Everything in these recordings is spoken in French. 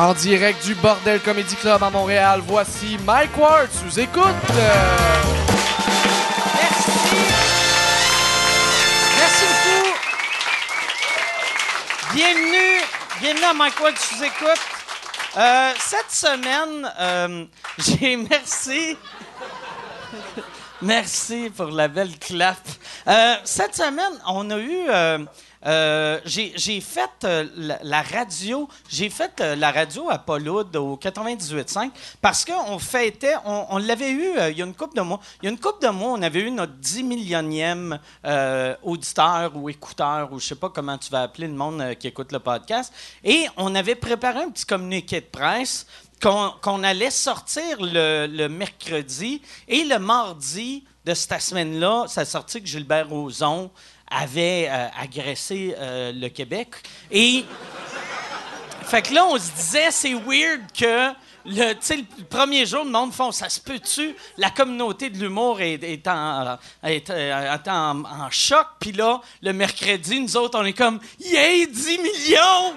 En direct du Bordel Comedy Club à Montréal, voici Mike Ward sous écoute. Euh, Merci. Merci beaucoup. Bienvenue, bienvenue à Mike Ward sous écoute. Euh, cette semaine, euh, j'ai merci. Merci pour la belle clap. Euh, cette semaine, on a eu. Euh, j'ai fait euh, la, radio, j'ai fait euh, la radio à Pauloud au 98.5 parce qu'on fêtait, on, on l'avait eu il y a une couple de mois. Il y a une couple de mois, on avait eu notre 10 millionième auditeur ou écouteur ou je sais pas comment tu vas appeler le monde qui écoute le podcast. Et on avait préparé un petit communiqué de presse qu'on allait sortir le, le mercredi et le mardi de cette semaine-là, ça a sorti que Gilbert Rozon avait euh, agressé euh, le Québec. Et fait que là, on se disait, c'est weird que le, le premier jour, le monde font, ça se peut-tu? La communauté de l'humour est, est en, est, euh, est en, choc. Puis là, le mercredi, nous autres, on est comme, yay, 10 millions!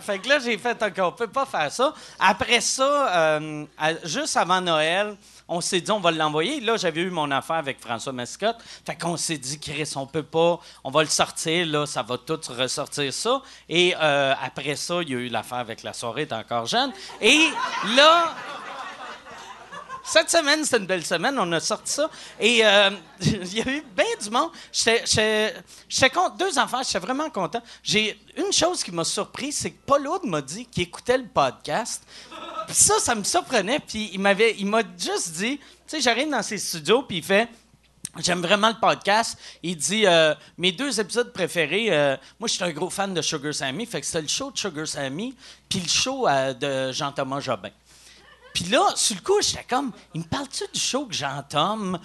Fait que là, j'ai fait, OK, on peut pas faire ça. Après ça, juste avant Noël, on s'est dit, on va l'envoyer. Là, j'avais eu mon affaire avec François Mascotte. Fait qu'on s'est dit, Chris, on peut pas, on va le sortir, là, ça va tout ressortir ça. Et euh, après ça, il y a eu l'affaire avec la soirée, t'es encore jeune. Et là, cette semaine, c'était une belle semaine. On a sorti ça. Et euh, il y a eu bien du monde. J'étais- Deux enfants, j'étais vraiment content. J'ai Une chose qui m'a surpris, c'est que Paul Aude m'a dit qu'il écoutait le podcast. Puis ça, ça me surprenait. Puis il m'avait, il m'a juste dit, tu sais, j'arrive dans ses studios, puis il fait. J'aime vraiment le podcast. Il dit euh, mes deux épisodes préférés. euh, moi, je suis un gros fan de Sugar Sammy. Fait que c'était le show de Sugar Sammy, puis le show de Jean-Thomas Jobin. Puis là, sur le coup, j'étais comme, il me parle-tu du show que Jean-Tom?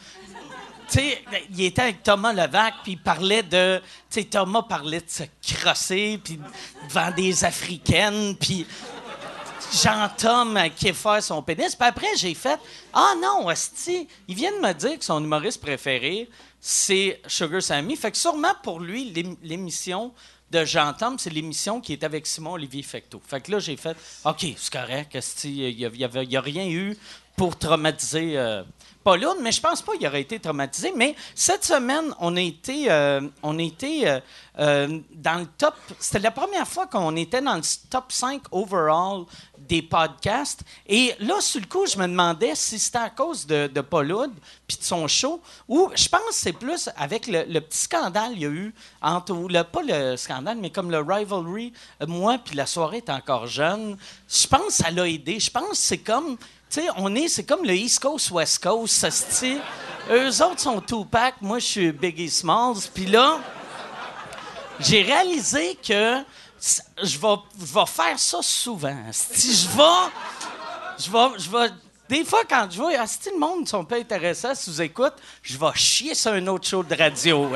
Tu sais, il était avec Thomas Levac, puis il parlait de. Tu sais, Thomas parlait de se crosser, puis devant des Africaines, puis. Jean-Tom qui faire son pénis. Puis après, j'ai fait Ah non, Asti, il vient de me dire que son humoriste préféré, c'est Sugar Sammy. Fait que sûrement pour lui, l'ém- l'émission de Jean-Tom, c'est l'émission qui est avec Simon-Olivier Fecteau. Fait que là, j'ai fait OK, c'est correct, il n'y a, y a rien eu pour traumatiser. euh, Paul Oud, mais je pense pas qu'il aurait été traumatisé. Mais cette semaine, on a été, euh, on euh, euh, dans le top. C'était la première fois qu'on était dans le top 5 overall des podcasts. Et là, sur le coup, je me demandais si c'était à cause de, de Paul Oud puis de son show, ou je pense que c'est plus avec le, petit scandale qu'il y a eu entre, le, pas le scandale, mais comme le rivalry, moi puis la soirée est encore jeune. Je pense que ça l'a aidé. Je pense que c'est comme tu sais, on est, c'est comme le East Coast, West Coast, ça se. Eux autres sont Tupac, moi je suis Biggie Smalls. Puis là, j'ai réalisé que je vais, faire ça souvent. Si je vais, je vais, je. Des fois, quand je vois, si le monde sont pas intéressés si vous écoute, je vais chier sur un autre show de radio.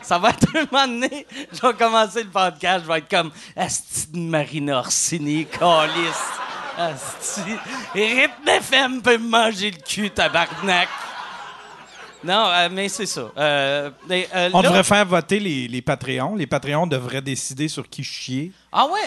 Ça va être un moment donné, je vais commencer le podcast, je vais être comme Asti de Marina Orsini, Calis. Asti. Rythme FM peut me manger le cul, tabarnak. Non, euh, mais c'est ça. Euh, mais, euh, On là- devrait faire voter les, les Patreons. Les Patreons devraient décider sur qui chier. Ah ouais?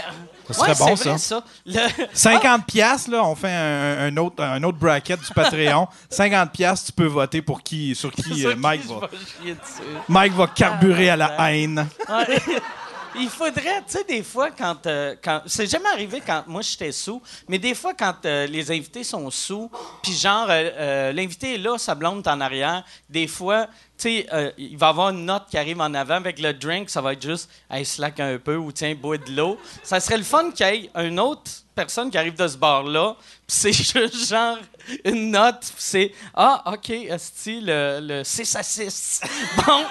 Ça serait ouais, bon, c'est vrai, ça. Le- 50 piastres, là, on fait un, un autre, un autre bracket du Patreon. 50 piastres, tu peux voter pour qui, sur qui Sur euh, qui Mike je va. vais chier dessus. Mike va carburer à la haine. Ouais. Il faudrait, tu sais, des fois, quand. euh, quand c'est jamais arrivé quand moi j'étais sous, mais des fois, quand euh, les invités sont sous, puis genre, euh, l'invité est là, sa blonde est en arrière, des fois, tu sais, il va avoir une note qui arrive en avant avec le drink, ça va être juste, hey, slack un peu, ou tiens, bois de l'eau. Ça serait le fun qu'il y ait une autre personne qui arrive de ce bar-là, puis c'est juste genre une note, puis c'est Ah, OK, esti, le, le 6 à 6. Bon,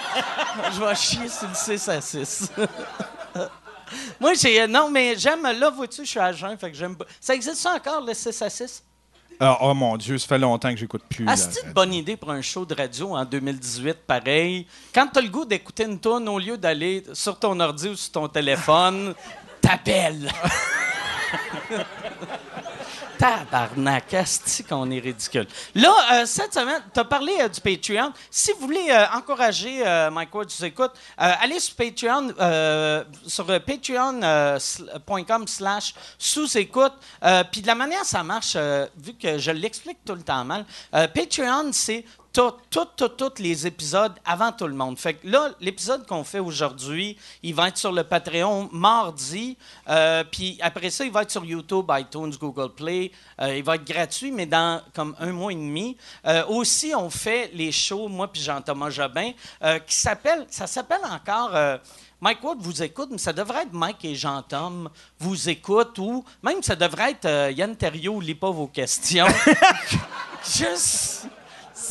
je vais chier sur le 6 à 6. Moi, j'ai. Non, mais j'aime. Là, vois-tu, je suis à jeun, fait que j'aime. Ça existe ça encore, le 6 à 6? Ah, oh mon Dieu, ça fait longtemps que j'écoute plus. Ah, c'est une bonne idée pour un show de radio en 2018, pareil. Quand t'as le goût d'écouter une tune, au lieu d'aller sur ton ordi ou sur ton téléphone, t'appelles. Tabarnak, asti qu'on est ridicule. Là, euh, cette semaine, tu as parlé euh, du Patreon. Si vous voulez euh, encourager Mike Ward, vous écoute, euh, allez sur Patreon, sur patreon.com slash sous-écoute. Puis de la manière ça marche, vu que je l'explique tout le temps mal, Patreon, c'est tous tout, les épisodes avant tout le monde. Fait que là, l'épisode qu'on fait aujourd'hui, il va être sur le Patreon mardi. euh, puis après ça, il va être sur YouTube, iTunes, Google Play. Euh, il va être gratuit, mais dans comme un mois et demi. Euh, aussi, on fait les shows, moi puis Jean-Thomas Jobin, qui s'appelle, ça s'appelle encore... Mike Wood vous écoute, mais ça devrait être Mike et Jean-Tom vous écoutent ou même ça devrait être Yann Terriot lit pas vos questions. Juste.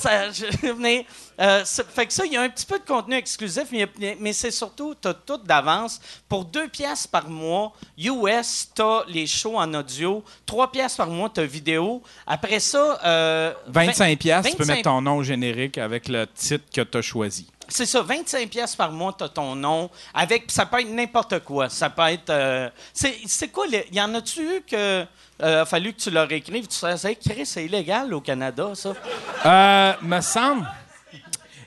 Ça, je- mais, euh, ça- fait que ça, il y a un petit peu de contenu exclusif, mais, mais c'est surtout, tu as tout d'avance. Pour deux pièces par mois, US, tu as les shows en audio. Trois pièces par mois, tu as vidéo. Après ça... euh, 25 pièces, tu peux 25 mettre ton nom générique avec le titre que tu as choisi. C'est ça, 25 pièces par mois, tu as ton nom. Avec, ça peut être n'importe quoi. Ça peut être. euh, c'est quoi le- Y en a-tu eu que. euh, a fallu que tu leur écrives. Tu sais, c'est illégal au Canada, ça? Euh, me semble.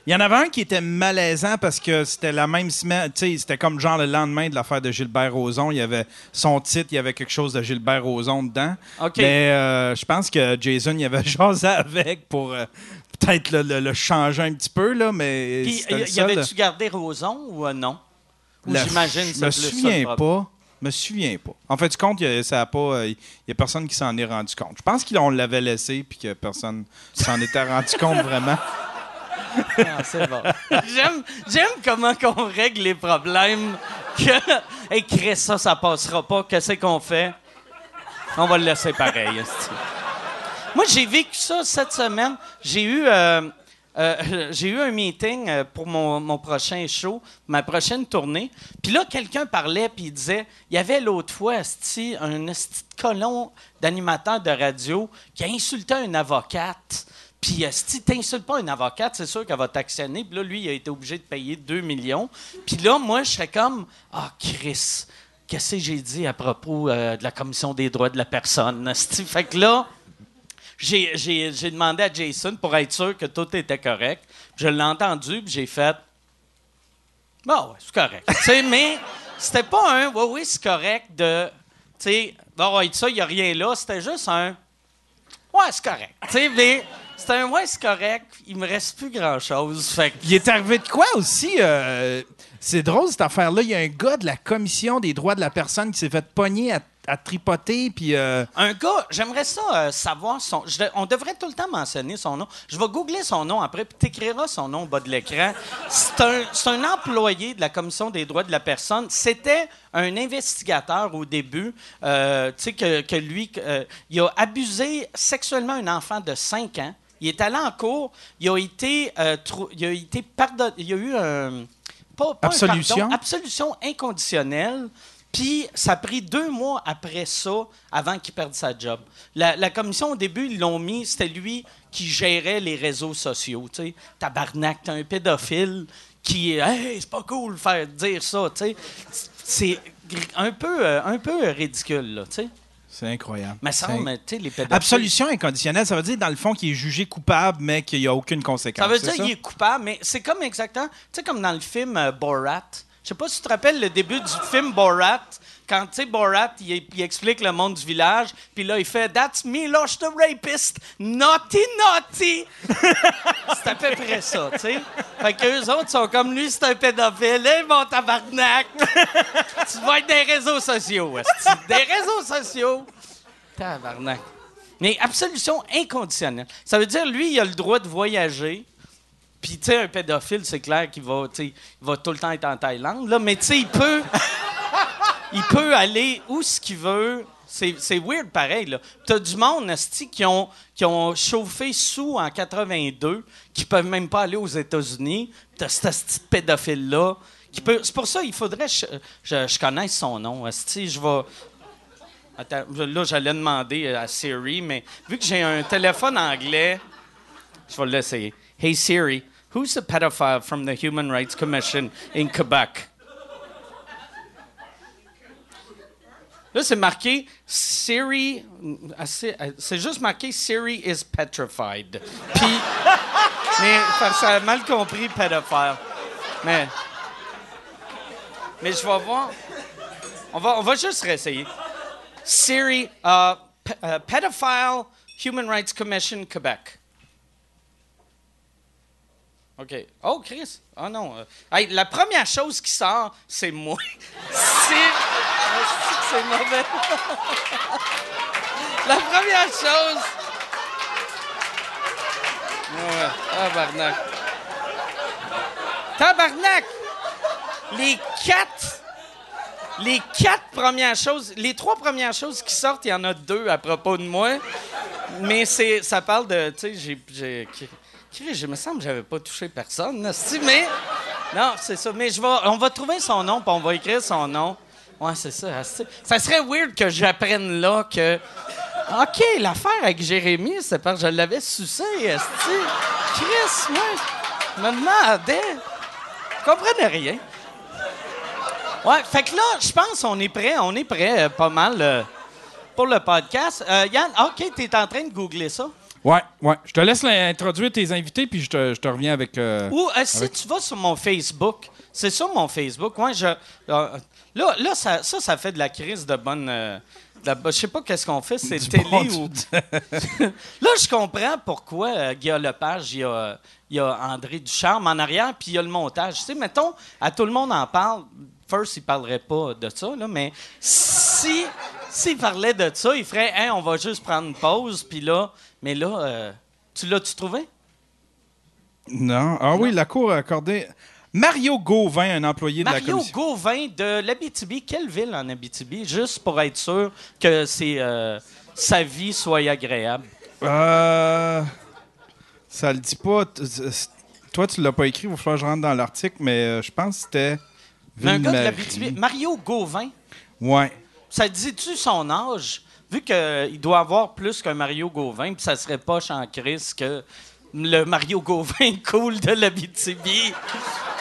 Il y en avait un qui était malaisant parce que c'était la même semaine. Tu sais, c'était comme genre le lendemain de l'affaire de Gilbert Rozon. Il y avait son titre, il y avait quelque chose de Gilbert Rozon dedans. OK. Mais euh, je pense que Jason, il avait jasé avec pour euh, peut-être le, le- le changer un petit peu, là, mais. Puis, y, y avait-tu gardé Roson ou euh, non? Ou j'imagine Je me souviens pas. me souviens pas. En fait, du compte, il y a, ça a personne qui s'en est rendu compte. Je pense qu'on l'avait laissé puis que personne s'en était rendu compte vraiment. Ah, c'est bon. j'aime, j'aime comment qu'on règle les problèmes. Que, Chris, ça, ça passera pas. Qu'est-ce qu'on fait? On va le laisser pareil. Moi, j'ai vécu ça cette semaine. J'ai eu, euh, euh, eu un meeting euh, pour mon, mon prochain show, ma prochaine tournée. Puis là, quelqu'un parlait, puis il disait il y avait l'autre fois, un esti de colon d'animateur de radio qui a insulté une avocate. Puis, si tu n'insultes pas une avocate, c'est sûr qu'elle va t'actionner. Puis là, lui, il a été obligé de payer 2 millions. Puis là, moi, je serais comme Ah, Chris, qu'est-ce que j'ai dit à propos de la Commission des droits de la personne? Fait que là, j'ai, demandé à Jason pour être sûr que tout était correct. Je l'ai entendu, puis j'ai fait Bon, ouais, c'est correct. Mais c'était pas un Oui, oui, c'est correct de. Tu sais, bon, ça, il n'y a rien là. C'était juste un Ouais, c'est correct. Tu mais c'était un Ouais, c'est correct. Il me reste plus grand-chose. Fait que. Il est arrivé de quoi aussi? euh, c'est drôle cette affaire-là. Il y a un gars de la Commission des droits de la personne qui s'est fait pogner à, à tripoter, puis. euh, Un gars, j'aimerais ça euh, savoir son. je on devrait tout le temps mentionner son nom. Je vais googler son nom après, puis t'écriras son nom au bas de l'écran. C'est un, c'est un employé de la Commission des droits de la personne. C'était un investigateur au début. euh, tu sais, que, que lui, il a abusé sexuellement un enfant de 5 ans. Il est allé en cours. Il a été, trou- il a été pardonné. Il y a eu un. Pas, pas un Absolution? pardon, absolution inconditionnelle. Puis, ça a pris deux mois après ça, avant qu'il perde sa job. La, la commission, au début, ils l'ont mis, c'était lui qui gérait les réseaux sociaux. Tu sais, tabarnak, t'es un pédophile qui, hey, c'est pas cool de faire dire ça. Tu sais, c'est un peu, euh, un peu ridicule, là. Tu sais, C'est incroyable. mais ça, les pédophiles. Absolution inconditionnelle, ça veut dire, dans le fond, qu'il est jugé coupable, mais qu'il n'y a aucune conséquence. Ça veut dire qu'il est coupable, mais c'est comme exactement, tu sais, comme dans le film euh, Borat. Je sais pas si tu te rappelles le début du film Borat, quand, tu sais, Borat, il, explique le monde du village, puis là, il fait « That's me, Lush the rapist, naughty, naughty! » C'est à peu près ça, tu sais. Fait qu'eux autres sont comme lui, c'est un pédophile. Hey, mon tabarnak! tu vas être des réseaux sociaux. Des réseaux sociaux! Tabarnak. Mais absolution inconditionnelle. Ça veut dire, lui, il a le droit de voyager. Puis, tu sais, un pédophile, c'est clair qu'il va, il va tout le temps être en Thaïlande. Là, mais, tu sais, il peut, il peut aller où ce qu'il veut. C'est, weird pareil. Là. T'as du monde, esti, qui ont, qui ont chauffé sous en 82, qui peuvent même pas aller aux États-Unis. T'as cet esti de pédophile-là. C'est pour ça qu'il faudrait je, je, je connaisse son nom. Esti, je vais. Attends, là, j'allais demander à Siri, mais vu que j'ai un téléphone anglais, je vais l'essayer. Hey Siri, who's the pedophile from the Human Rights Commission in Quebec? C'est marqué Siri. euh, C'est juste marqué Siri is petrified. Puis. mais ça a mal compris pédophile. Mais. Mais je vais voir. On va, on va juste réessayer. Siri, uh, uh, Pedophile Human Rights Commission, Québec. OK. Oh, Chris. Oh non. euh, hey, la première chose qui sort, c'est moi. c'est. Ah, c'est mauvais. la première chose. Ouais. Tabarnak. Tabarnak! Les quatre. Les quatre premières choses. Les trois premières choses qui sortent, il y en a deux à propos de moi. Mais c'est, ça parle de. Tu sais, j'ai. Chris, je me semble que j'avais pas touché personne, mais. Non, c'est ça. Mais je vais, on va trouver son nom, puis on va écrire son nom. Ouais, c'est ça. Ça serait weird que j'apprenne là que. OK, l'affaire avec Jérémy, c'est parce que je l'avais sucé, esti. Chris, moi, je me demandais. Je comprenais rien. Ouais, fait que là, je pense qu'on est prêt, on est prêt euh, pas mal euh, pour le podcast. Euh, Yann, OK, t'es en train de googler ça. Ouais, ouais. Je te laisse introduire tes invités, puis je te, je te reviens avec. euh, Ou euh, si tu vas sur mon Facebook, c'est sur mon Facebook. Ouais, je, euh, là, là ça, ça, ça fait de la crise de bonne. je sais pas qu'est-ce qu'on fait, c'est télé bon, ou. là, je comprends pourquoi euh, Guillaume Lepage, il y a, il y a André Ducharme en arrière, puis il y a le montage. Tu sais, mettons, à tout le monde en parle. First, il parlerait pas de ça, là, mais si s'il parlait de ça, il ferait, Hein, on va juste prendre une pause, puis là, mais là, euh, tu l'as-tu trouvé? Non. Ah oui, la cour a accordé. Mario Gauvin, un employé de la Mario commission. Gauvin de l'Abitibi. Quelle ville en Abitibi? Juste pour être sûr que c'est, euh, sa vie soit agréable? Euh, ça le dit pas. Toi, tu l'as pas écrit, il va falloir que je rentre dans l'article, mais euh, je pense que c'était. Un gars de l'Abitibi. Mario Gauvin? Ouais. Ça dit-tu son âge? Vu qu'il doit avoir plus qu'un Mario Gauvin, puis ça serait pas en crise que le Mario Gauvin cool de l'Abitibi.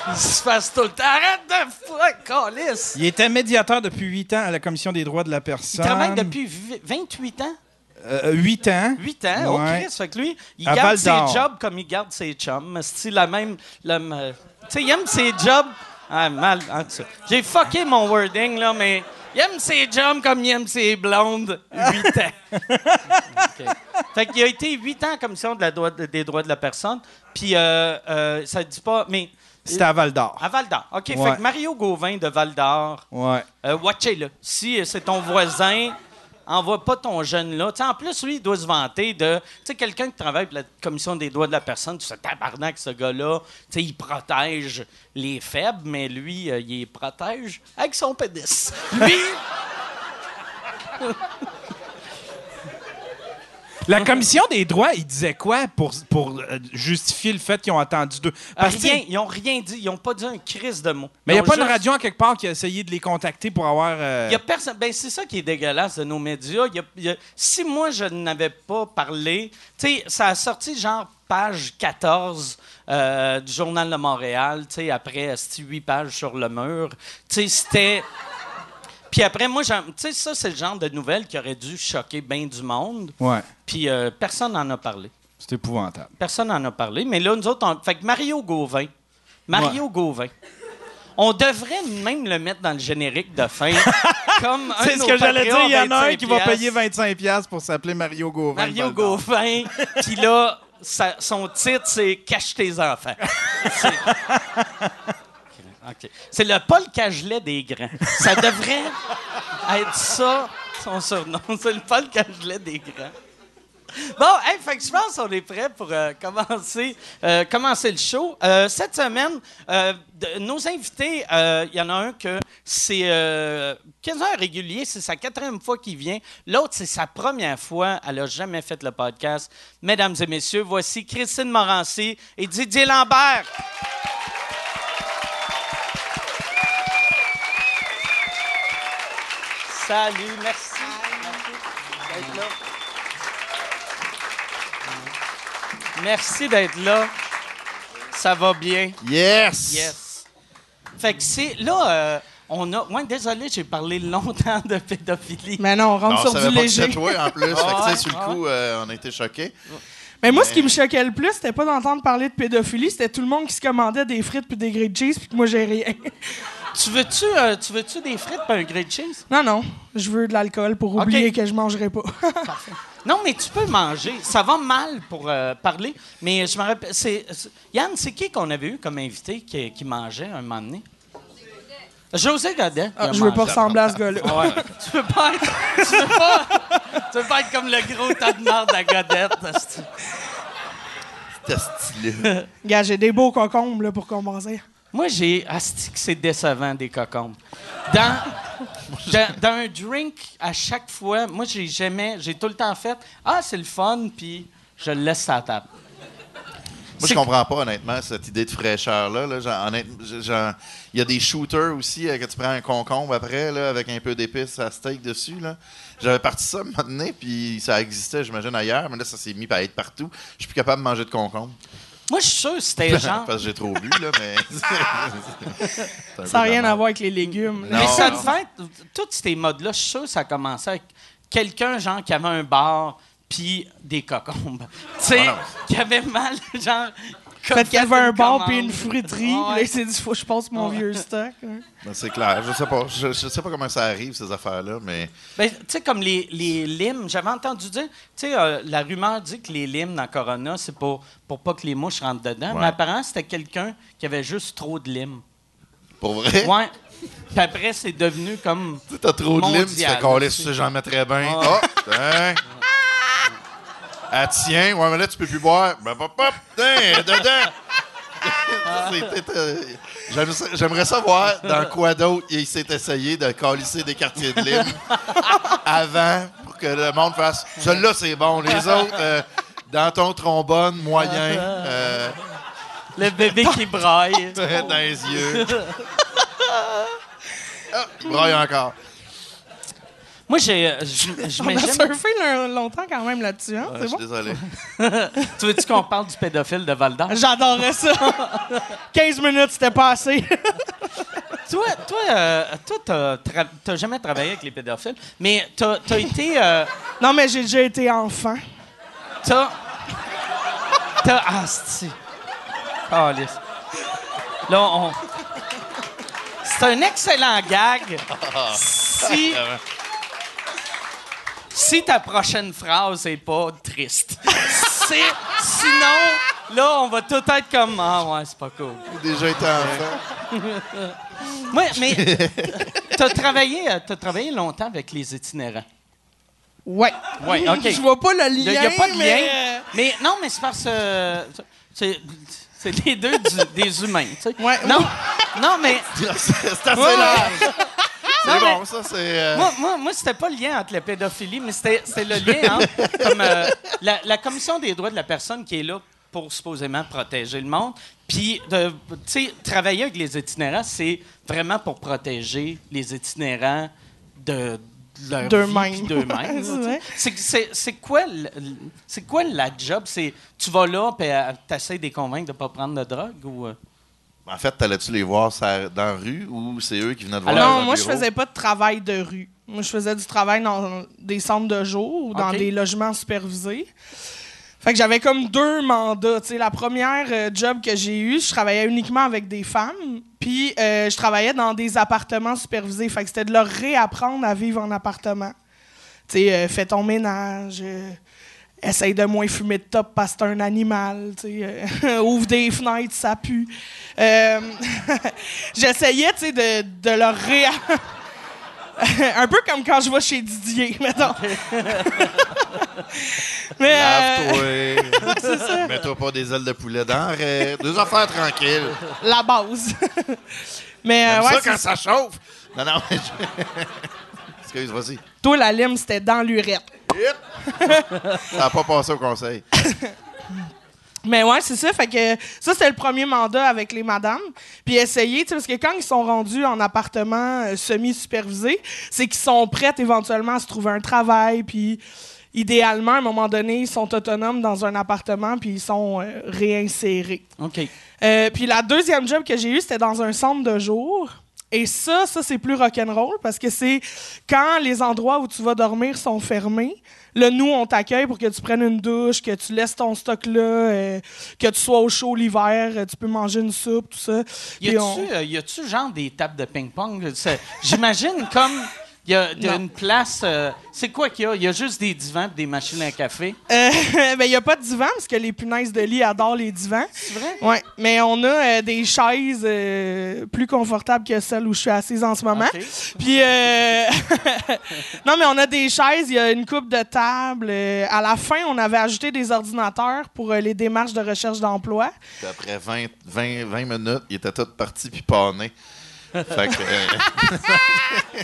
Il se fasse tout le temps. Arrête de fuck, calice! Il était médiateur depuis 8 ans à la Commission des droits de la Il personne. travaille depuis vi- 28 ans? Euh, 8 ans. 8 ans, oh Ouais. Chris, fait que lui, il À garde ses jobs comme il garde ses chums. C'est la même. la m- euh, tu sais, il aime ses jobs. Ah, mal. J'ai fucké mon wording, là, mais il aime ses jobs comme il aime ses blondes. 8 ans. OK. Fait qu'il a été 8 ans en commission de la droit- des droits de la personne. Puis, euh, euh, ça dit pas. Mais. C'était à Val d'Or. À Val d'Or. OK, Ouais. fait que Mario Gauvin de Val d'Or. Ouais. Euh, watchez-le. Si euh, c'est ton voisin, envoie pas ton jeune là. En plus, lui, il doit se vanter de. Tu sais, quelqu'un qui travaille pour la commission des droits de la personne, tu sais, tabarnak, ce gars-là. Tu sais, il protège les faibles, mais lui, euh, il les protège avec son pénis. Lui? La Commission des droits, il disait quoi pour, pour euh, justifier le fait qu'ils ont attendu deux? Parce que, rien. Ils ont rien dit. Ils ont pas dit un crise de mots. Mais il n'y Ils a pas une juste- radio en quelque part qui a essayé de les contacter pour avoir. euh, y a personne. Ben, c'est ça qui est dégueulasse de nos médias. Il y a- il y a- si moi, je n'avais pas parlé, tu sais, ça a sorti genre page 14 euh, du Journal de Montréal, tu sais, après, c'était huit pages sur le mur. Tu sais, c'était. Puis après, moi, tu sais, ça, c'est le genre de nouvelles qui aurait dû choquer bien du monde. Ouais. Puis euh, personne n'en a parlé. C'est épouvantable. Personne n'en a parlé. Mais là, nous autres, on... fait que Mario Gauvin. Mario Gauvin. On devrait même le mettre dans le générique de fin. comme un C'est ce que j'allais dire. Il y en a un 25 qui va payer 25$ pour s'appeler Mario Gauvin. Mario. Gauvin. Puis là, sa- son titre, c'est Cache tes enfants. OK. C'est le Paul Cagelet des grands. Ça devrait être ça, son surnom. C'est le Paul Cagelet des grands. Bon, hey, fait je pense qu'on est prêt pour euh, commencer, euh, commencer le show. Euh, cette semaine, nos invités, il y en a un que c'est quasiment régulier, c'est sa quatrième fois qu'il vient. L'autre, c'est sa première fois. Elle n'a jamais fait le podcast. Mesdames et messieurs, voici Christine Morancy et Didier Lambert. Salut, merci. Merci d'être là. Merci d'être là. Ça va bien? Yes! Yes. Fait que c'est. Là, euh, on a. Ouais, désolé, j'ai parlé longtemps de pédophilie. Mais non, on rentre Non, on sur savait du pas que c'était léger. toi en plus. Fait que, tu Ah ouais, sais, sur le ah coup, euh, on a été choqués. Mais moi, ce qui me choquait le plus, c'était pas d'entendre parler de pédophilie, c'était tout le monde qui se commandait des frites puis des grilled cheese, puis que moi, j'ai rien. Tu veux-tu euh, tu veux-tu des frites et un grilled cheese? Non, non, je veux de l'alcool pour Ok. oublier que je mangerai pas. Non, mais tu peux manger. Ça va mal pour euh, parler. Mais je me rappelle. c'est- c'est- Yann, c'est qui qu'on avait eu comme invité qui, qui mangeait un moment donné? José Godet. Ah, je veux pas ressembler à ce gars-là. Ouais. tu veux pas être. Tu veux pas, tu veux pas être comme le gros tas de marde à Godette. C'était stylé. Gars, j'ai des beaux concombres là, pour commencer. Moi, j'ai. Asti c'est décevant des cocombes. Dans, dans, dans un drink, à chaque fois, moi, j'ai jamais. J'ai tout le temps fait. Ah, c'est le fun, puis je le laisse à la table. Moi, je comprends pas, honnêtement, cette idée de fraîcheur-là. Là. Genre, Il y a des shooters aussi, euh, que tu prends un concombre après, là, avec un peu d'épices à steak dessus. là. J'avais parti ça un moment donné, puis ça existait, j'imagine, ailleurs, mais là, ça s'est mis à être partout. Je suis plus capable de manger de concombre. Moi, je suis sûr que c'était genre. Parce que j'ai trop bu, là, mais. Ça n'a rien à voir avec les légumes. Non. Mais ça devait être. Tous ces modes-là, je suis sûr que ça a commencé avec quelqu'un, genre, qui avait un bar, puis des cocombes. Tu sais, Ah qui avait mal, genre. Fait qu'il y avait un bar puis une friterie. Ouais. Là, il s'est dit, faut que je passe mon vieux stock. hein. Ben, c'est clair, je sais pas. Je, je sais pas comment ça arrive, ces affaires-là, mais. Ben, tu sais, comme les, les limes, j'avais entendu dire, tu sais, euh, la rumeur dit que les limes dans Corona, c'est pour, pour pas que les mouches rentrent dedans. Ouais. Mais apparemment, c'était quelqu'un qui avait juste trop de limes. Pour vrai? Ouais. Puis après, c'est devenu comme. Tu sais, T'as trop de limes, tu fais coller, ça, j'en mettrais bien. Oh, tiens. Ah, tiens, ouais, mais là, tu peux plus boire. Ben, pop, pop, tiens, dedans. Euh, J'aimerais savoir dans quoi d'autre il s'est essayé de calisser des quartiers de lime avant pour que le monde fasse celui-là c'est bon, les autres euh, dans ton trombone moyen euh, Le bébé qui braille. dans les yeux. Ah, il braille encore. Moi, j'ai. euh, je- je On a surfé longtemps quand même là-dessus. Hein? Ouais, c'est je suis bon? désolé. Tu veux-tu qu'on parle du pédophile de Val d'Or? J'adorais ça. 15 minutes, c'était pas assez. Toi, toi, euh, toi t'as, tra- t'as jamais travaillé avec les pédophiles, mais t'as, t'as été. euh, non, mais j'ai déjà été enfant. T'as. T'as. Ah, c'est. Calisse. Là, on. C'est un excellent gag. Si. Si ta prochaine phrase est pas triste. C'est, sinon, là, on va tout être comme. Ah, ouais, c'est pas cool. J'ai déjà été enfant. Ouais, mais. T'as travaillé, t'as travaillé longtemps avec les itinérants. Ouais. Ouais, OK. Je vois pas le Il lien. n'y a, pas de lien. mais, Mais non, mais c'est parce que. euh, c'est, c'est les deux du- des humains, tu sais. Ouais. Non, non, mais. c'est assez Ouais, large. C'est Non, mais- bon, ça, c'est. euh, Moi, moi, moi c'était pas le lien entre la pédophilie, mais c'était, le lien entre comme, euh, la, la Commission des droits de la personne qui est là pour supposément protéger le monde. Puis, tu sais, travailler avec les itinérants, c'est vraiment pour protéger les itinérants de, leur D'eux-mêmes. vie d'eux-mêmes. C'est quoi, la job? C'est, tu vas là et tu essaies de les convaincre de ne pas prendre de drogue? ou euh? En fait, t'allais-tu les voir ça- dans la rue ou c'est eux qui venaient te voir dans non, un moi, je bureau? faisais pas de travail de rue. Moi, je faisais du travail dans des centres de jour ou dans OK. des logements supervisés. Fait que j'avais comme deux mandats. tu sais. La première euh, job que j'ai eue, je travaillais uniquement avec des femmes. Puis euh, je travaillais dans des appartements supervisés. Fait que c'était de leur réapprendre à vivre en appartement. Tu sais, euh, fais ton ménage. euh, essaye de moins fumer de top parce que c'est un animal. euh, ouvre des fenêtres, ça pue. Euh, J'essayais de, de leur réapprendre. un peu comme quand je vais chez Didier, mettons. Mais, euh, Lave-toi. Mets-toi pas des ailes de poulet dans. Deux affaires tranquilles. la base. Mais euh, ouais, ça quand ça chauffe. Non, non, Excuse, vas-y. Toi, la lime, c'était dans l'urette. Ça n'a pas passé au conseil. Mais ouais, c'est ça. Fait que ça, c'était le premier mandat avec les madames. Puis essayer, tu sais, parce que quand ils sont rendus en appartement euh, semi-supervisé, c'est qu'ils sont prêts éventuellement à se trouver un travail. Puis idéalement, à un moment donné, ils sont autonomes dans un appartement, puis ils sont euh, réinsérés. OK. Euh, puis la deuxième job que j'ai eue, c'était dans un centre de jour. Et ça, ça c'est plus rock'n'roll parce que c'est quand les endroits où tu vas dormir sont fermés. Là, nous, on t'accueille pour que tu prennes une douche, que tu laisses ton stock là, euh, que tu sois au chaud l'hiver, euh, tu peux manger une soupe, tout ça. Y on- a-tu, euh, genre des tables de ping-pong? J'imagine comme. Il y a, il y a Non. une place. euh, c'est quoi qu'il y a? Il y a juste des divans et des machines à café. Euh, ben, il n'y a pas de divan parce que les punaises de lit adorent les divans. C'est vrai? Ouais, mais on a euh, des chaises euh, plus confortables que celles où je suis assise en ce moment. Puis, euh, non, mais on a des chaises, il y a une coupe de table. euh, à la fin, on avait ajouté des ordinateurs pour euh, les démarches de recherche d'emploi. Puis après 20, 20, 20 minutes, il était tout parti puis pané. Fait que, euh,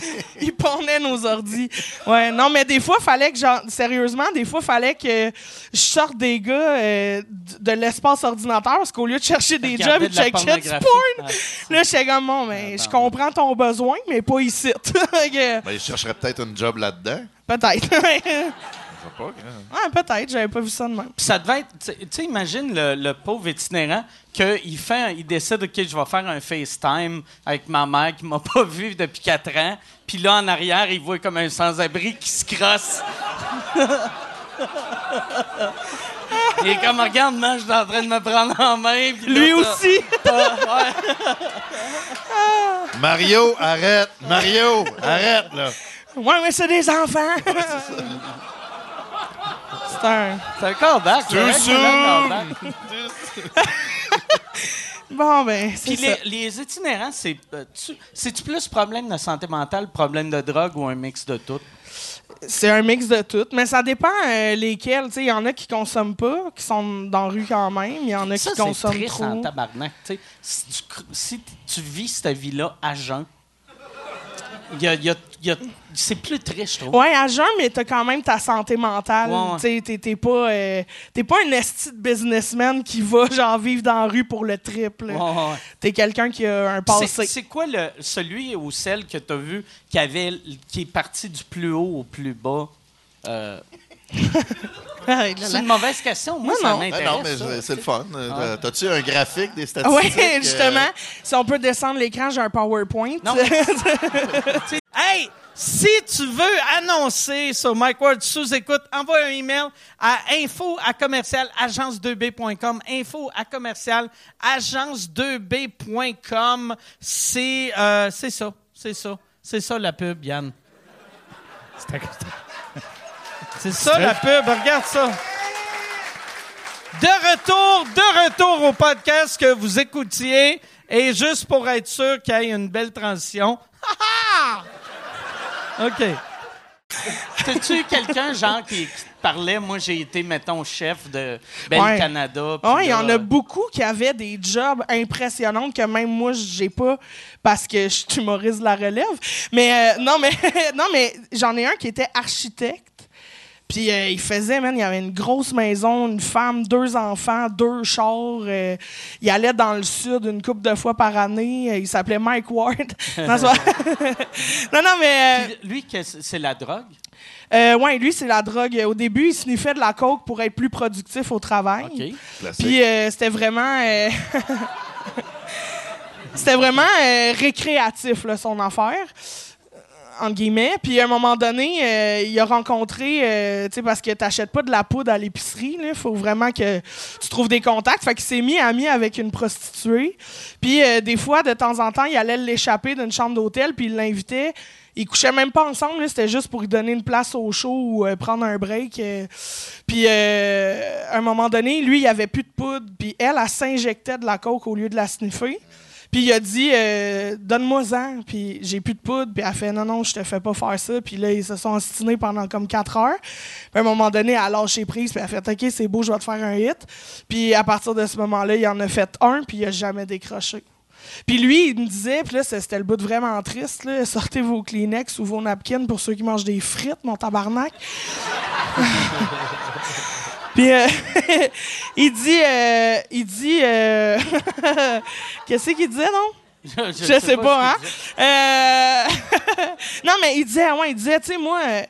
Ils pondaient nos ordis. Ouais, non, mais des fois, fallait que, genre, sérieusement, des fois, fallait que je sorte des gars euh, de l'espace ordinateur parce qu'au lieu de chercher des jobs, de du pornographie. porn. Ouais. Là, j'étais comme, bon, mais je comprends ton besoin, mais pas ici. Que, ben, il chercherait peut-être une job là-dedans. peut-être. Je sais pas. ouais, peut-être, j'avais pas vu ça de même. Puis ça devait être. Tu sais- imagine le, le pauvre itinérant qu'il fait, il décide, OK, je vais faire un FaceTime avec ma mère qui m'a pas vu depuis quatre ans. Puis là, en arrière, il voit comme un sans-abri qui se crosse. il est comme, regarde, moi, je suis en train de me prendre en main. puis Lui aussi. Mario, arrête! Mario, arrête, là! Ouais, mais c'est des enfants. C'est un. C'est un callback. Too c'est vrai que c'est un soon! Bon, ben, c'est Puis ça. les, les itinérants, c'est, euh, tu- c'est-tu plus problème de santé mentale, problème de drogue ou un mix de tout? C'est un mix de tout. Mais ça dépend euh, lesquels. Tu sais, Il y en a qui consomment pas, qui sont dans la rue quand même. Il y en a Ça, qui c'est consomment triste trop. en tabarnak. tu sais. Si tu, cr- si t- tu vis cette vie-là à jeun, il y a- il y a- il y a- c'est plus triste, je trouve. Ouais, à jeun, mais t'as quand même ta santé mentale. Ouais, ouais. Tu t'es- pas, euh, pas un esti de businessman qui va genre vivre dans la rue pour le triple. Ouais. T'es quelqu'un qui a un passé. c'est quoi le, celui ou celle que tu as vu qui, avait, qui est parti du plus haut au plus bas? Euh, c'est une mauvaise question. Moi, Non, ça non. Ah m'intéresse. non, mais c'est le fun. Euh, Ah. T'as-tu un graphique des Oui, statistiques? euh, justement. Si on peut descendre l'écran, j'ai un PowerPoint. Non, Hey, si tu veux annoncer sur Mike Ward sous écoute, envoie un email à info à commercial agence2b.com. Info à commercial agence2b.com. C'est euh, c'est ça, c'est ça, c'est ça la pub, Yann. C'est ça la pub, regarde ça. De retour, de retour au podcast que vous écoutiez. Et juste pour être sûr qu'il y ait une belle transition. OK. T'as-tu quelqu'un, genre, qui, qui te parlait? Moi, j'ai été, mettons, chef de Belle Ouais. Canada. Ouais, il y en a beaucoup qui avaient des jobs impressionnants que même moi j'ai pas parce que je suis humoriste de la relève. Mais euh, non mais non mais j'en ai un qui était architecte. Puis euh, il faisait, man, il y avait une grosse maison, une femme, deux enfants, deux chars. euh, il allait dans le sud une couple de fois par année. euh, il s'appelait Mike Ward. non, non, non, mais euh, Lui, c'est la drogue? euh, ouais, lui, c'est la drogue. Au début, il sniffait de la coke pour être plus productif au travail. Puis euh, c'était vraiment. euh, c'était vraiment euh, récréatif, là, son affaire. Entre guillemets. Puis à un moment donné, euh, il a rencontré, euh, tu sais, parce que t'achètes pas de la poudre à l'épicerie, il faut vraiment que tu trouves des contacts. Fait qu'il s'est mis ami avec une prostituée. Puis euh, des fois, de temps en temps, il allait l'échapper d'une chambre d'hôtel, puis il l'invitait. Ils couchaient même pas ensemble, c'était juste pour lui donner une place au show ou prendre un break. Puis à un moment donné, lui, il avait plus de poudre, puis elle, elle s'injectait de la coke au lieu de la sniffer. Puis il a dit euh, donne-moi-en, puis j'ai plus de poudre, puis elle a fait non non, je te fais pas faire ça. Puis là ils se sont ostinés pendant comme quatre heures. Puis à un moment donné, elle a lâché prise, puis elle a fait OK, c'est beau, je vais te faire un hit. Puis à partir de ce moment-là, il en a fait un, puis il a jamais décroché. Puis lui, il me disait, puis là, c'était le bout de vraiment triste, sortez vos Kleenex ou vos napkins pour ceux qui mangent des frites, mon tabarnak. Puis euh, il dit, euh, il dit, euh, qu'est-ce qu'il disait, non? Je, sais, pas, hein? Euh, non, mais il disait, ouais, il disait, tu sais, moi, euh,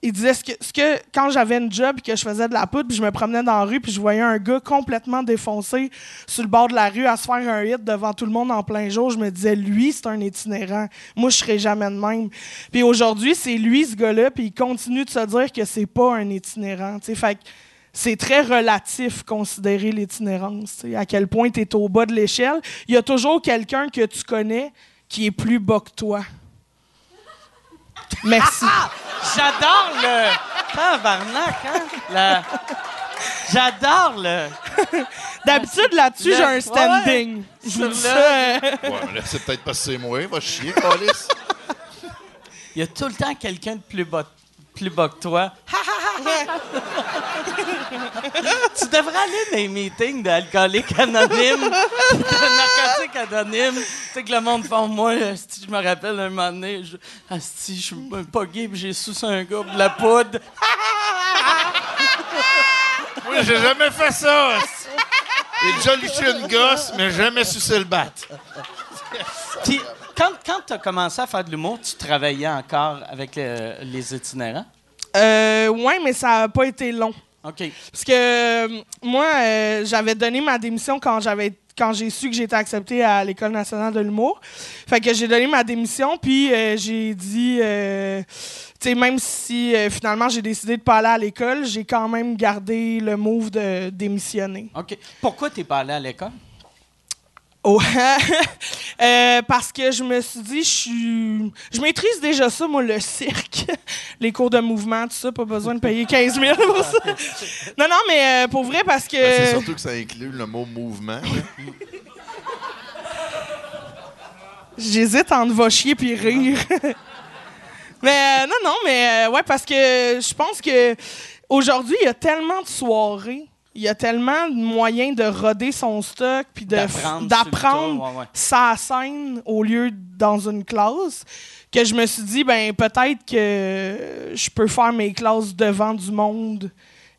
il disait ce que, ce que quand j'avais une job et que je faisais de la poudre, puis je me promenais dans la rue, puis je voyais un gars complètement défoncé sur le bord de la rue à se faire un hit devant tout le monde en plein jour, je me disais, lui, c'est un itinérant. Moi, je serais jamais de même. Puis aujourd'hui, c'est lui, ce gars-là, puis il continue de se dire que c'est pas un itinérant. tu sais. Fait que c'est très relatif considérer l'itinérance. À quel point tu es au bas de l'échelle. Il y a toujours quelqu'un que tu connais qui est plus bas que toi. Merci. J'adore le. Tabarnak, hein? La- J'adore le. D'habitude, là-dessus, Le- j'ai un standing. Je vous dis ça. Ouais, mais là, c'est peut-être parce que c'est moi. Va chier, Calis. Il y a tout le temps quelqu'un de plus bas, plus bas que toi. tu devrais aller dans les meetings d'alcooliques anonymes, de narcotiques anonymes. Tu sais que le monde fait moi, asti, je me rappelle un moment donné, je, je suis pas gay, j'ai sous un gars de la poudre. Moi, j'ai jamais fait ça. J'ai déjà liché une gosse, mais jamais sucé le bat. Puis, quand, quand tu as commencé à faire de l'humour, tu travaillais encore avec les itinérants? Euh, ouais, mais ça n'a pas été long. OK. Parce que euh, moi, euh, j'avais donné ma démission quand j'avais quand j'ai su que j'étais acceptée à l'École nationale de l'humour. Fait que j'ai donné ma démission, puis euh, j'ai dit, euh, tu sais, même si euh, finalement j'ai décidé de pas aller à l'école, j'ai quand même gardé le move de démissionner. OK. Pourquoi tu n'es pas allé à l'école? Oh. Euh, parce que je me suis dit, je suis. Je maîtrise déjà ça, moi, le cirque, les cours de mouvement, tout ça, pas besoin de payer 15 000 pour ça. Non, non, mais euh, pour vrai, parce que. Ben, c'est surtout que ça inclut le mot mouvement. J'hésite entre va chier puis rire. mais euh, non, non, mais euh, ouais, parce que je pense que aujourd'hui, il y a tellement de soirées, il y a tellement de moyens de roder son stock puis D'apprendre ouais, ouais. sa scène au lieu dans une classe que je me suis dit ben peut-être que je peux faire mes classes devant du monde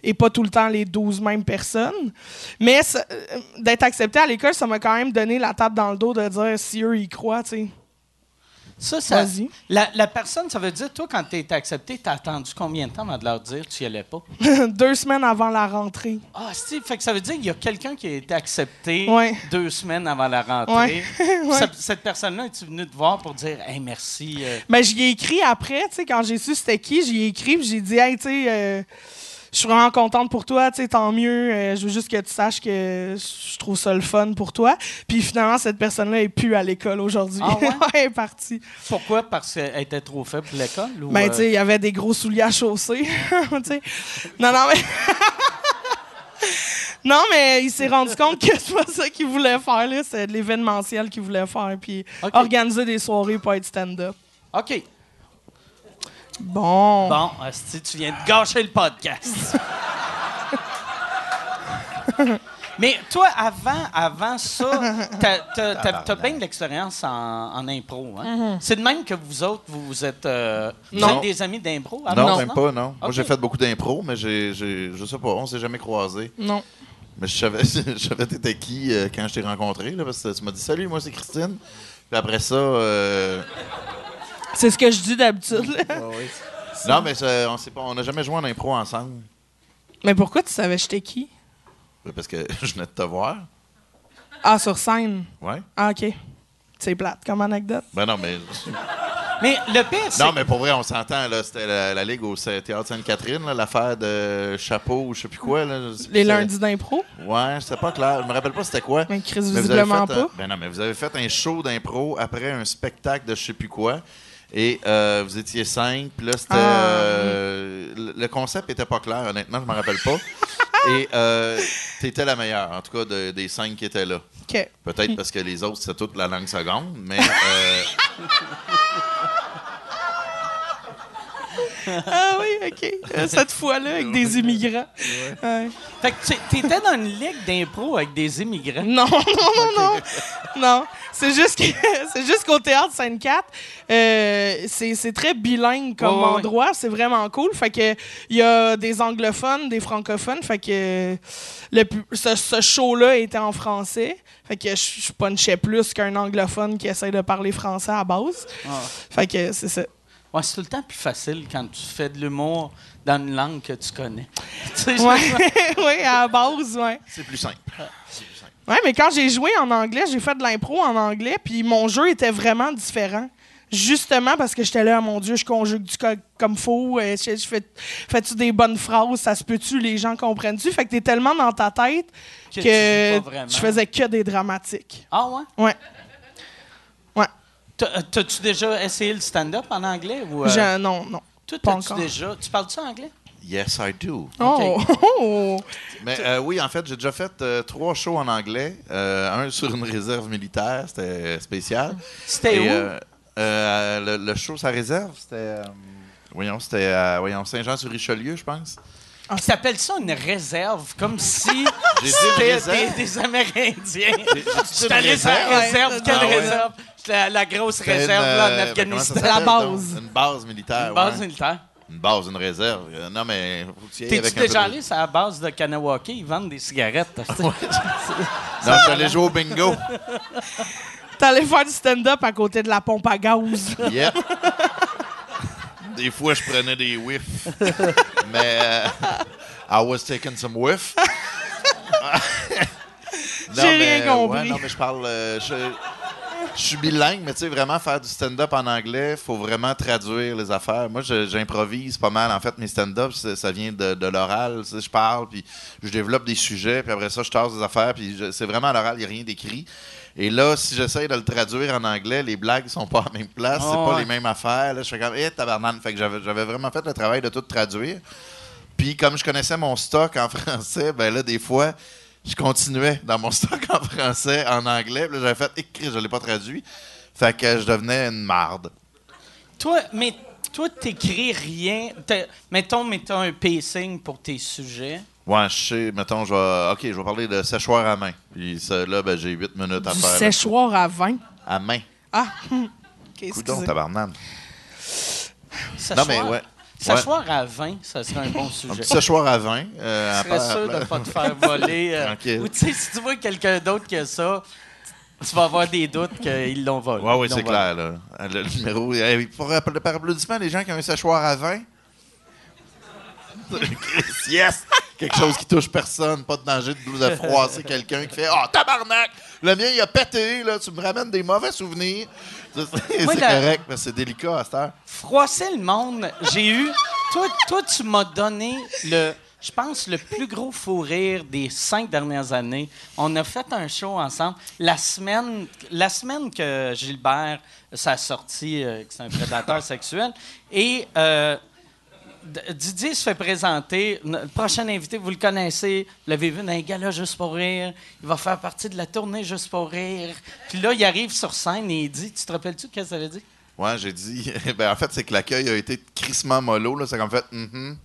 et pas tout le temps les 12 mêmes personnes. Mais euh, d'être accepté à l'école, ça m'a quand même donné la tape dans le dos de dire si eux y croient, tu sais. Ça, ça. Vas-y. La, la personne, ça veut dire, toi, quand tu été accepté, tu as attendu combien de temps avant de leur dire que tu y allais pas? Deux semaines avant la rentrée. Ah, Steve, fait que ça veut dire qu'il y a quelqu'un qui a été accepté Ouais. deux semaines avant la rentrée. Ouais. Ouais. Cette, cette personne-là, es-tu venue te voir pour dire, hey, merci? euh, Mais j'y ai écrit après, tu sais, quand j'ai su c'était qui, j'y ai écrit, j'ai dit, hey, tu sais, euh, je suis vraiment contente pour toi, tu sais, tant mieux. euh, je veux juste que tu saches que je trouve ça le fun pour toi. Puis finalement, cette personne-là est plus à l'école aujourd'hui. Ah ouais? elle est partie. Pourquoi? Parce qu'elle était trop faible pour l'école? ou, Ben, euh, tu sais, il y avait des gros souliers à chausser. Non, non, mais. non, mais il s'est rendu compte que c'est pas ça qu'il voulait faire, là. C'est de l'événementiel qu'il voulait faire. Puis organiser des soirées, pas être stand-up. OK. Bon. Bon, Asti, tu viens de gâcher le podcast. Mais toi, avant, avant ça, t'as, t'as- t'as- t'as bien de l'expérience en, en impro. Hein? C'est de même que vous autres, vous, vous êtes, euh, vous Non. êtes des amis d'impro? Non, avant, même pas, non. Moi, j'ai fait beaucoup d'impro, mais j'ai, j'ai- je sais pas, on s'est jamais croisés. Non. Mais je savais, je savais t'étais qui euh, quand je t'ai rencontré, là, parce que tu m'as dit salut, moi c'est Christine. Puis après ça, euh, C'est ce que je dis d'habitude. là. non, mais ça, on s'est pas, on n'a jamais joué en impro ensemble. Mais pourquoi tu savais j'étais qui? Parce que je venais de te voir. Ah, sur scène? Ouais. Ah, OK. C'est plate comme anecdote. Ben non, mais. Mais le pire, c'est. Non, mais pour vrai, on s'entend, là. C'était la, la Ligue au Théâtre Sainte-Catherine, là, l'affaire de chapeau ou je sais plus quoi, là. je sais plus Les lundis d'impro? Ouais, c'était pas clair. Je me rappelle pas c'était quoi. Mais Chris, Mais vous avez visiblement fait pas. un- ben non, mais vous avez fait un show d'impro après un spectacle de je sais plus quoi. Et euh, vous étiez cinq, puis là, c'était. Ah. euh, le- le concept était pas clair, honnêtement, je me rappelle pas. Et euh, t'étais la meilleure, en tout cas, de- des cinq qui étaient là. OK. Peut-être parce que les autres, c'était toute la langue seconde, mais. euh, Ah oui, OK. Euh, Cette fois-là, avec des immigrants. Ouais. Fait que tu- t'étais dans une ligue d'impro avec des immigrants. Non, non, non, non. Non. C'est juste que c'est juste qu'au théâtre Sainte-Cat, euh, c'est c'est très bilingue comme endroit. C'est vraiment cool. Fait que il y a des anglophones, des francophones. Fait que le, ce, ce show-là était en français. Fait que je je punchais plus qu'un anglophone qui essaie de parler français à base. Ah. Fait que c'est ça. Ouais, c'est tout le temps plus facile quand tu fais de l'humour dans une langue que tu connais. Tu sais, je- Ouais, ouais, à la base, ouais. C'est plus simple. C'est plus simple. Ouais, mais quand j'ai joué en anglais, j'ai fait de l'impro en anglais, puis mon jeu était vraiment différent. Justement parce que j'étais là, mon Dieu, je conjugue du co- comme faux, euh, je, je fais, fais-tu des bonnes phrases, ça se peut-tu, les gens comprennent-tu? Fait que t'es tellement dans ta tête Que que, tu je faisais que des dramatiques. Ah ouais? Ouais. T'as- T'as-tu déjà essayé le stand-up en anglais? Ou, euh, Je- non, non. toi, pas t'as-tu encore. déjà... Tu parles-tu anglais? Yes, I do. Oh! oh. Mais euh, oui, en fait, j'ai déjà fait euh, trois shows en anglais. Euh, un sur une réserve militaire, c'était spécial. C'était où? euh, euh, le, le show sa réserve, c'était. euh, voyons, c'était à Saint-Jean-sur-Richelieu, je pense. Puis t'appelles ça une réserve, comme si c'était des, des Amérindiens. Une allé sur la réserve? Quelle Ah ouais. réserve? La, la grosse réserve une, là, en euh, ben, Afghanistan. La s'appelle, base. donc? Une base militaire. Une base ouais. militaire. Une base, une réserve. Euh, non, mais T'es-tu un déjà allé sur la base de Kanawaki? Ils vendent des cigarettes. tu sais. Non, je suis allé jouer au bingo. T'allais faire du stand-up à côté de la pompe à gaz. Yep. Des fois, je prenais des whiffs. Mais euh, I was taking some whiff. Non, J'ai rien compris. ouais, non, mais je parle. euh, je, je suis bilingue, mais tu sais, vraiment faire du stand-up en anglais, faut vraiment traduire les affaires. Moi, j'improvise pas mal. En fait, mes stand-up, ça vient de, de l'oral. Je parle, puis je développe des sujets, puis après ça, je tasse des affaires, puis c'est vraiment à l'oral, il n'y a rien d'écrit. Et là, si j'essaye de le traduire en anglais, les blagues sont pas à la même place, c'est Ah pas ouais. les mêmes affaires. Là, je fais comme, eh, tabarnane. Fait que j'avais vraiment fait le travail de tout traduire. Puis comme je connaissais mon stock en français, ben là, des fois, je continuais dans mon stock en français, en anglais. Puis là, j'avais fait écrire, je l'ai pas traduit. Fait que je devenais une marde. Toi, mais toi, t'écris rien. Mettons, mettons un pacing pour tes sujets. Ouais, je sais, mettons, je vais. OK, je vais parler de séchoir à main. Puis ça, là, ben, j'ai 8 minutes à du faire. séchoir à vin? À main. Ah! OK, Coudon, excusez. tabarnane. Séchoir, Non, mais ouais. séchoir à vin, ça serait un bon Un sujet. petit séchoir à vin. euh, à Je serais part- sûr de ne pas te faire voler. euh, Tranquille. ou tu sais, si tu vois quelqu'un d'autre que ça, tu vas avoir des doutes qu'ils l'ont volé. Ouais, oui, c'est clair. Là. Le numéro. Pour, par applaudissement, les gens qui ont un séchoir à vin. yes! Quelque chose qui touche personne, pas de danger de blouse de froisser quelqu'un qui fait Oh, tabarnak! Le mien, il a pété, là, tu me ramènes des mauvais souvenirs. C'est la- correct, mais c'est délicat à cette heure. Froisser le monde, j'ai eu. Toi, toi tu m'as donné le. Je pense le plus gros fou rire des cinq dernières années. On a fait un show ensemble. La semaine, la semaine que Gilbert, ça a sorti, euh, que c'est un prédateur sexuel. Et euh, Didier se fait présenter. Le prochain invité, vous le connaissez. Vous l'avez vu dans un gala Juste pour rire. Il va faire partie de la tournée Juste pour rire. Puis là, il arrive sur scène et il dit Tu te rappelles-tu qu'est-ce que ça veut dire? Ouais, j'ai dit. ben, en fait, c'est que l'accueil a été crissement mollo. Là. C'est comme fait. Mhm.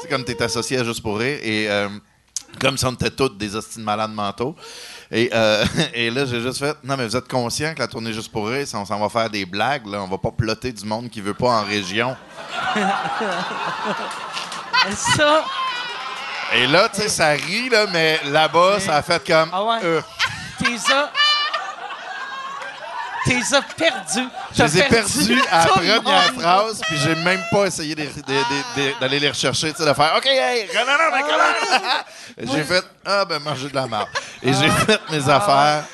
C'est comme t'es associé à Juste pour rire. Et euh, comme si on était tous des hostiles malades mentaux. Et, euh, et là, j'ai juste fait. Non, mais vous êtes conscient que la tournée Juste pour rire, on s'en va faire des blagues, là, on va pas plotter du monde qui veut pas en région. Ça, Et là, tu sais, ça rit, là, mais là-bas, ça a fait comme. Ah ouais? euh, t'es ça. T'es perdu. je les ai perdus à la première monde. phrase, puis j'ai même pas essayé d'aller les rechercher, tu sais, de faire OK, hey, comment? J'ai fait Ah, ben, manger de la marde. Et j'ai fait mes affaires.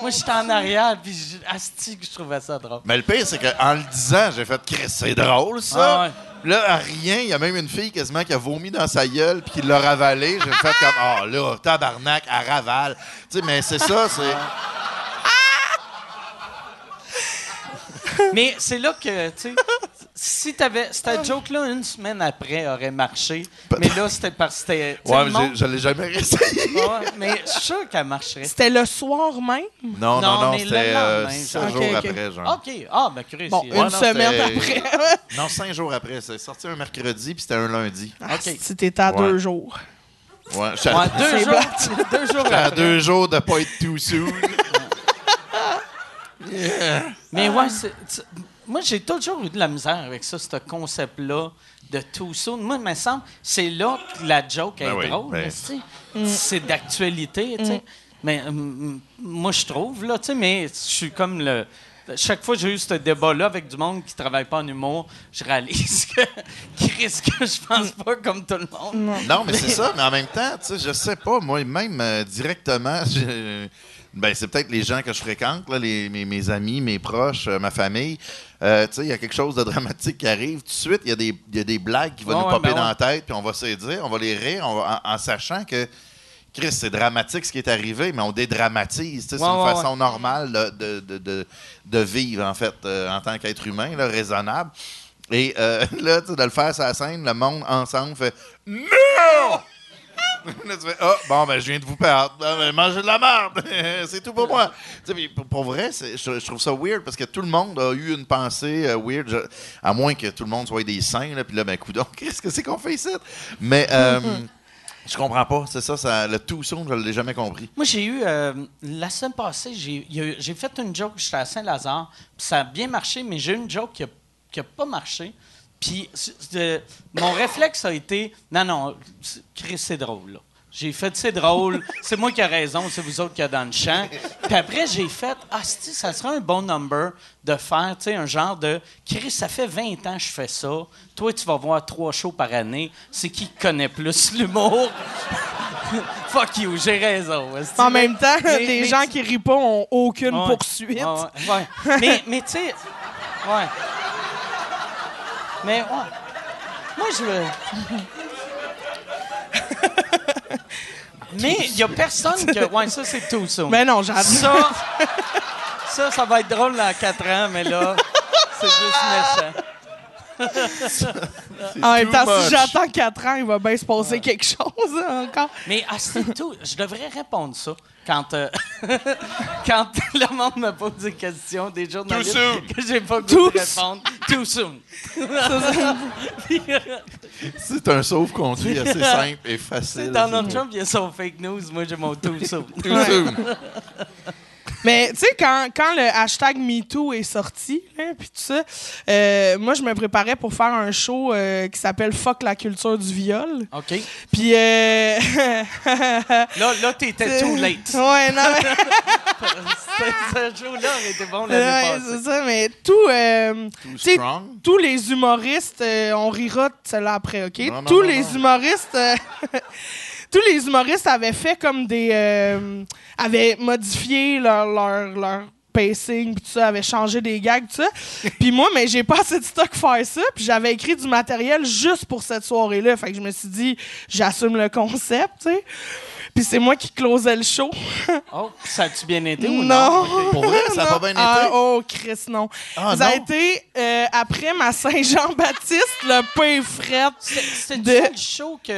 Moi, j'étais en arrière, puis je- asti que je trouvais ça drôle. Mais le pire, c'est qu'en le disant, j'ai fait c'est drôle, ça. Ah ouais. Là, à rien, il y a même une fille quasiment qui a vomi dans sa gueule puis qui l'a ravalé. J'ai fait comme Ah, là, tabarnak, elle ravale. Tu sais, mais c'est ça, c'est. Mais c'est là que, tu sais, si t'avais. Cette joke-là, une semaine après, aurait marché. Mais là, c'était parce que c'était. Ouais, mais j'ai- je l'ai jamais réessayé. Ouais, mais je suis sûr qu'elle marcherait. C'était le soir même? Non, non, Non, non, mais le c'était euh, lendemain, cinq genre. jours Ok, ok. après, genre. OK. Ah, ben, Chris. Bon, une non, semaine c'était- après. Non, cinq jours après. C'est sorti un mercredi puis c'était un lundi. OK. Si t'étais à Ouais. deux jours. Ouais, j'étais Ouais, deux jours, deux jours j'étais à après. deux jours de pas être too soon. Mais ouais, c'est- c'est- moi, j'ai toujours eu de la misère avec ça, ce concept-là de tout soon. Moi, il me semble, c'est là que la joke est Ben oui, drôle. ben. sais, C'est d'actualité, tu sais. Mais hum, moi, je trouve, là, tu sais, mais je suis comme le. chaque fois que j'ai eu ce débat-là avec du monde qui travaille pas en humour, je réalise que Chris, que je pense pas comme tout le monde. Non, mais c'est ça, mais en même temps, tu sais, je sais pas, moi, même euh, directement, je- ben, c'est peut-être les gens que je fréquente, là, les- mes, mes amis, mes proches, euh, ma famille. Euh, tu sais, il y a quelque chose de dramatique qui arrive. Tout de suite, il y, a des- il y a des blagues qui vont nous ouais, popper ben dans ouais. la tête, puis on va se dire, on va les rire, on va- en, en sachant que. Chris, c'est dramatique ce qui est arrivé, mais on dédramatise. c'est une façon normale de, de- de- de- de vivre, en fait, euh, en tant qu'être humain, là, raisonnable. Et là, de le faire sur la scène, le monde ensemble fait Non! Ah, bon, ben, je viens de vous perdre. Ah, ben, mangez de la merde. c'est tout pour moi. Tu sais, puis pour, pour vrai, je, je trouve ça weird parce que tout le monde a eu une pensée euh, weird. Je- à moins que tout le monde soit des saints, là, puis là, ben, coudonc, qu'est-ce que c'est qu'on fait ici? Mais, euh, je comprends pas. C'est ça, ça, le tout son, je l'ai jamais compris. Moi, j'ai eu. euh, la semaine passée, j'ai fait une joke, j'étais à Saint-Lazare, ça a bien marché, mais j'ai eu une joke qui a, qui a pas marché. Puis mon réflexe a été non, non, Chris, c'est drôle, là. J'ai fait c'est drôle, c'est moi qui ai raison, c'est vous autres qui êtes dans le champ. Puis après, j'ai fait ah, si, ça serait un bon number de faire, tu sais, un genre de Chris, ça fait 20 ans que je fais ça. Toi, tu vas voir trois shows par année. C'est qui connaît plus l'humour? Fuck you, j'ai raison. En même temps, Mais- les mais gens qui rient pas ont aucune Ouais. poursuite. Ouais, ouais. mais, mais tu sais, ouais. Mais, ouais. Moi, je veux. mais il y a personne que. Ouais, ça, c'est tout, ça. Mais non, j'adore. ça, ça, ça va être drôle dans 4 ans, mais là, c'est juste méchant. En même temps, si j'attends 4 ans, il va bien se passer quelque chose hein, encore. Mais ah, c'est tout. Je devrais répondre ça quand, euh, quand le monde me pose des questions, des journalistes que j'ai pas le goût de répondre. Too soon. C'est un sauve-conduit assez simple et facile. Donald Trump, il a son fake news. Moi, j'ai mon too soon. Too soon. Mais tu sais, quand, quand le hashtag MeToo est sorti, hein, puis tout ça, euh, moi, je me préparais pour faire un show euh, qui s'appelle Fuck la culture du viol. OK. Puis. Euh... Là, là t'étais too late. Ouais, non, mais. Ce show-là aurait été bon l'année Ouais, passée. c'est ça, mais tout. euh, Too strong. tous les humoristes, euh, on rira de celle-là après, OK? Non, non, tous non, les non. humoristes. tous les humoristes avaient fait comme des. euh, avaient modifié leur, leur, leur pacing, puis tout ça, avaient changé des gags, tout ça. Puis moi, mais j'ai pas assez de stock pour faire ça, puis j'avais écrit du matériel juste pour cette soirée-là. Fait que je me suis dit, j'assume le concept, tu sais. Puis c'est moi qui closais le show. Oh, ça a-tu bien été ou non? non? Pour vrai, ça a pas bien été? Ah, oh, Chris, non. Ah, ça a été euh, après ma Saint-Jean-Baptiste, le pain fret. C'est- De- le show que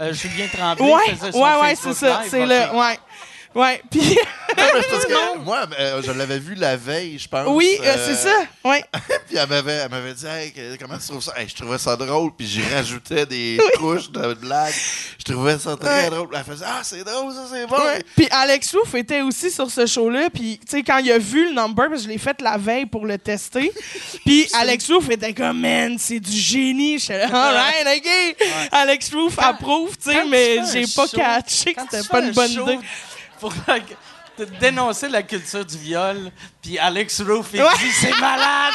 euh, Julien Tremblay Ouais, faisait ouais, ouais, c'est ça. C'est le. Ouais. Ouais. Puis. Parce que moi, euh, je l'avais vu la veille, je pense. oui, euh, euh, c'est ça. Ouais. Puis elle m'avait, elle m'avait dit hey, comment tu trouves ça? Hey, Je trouvais ça drôle, puis j'y rajoutais des couches de blagues. Je trouvais ça très Ouais. drôle. Elle faisait Ah, c'est drôle, ça, c'est bon. Ouais. Puis Alex Roof était aussi sur ce show-là. Puis, tu sais, quand il a vu le number, parce que je l'ai fait la veille pour le tester. Puis Alex Roof était comme, man, c'est du génie. Je suis là, alright, OK. Alex Roof Quand- approuve, tu sais, mais j'ai pas show- catché que c'était pas un une bonne show idée. Pour te dénoncer la culture du viol, puis Alex Roof, il Ouais. dit c'est malade.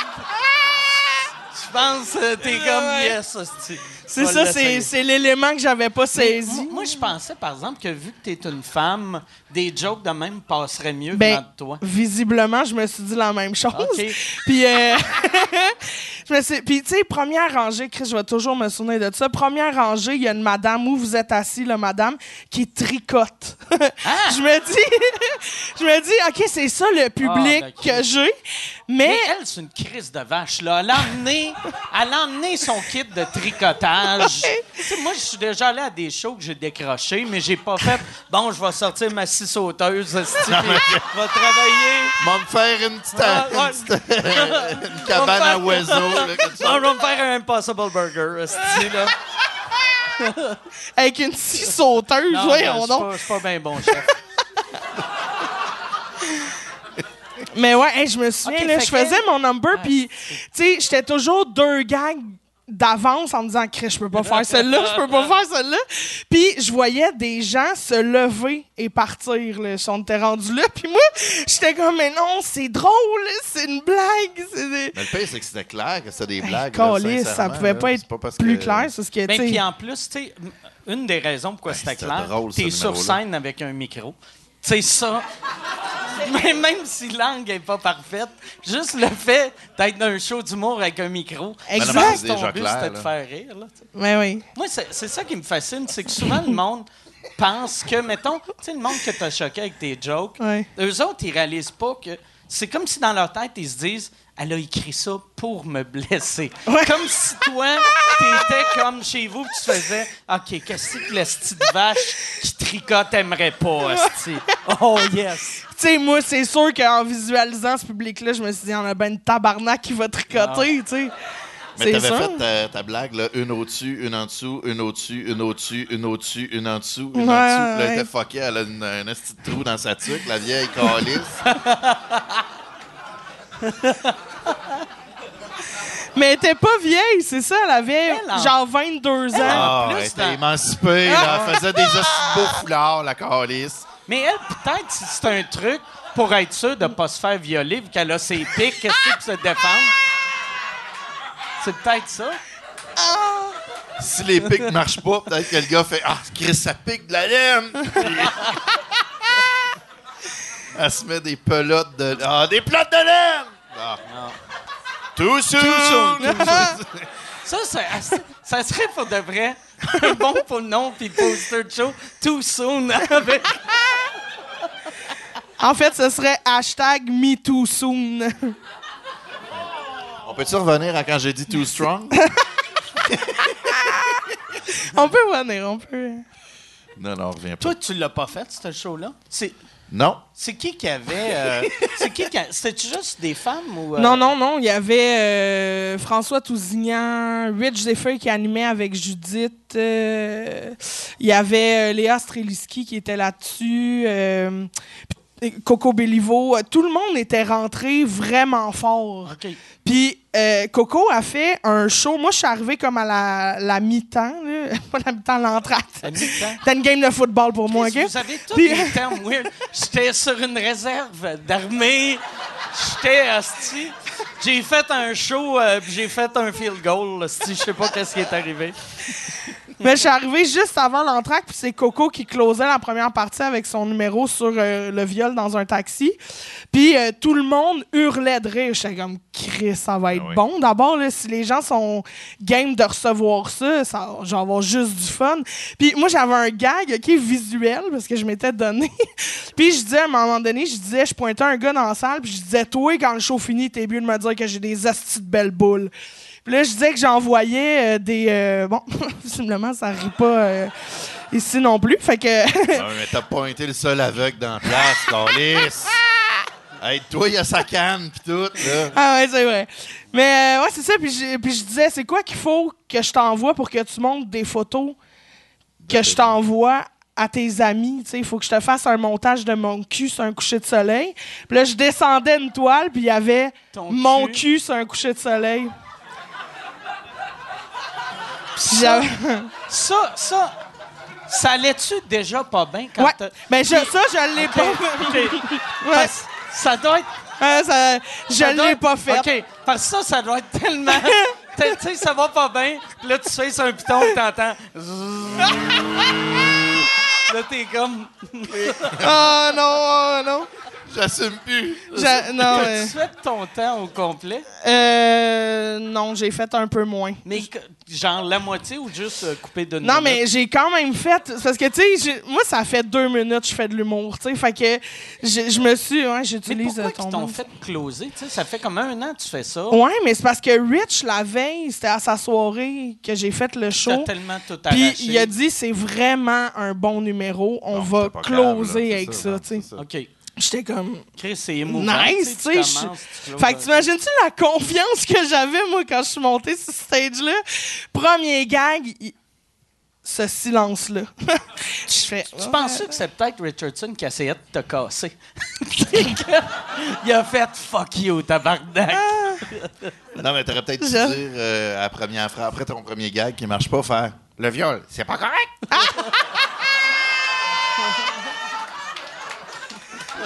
Je pense que t'es comme yes, hostie. C'est ça, c'est l'élément que j'avais pas saisi. Moi, moi, je pensais, par exemple, que vu que t'es une femme, des jokes de même passeraient mieux Ben, venant de toi. Visiblement, je me suis dit la même chose. OK. Puis, euh, je me suis- puis tu sais, première rangée, Chris, je vais toujours me souvenir de ça. Première rangée, il y a une madame où vous êtes assis, la madame, qui tricote. Ah! je me dis, je me dis, OK, c'est ça le public ben, que j'ai. Mais, Mais elle, c'est une crise de vache, là. Elle a emmené, elle a emmené son kit de tricotage. Moi, je suis déjà allé à des shows que j'ai décrochés, mais j'ai pas fait « Bon, je vais sortir ma scie sauteuse, je vais travailler. Va me faire une petite, Ah, ouais. une, petite- une cabane à oiseaux. là. Non, je vais me faire un Impossible Burger, esti, là. avec une scie sauteuse, Non, voyons donc. c'est pas- bien bon, chef. Mais ouais, hey, je me souviens, Ok, là, fait je que- faisais mon number, puis, tu sais, j'étais toujours deux gags d'avance en me disant Chris, je peux pas faire celle-là, je peux pas faire celle-là. Puis je voyais des gens se lever et partir. Là. On était rendu là. Puis moi, j'étais comme, mais non, c'est drôle, c'est une blague. C'est des... Mais le pire, c'est que c'était clair que c'était des Hey, blagues. là, câlisse, ça pouvait là. pas C'est être parce plus que- clair. C'est ce que, Ben, tu sais, puis en plus, tu sais, une des raisons pourquoi c'était c'était clair, drôle, t'es sur scène avec un micro. Sais, ça. Mais même si la langue n'est pas parfaite, juste le fait d'être dans un show d'humour avec un micro, Exact. C'est c'est ton but, c'était de faire rire. Là. Ouais, oui. Moi, c'est c'est ça qui me fascine, c'est que souvent le monde pense que, mettons, tu sais, le monde que t'as choqué avec tes jokes, eux autres, ils réalisent pas que. C'est comme si dans leur tête, ils se disent Elle a écrit ça pour me blesser. Ouais. Comme si toi, t'étais comme chez vous, tu faisais OK, qu'est-ce que le style de vache qui tricote aimerait pas, esti? Oh, yes. Tu sais, moi, c'est sûr qu'en visualisant ce public-là, je me suis dit, il y en a ben une tabarnak qui va tricoter, tu sais. Mais t'avais fait ta, ta blague, là, une au-dessus, une en dessous, une au-dessus, une au-dessus, une au-dessus, une en dessous, une Ouais, en dessous. Puis Là, elle était fuckée, elle a une, un esti de trou dans sa tuque, la vieille calice. Mais elle était pas vieille, c'est ça, elle avait Elle, genre 22 ans. Ah, plus, elle était émancipée, là, elle faisait des esti de beaux foulards, la calice. Mais elle, peut-être, si c'est un truc pour être sûr de pas se faire violer, vu qu'elle a ses pics, qu'est-ce que pour se défendre? C'est peut-être ça. Si les pics marchent pas, peut-être que le gars fait Ah, Chris, ça pique de la laine! Puis- Elle se met des pelotes de. Ah, des pelotes de laine! Ah. Tout soon! Ça, ça, ça serait pour de vrai un bon pour le nom puis poster de show too soon avec En fait, ce serait hashtag MeTooSoon. On peut-tu revenir à quand j'ai dit too strong? on peut revenir, on peut. non, non, on revient pas. Toi, tu l'as pas fait, ce show-là? C'est, Non. c'est qui qui avait. euh, c'est qui qui. a- C'était-tu juste des femmes ou. euh, Non, non, non. Il y avait euh, François Tousignan, Rich Zephyr qui animait avec Judith. euh, il y avait euh, Léa Streliski qui était là-dessus. euh, puis Coco Bellivo. Euh, Tout le monde était rentré vraiment fort. Puis euh, Coco a fait un show. Moi, je suis arrivée comme à la, la mi-temps. Pas la mi-temps, l'entracte. À mi-temps? C'était une game de football pour moi, OK? Vous avez tous Puis- termes weird? J'étais sur une réserve d'armée. J'étais hostie. J'ai fait un show, euh, j'ai fait un field goal. hostie. Je sais pas qu'est-ce qui est arrivé. Mais je suis arrivée juste avant l'entracte, puis c'est Coco qui closait la première partie avec son numéro sur euh, le viol dans un taxi. Puis euh, tout le monde hurlait de rire. J'étais comme, Chris, ça va être oui. bon. D'abord, si les gens sont game de recevoir ça, ça je vais avoir juste du fun. Puis moi, j'avais un gag, OK, visuel, parce que je m'étais donné. puis je disais, à un moment donné, je disais, je pointais un gars dans la salle, puis je disais, toi, quand le show finit, t'es mieux de me dire que j'ai des astis de belles boules. Là, je disais que j'envoyais euh, des. euh, bon, visiblement, ça rit pas euh, ici non plus. Fait que. Mais t'as pointé le seul aveugle dans la place, calice! Hey, toi, il y a sa canne pis tout, là. ah ouais, c'est vrai. Mais euh, ouais, c'est ça. Puis je, puis je disais, c'est quoi qu'il faut que je t'envoie pour que tu montes des photos que je t'envoie à tes amis. Tu sais, il faut que je te fasse un montage de mon cul sur un coucher de soleil. Puis là, je descendais une toile, puis il y avait Ton mon cul. cul sur un coucher de soleil. Ça, ça, ça, ça allait-tu déjà pas bien quand Ouais. t'as- Ben, je, ça, je l'ai pas. OK. Ouais. Ça doit être. Ça- je ça l'ai être- pas fait. OK. Parce que ça, ça doit être tellement. Tu sais, ça va pas bien. Là, tu fais sur un piton et t'entends. là, t'es comme. Ah non, ah, non. J'assume plus. J'a- non, euh, T'as-tu fait ton temps au complet? euh, non, j'ai fait un peu moins. Mais genre la moitié ou juste euh, coupé de Non, mais j'ai quand même fait. Parce que, tu sais, moi, ça fait deux minutes que je fais de l'humour, tu sais. Fait que je, je me suis. Ouais, Mais j'utilise pourquoi euh, qu'ils ton t'ont fait closer? Tu sais, ça fait comme un an que tu fais ça. Ouais, mais c'est parce que Rich, la veille, c'était à sa soirée que j'ai fait le T'as show. tellement tout Puis il a dit c'est vraiment un bon numéro, on Non, va grave, là, closer avec ça, non, tu sais. ça. OK. J'étais comme. Chris, c'est émouvant. Nice, tu sais. je- Fait que t'imagines-tu la confiance que j'avais, moi, quand je suis montée sur ce stage-là? Premier gag, il- ce silence-là. je fais. Tu penses que c'est peut-être Richardson qui essayait de te casser? il a fait fuck you, tabarnak. Ah, Non, mais t'aurais peut-être dû Je- dire euh, à la première phrase, après ton premier gag qui marche pas, faire le viol, c'est pas correct.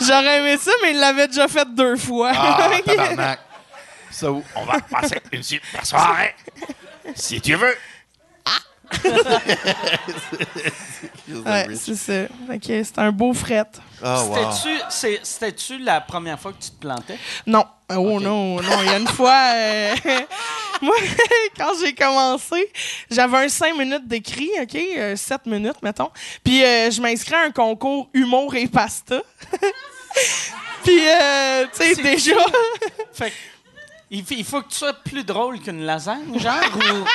J'aurais aimé ça, mais il l'avait déjà fait deux fois. Ah, tabarnak. Ça, où? on va passer une super soirée. Si tu veux. ouais, c'est ça. Que c'est un beau fret. Oh, wow. C'était-tu, la première fois que tu te plantais? Non. Euh, Oh non, non. Il y a une fois, euh, moi, quand j'ai commencé, j'avais un 5 minutes d'écrit, OK? euh, 7 minutes, mettons. Puis euh, je m'inscris à un concours humour et pasta. Puis, euh, tu sais, déjà... Fait que, il faut que tu sois plus drôle qu'une lasagne, genre, ou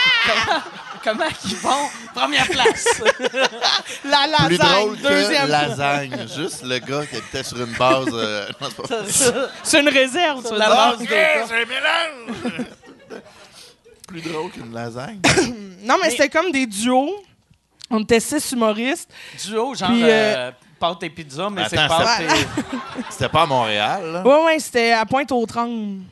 comment, ils vont? Première place. la lasagne, Plus drôle deuxième. que lasagne. Juste le gars qui était sur une base. euh, non, c'est pas vrai. C'est une réserve, Sur la dire. base de Eh, c'est un mélange! Plus drôle qu'une lasagne. Non, mais c'était comme des duos. On était six humoristes. duo, genre Puis, euh, euh, pâte et pizza, mais c'est pâte et... C'était pas à Montréal, là? Ouais, ouais, c'était à Pointe-aux-Trembles.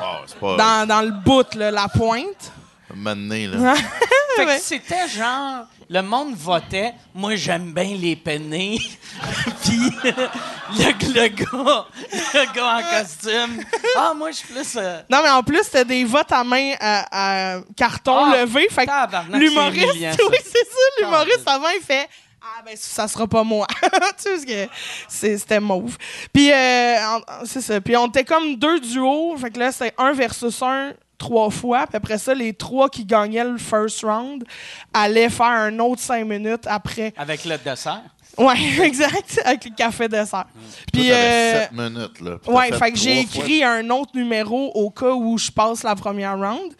Oh, c'est pas. Dans, dans le bout, là, la pointe. Mané, là. Fait que c'était genre, le monde votait, moi j'aime bien les pennés. Puis le, le gars, le gars en costume, ah moi je suis plus. euh, Non, mais en plus, c'était des votes à main à, à carton Ah, levé. Fait que c'est l'humoriste, oui, c'est ça, l'humoriste avant, il fait Ah, ben, ça sera pas moi. tu sais, parce que c'est- c'était mauve. Puis, euh, c'est ça. Puis, on était comme deux duos. Fait que là, c'était un versus un trois fois. Puis après ça, les trois qui gagnaient le first round allaient faire un autre cinq minutes après. avec le dessert? Ouais, exact. Avec le café dessert. Puis, Puis, euh, 7 minutes, là. Ouais, fait que j'ai fois. écrit un autre numéro au cas où je passe la première round.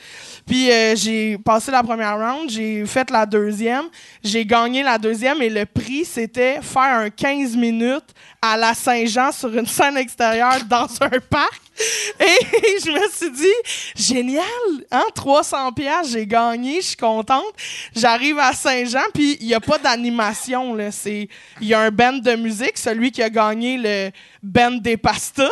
Puis euh, j'ai passé la première round, j'ai fait la deuxième, j'ai gagné la deuxième et le prix c'était faire un 15 minutes à la Saint-Jean sur une scène extérieure dans un parc. Et je me suis dit génial, hein, 300 pièces, j'ai gagné, je suis contente. J'arrive à Saint-Jean puis il y a pas d'animation il y a un band de musique, celui qui a gagné le band des pastas.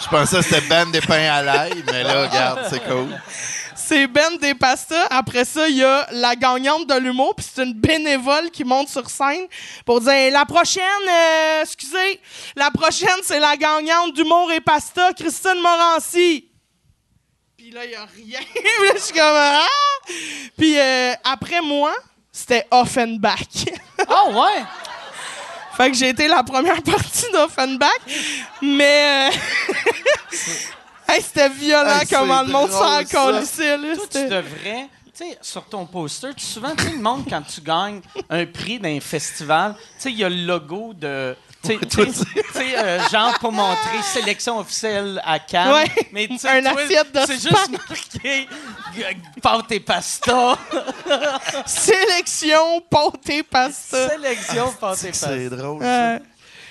Je pensais que c'était Ben des pains à l'ail, mais là, regarde, c'est cool. C'est Ben des pastas. Après ça, il y a la gagnante de l'humour, puis c'est une bénévole qui monte sur scène pour dire la prochaine, euh, excusez, la prochaine c'est la gagnante d'humour et pasta, Christine Morancy. Puis là, il y a rien. Je suis comme ah. Puis euh, après moi, c'était Offenbach. Oh ouais! fait que j'ai été la première partie d'Offenbach, mais euh, hey, c'était violent Hey, comment le monde s'en colissait. Toi, tu devrais, tu sais, sur ton poster, tu- souvent, tu le monde, quand tu gagnes un prix d'un festival, tu sais, il y a le logo de. Tu sais, euh, genre pour montrer sélection officielle à Cannes. Ouais. Mais tu sais, Un toi, assiette de C'est juste marqué g- pâte et pasta. Sélection, pâte et pasta. sélection pâte et pasta. C'est drôle. ça. Euh,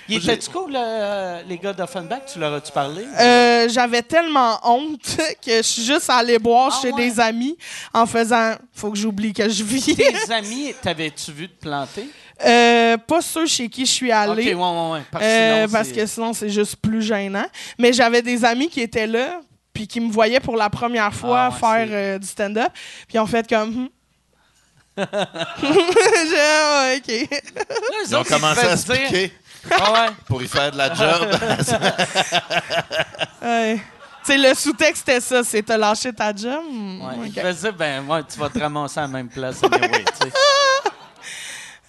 Il était-tu cool, euh, les gars d'Offenbach? Tu leur as-tu parlé? euh, J'avais tellement honte que je suis juste allée boire Ah chez ouais? des amis en faisant faut que j'oublie que je vis. Tes amis, t'avais-tu vu te planter? Euh, pas ceux chez qui je suis Ok, allée. ouais, ouais, ouais. Parce, que euh, sinon, parce c'est- que sinon, c'est juste plus gênant. Mais j'avais des amis qui étaient là, puis qui me voyaient pour la première fois Ah ouais, faire c'est- euh, du stand-up. Puis ils ont fait comme. Hmm. J'ai ah ouais, OK. Là, eux Ils ont autres, commencé à se dire- piquer Ah ouais? pour y faire de la job. Ouais. Tu sais, le sous-texte, c'était ça c'est t'as lâché ta job. Ouais, OK. Il devait se dire, ben, ouais, tu vas te ramasser à la même place. anyway.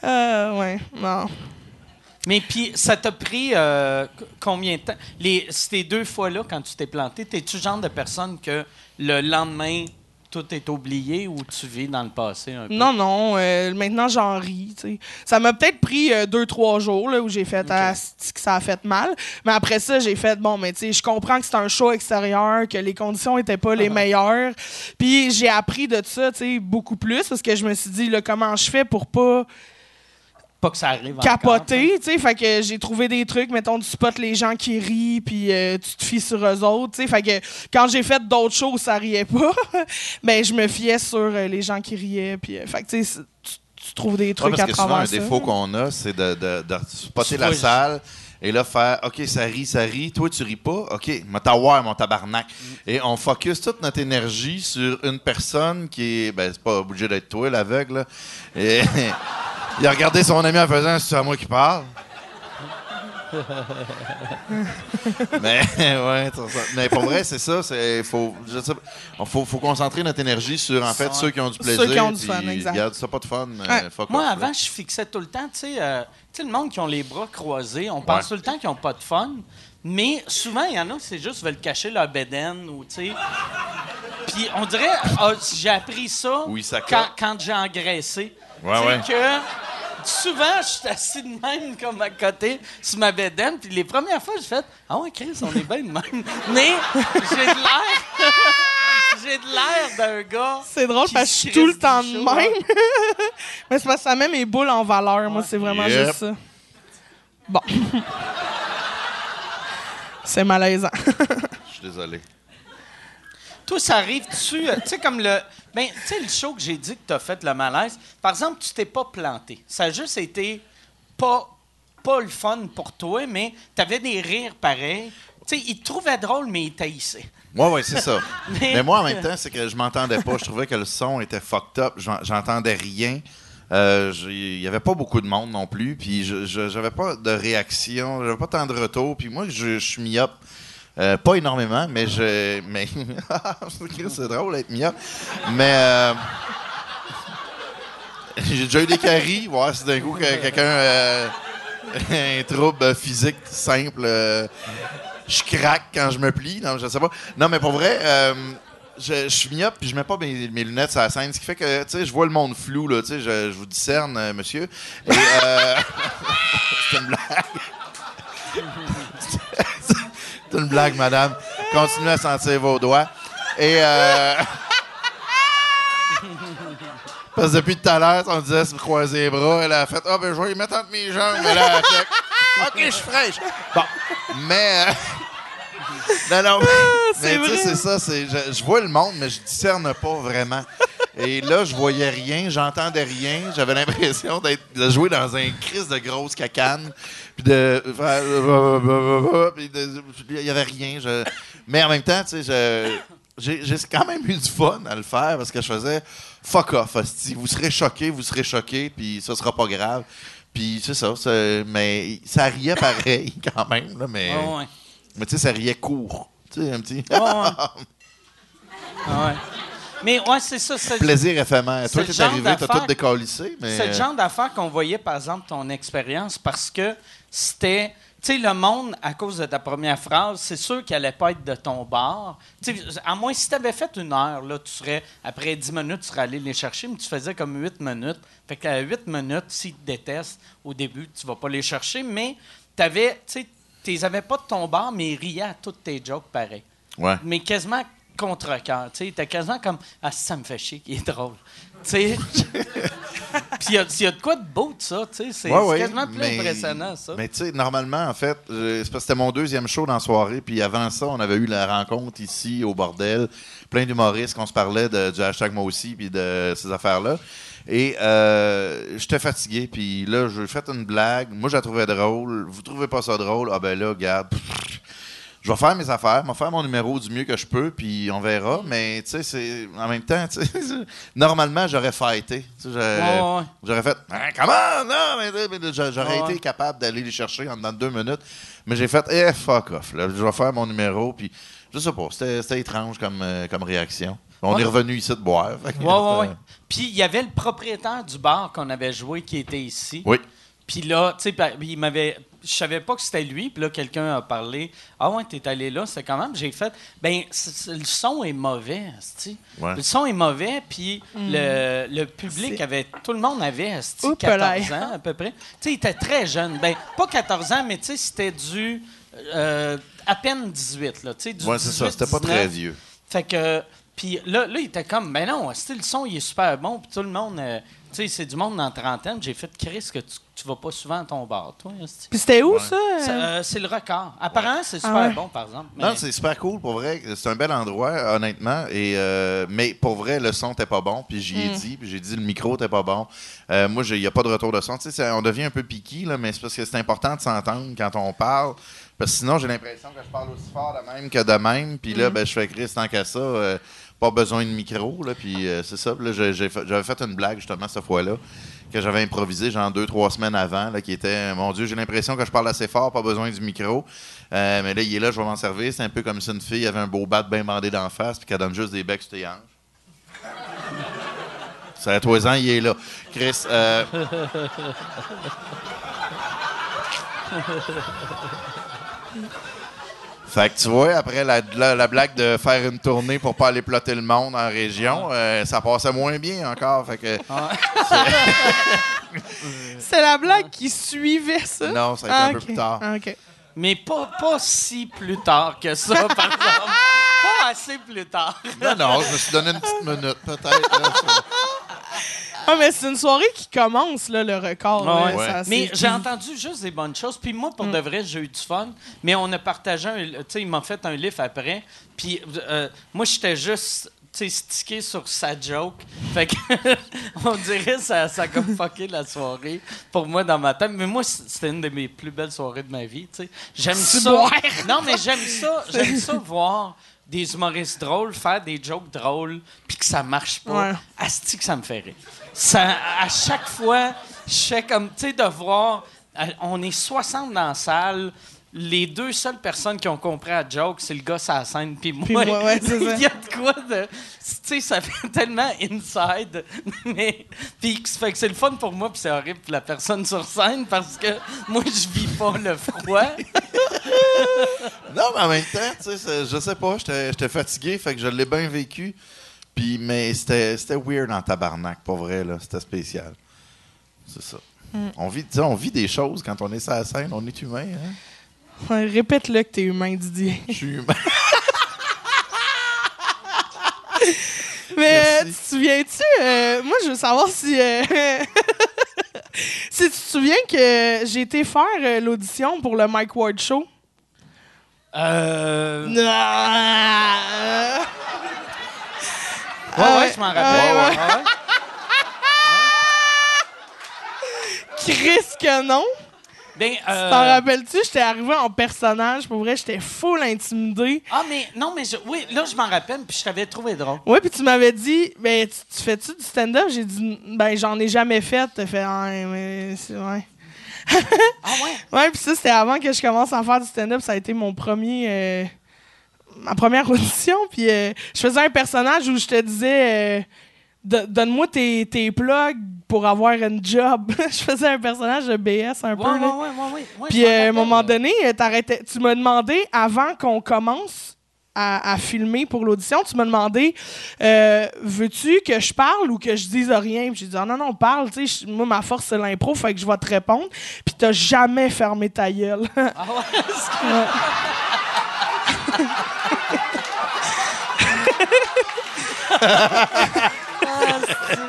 Euh, ouais, non. Mais puis, ça t'a pris euh, combien de temps? Les, ces deux fois-là, quand tu t'es planté, t'es-tu le genre de personne que le lendemain, tout est oublié ou tu vis dans le passé un peu? Non, non, euh, maintenant j'en ris. tu sais. Ça m'a peut-être pris euh, deux, trois jours là, où j'ai fait Ah, que ça a fait mal. Mais après ça, j'ai fait bon, mais tu sais, je comprends que c'est un show extérieur, que les conditions étaient pas les meilleures. Puis j'ai appris de ça, tu sais, beaucoup plus parce que je me suis dit là, comment je fais pour pas Pas que ça arrive capoter, tu sais, fait que j'ai trouvé des trucs, mettons, tu spots les gens qui rient, puis euh, tu te fies sur eux autres, tu sais, fait que quand j'ai fait d'autres choses, ça riait pas, ben je me fiais sur euh, les gens qui riaient, puis euh, fait que tu sais, tu, trouves des Ouais, trucs parce à que souvent, un défaut qu'on a, c'est de, de, de spotter Tu la salle Et là, faire, OK, ça rit, ça rit. Toi, tu ris pas? OK, m'a t'avoir, mon tabarnak. Et on focus toute notre énergie sur une personne qui est, ben, c'est pas obligé d'être toi, l'aveugle. Et il a regardé son ami en faisant, c'est à moi qui parle. mais ouais, c'est ça. mais pour vrai, c'est ça. C'est faut, je sais pas, faut, faut concentrer notre énergie sur en fait ceux qui ont du plaisir. Ceux qui ont du fun, exact. Regarde, ça pas de fun. euh, Ouais. fuck Moi, off, là. avant, je fixais tout le temps, tu sais, euh, le monde qui ont les bras croisés, on pense Ouais. tout le temps qu'ils n'ont pas de fun, mais souvent, il y en a, c'est juste, veulent cacher leur bédaine ou, tu sais. Puis on dirait, ah, j'ai appris ça Oui, ça quand, quand j'ai engraissé. Ouais, Tu sais ouais. que souvent, je suis assis de même comme à côté sur ma bédaine, puis les premières fois, j'ai fait « Ah ouais, Chris, on est bien de même. » Mais j'ai de l'air... j'ai de l'air d'un gars... C'est drôle parce que je suis tout le temps de même. hein. Mais c'est parce que ça met mes boules en valeur. Moi, c'est vraiment Yep. juste ça. Bon. c'est malaisant. Je suis désolé. Toi, ça arrive-tu, euh, tu sais, comme le. Ben, tu sais, le show que j'ai dit que tu as fait le malaise, par exemple, tu t'es pas planté. Ça a juste été pas, pas le fun pour toi, mais tu avais des rires pareils. Tu sais, ils te trouvaient drôle, mais ils t'haïssaient. Ouais, ouais, c'est ça. Mais- Mais moi, en même temps, c'est que je m'entendais pas. Je trouvais que le son était fucked up. J'en- J'entendais rien. Euh, Il y avait pas beaucoup de monde non plus. Puis je j'avais pas de réaction. J'avais pas tant de retour. Puis moi, je, je suis myope. Euh, pas énormément, mais je. Mais. c'est drôle d'être myope. Mais. euh, J'ai déjà eu des caries. Voir si d'un coup que quelqu'un. euh, un trouble physique simple. euh, je craque quand je me plie. Non, je sais pas. Non, mais pour vrai, je, suis myope puis je mets pas mes, lunettes sur la scène, ce qui fait que, tu sais, je vois le monde flou, tu sais, je, vous discerne, monsieur. Euh, c'est une blague. C'est une blague, madame. Continuez à sentir vos doigts. Et, euh, parce que depuis tout à l'heure, on disait se croiser les bras. Elle a fait Ah, ben, je vais les mettre entre mes jambes. Mais là, elle a fait, OK, je suis fraîche. Bon. Mais. euh, non, non, mais, c'est mais tu sais, vrai. c'est ça. c'est- Je, je vois le monde, mais je discerne pas vraiment. Et là, je voyais rien, j'entendais rien. J'avais l'impression d'être de jouer dans un crise de grosse cacane. Puis de faire. puis de- Il y avait rien. je- Mais en même temps, tu sais, je- j'ai quand même eu du fun à le faire parce que je faisais fuck off, hostie. Vous serez choqués, vous serez choqués, puis ça sera pas grave. Puis c'est ça, mais ça riait pareil quand même, là, mais, ouais. mais tu sais, ça riait court. Tu sais, un petit Ah ouais. Ah ouais. Mais ouais, c'est ça. C'est plaisir éphémère. c'est Toi, le t'es genre arrivé, t'as tout décalissé, mais... C'est le genre d'affaire qu'on voyait, par exemple, ton expérience, parce que c'était. Tu sais, le monde, à cause de ta première phrase, c'est sûr qu'il allait pas être de ton bord. Tu sais, à moins si tu avais fait une heure, là, tu serais, après 10 minutes, tu serais allé les chercher, mais tu faisais comme 8 minutes. Fait qu'à 8 minutes, s'ils te détestent, au début, tu vas pas les chercher, mais tu avais, tu sais, tu les avais pas de ton bord, mais ils riaient à toutes tes jokes pareil. Ouais. Mais quasiment contre-cœur. Tu sais, il quasiment comme Ah, ça me fait chier qu'il est drôle. Tu sais. Puis il y, a- il y a de quoi de beau de ça, tu sais. C'est Ouais, c'est ouais, quasiment plus mais- impressionnant, ça. Mais tu sais, normalement, en fait, euh, c'est parce que c'était mon deuxième show dans la soirée, puis avant ça, on avait eu la rencontre ici au bordel, plein d'humoristes qu'on se parlait de- du hashtag moi aussi, puis de ces affaires-là. Et euh, j'étais fatigué, puis là, j'ai fait une blague. Moi, je la trouvais drôle. Vous trouvez pas ça drôle? Ah ben là, regarde. Je vais faire mes affaires, je vais faire mon numéro du mieux que je peux, puis on verra. Mais tu sais, c'est en même temps, normalement, j'aurais fighté. J'aurais- Ouais, ouais, fait Hein, comment non j'aurais Ouais. été capable d'aller les chercher en dedans de deux minutes mais j'ai fait eh fuck off là, je vais faire mon numéro puis je sais pas c'était étrange comme euh, comme réaction on est revenu ici de boire Puis il y avait le propriétaire du bar qu'on avait joué qui était ici. oui Puis là, tu sais, il m'avait. Je savais pas que c'était lui. Puis là, quelqu'un a parlé. Ah ouais, t'es allé là. C'est quand même. J'ai fait. Ben, le son est mauvais. Ouais. Le son est mauvais. Puis le, le public avait. Tout le monde avait, esti, Oups 14 là. ans à peu près. Tu sais, il était très jeune. Ben, pas 14 ans, mais tu sais, c'était du. euh, à peine 18, là. Tu sais, du ouais c'est ça 18, c'était pas 19. très vieux Fait que. Puis là, là, il était comme, ben non, le son, il est super bon. Puis tout le monde, euh, tu sais, c'est du monde dans la trentaine. J'ai fait, Chris, que tu, tu vas pas souvent à ton bar, toi. Puis c'était où, ça? C'est, euh? euh, c'est le record. Apparemment, c'est super Ah ouais. bon, par exemple. Non, c'est super cool, pour vrai. C'est un bel endroit, honnêtement. Et, euh, mais pour vrai, le son n'était pas bon. Puis j'y ai dit, puis j'ai dit le micro n'était pas bon. Euh, moi, il n'y a pas de retour de son. Tu sais, on devient un peu piqué, là, mais c'est parce que c'est important de s'entendre quand on parle. Parce que sinon, j'ai l'impression que je parle aussi fort de même que de même. Puis là, ben, je fais Chris tant qu'à ça. euh, pas besoin de micro. Là, puis euh, c'est ça. Fait- j'avais fait une blague, justement, cette fois-là, que j'avais improvisé, genre deux, trois semaines avant, là, qui était Mon Dieu, j'ai l'impression que je parle assez fort, pas besoin du micro. Euh, mais là, il est là, je vais m'en servir. C'est un peu comme si une fille avait un beau bat bien bandé d'en face, puis qu'elle donne juste des becs sur tes hanches. Ça à trois ans, il est là. Chris, euh, Fait que tu vois, après la, la- la blague de faire une tournée pour pas aller plotter le monde en région, euh, ça passait moins bien encore. Fait que C'est la blague qui suivait ça? non, ça a été Ah, un peu ok. plus tard. Ah. Mais pas, pas si plus tard que ça, par exemple. Assez plus tard. Non, non, je me suis donné une petite minute, peut-être. Ah, mais c'est une soirée qui commence, là, le record. Ah là. ouais. Ça, Mais j'ai entendu juste des bonnes choses. Puis moi, pour de vrai, j'ai eu du fun. Mais on a partagé un. Tu sais, il m'a fait un livre après. Puis euh, moi, j'étais juste. Tu sais, stické sur sa joke. Fait que, on dirait que ça, ça a comme fucké la soirée pour moi dans ma tête. Mais moi, c'était une de mes plus belles soirées de ma vie, tu sais. J'aime ça. boire. Non, mais j'aime ça. J'aime ça voir des humoristes drôles faire des jokes drôles puis que ça marche pas. Ouais. Asti que ça me fait rire. Ça, à chaque fois, je fais comme, tu sais, de voir, euh, on est 60 dans la salle, les deux seules personnes qui ont compris la joke, c'est le gars sur la scène, puis moi. Moi, ouais, c'est ça. Il y a de quoi de. Tu sais, ça fait tellement inside. Mais. Puis ça fait que c'est le fun pour moi, puis c'est horrible pour la personne sur scène, parce que moi, je vis pas le froid. Non, mais en même temps, tu sais, je sais pas, j'étais fatigué, fait que je l'ai bien vécu. Puis, mais c'était c'était weird en tabarnak, pour vrai, là. C'était spécial. C'est ça. On, vit, tu sais, on vit des choses quand on est sur la scène, on est humain, hein? Ouais, Répète-le que t'es humain, Didier. Je suis humain. Mais euh, tu te souviens-tu? euh, moi, je veux savoir si. euh, si tu te souviens que j'ai été faire euh, l'audition pour le Mike Ward Show? Euh. Ah, Ouais, Ah ouais, ouais. je m'en rappelle. ouais, Ouais, ouais. Chris que non. Ben, euh, T'en rappelles-tu? J'étais arrivé en personnage. Pour vrai, j'étais full intimidé. Ah, mais non, mais je- oui, là, je m'en rappelle, puis je t'avais trouvé drôle. Ouais, puis tu m'avais dit, ben, tu, tu fais-tu du stand-up? J'ai dit, ben, j'en ai jamais fait. T'as fait, ah, mais c'est ouais. Ah, ouais? Ouais, puis ça, c'était avant que je commence à faire du stand-up. Ça a été mon premier. euh, ma première audition. Puis euh, je faisais un personnage où je te disais. Do- Donne-moi tes, tes plugs pour avoir un job. je faisais un personnage de BS un Ouais, peu. ouais, là. ouais, Puis euh, à un moment donné, euh, t'arrêtais- tu m'as demandé, avant qu'on commence à, à filmer pour l'audition, tu m'as demandé euh, Veux-tu que je parle ou que je dise rien? Puis J'ai dit Ah non, non, parle. tu sais, Moi, ma force, c'est l'impro, fait que je vais te répondre. Puis t'as jamais fermé ta gueule. Ah, ouais?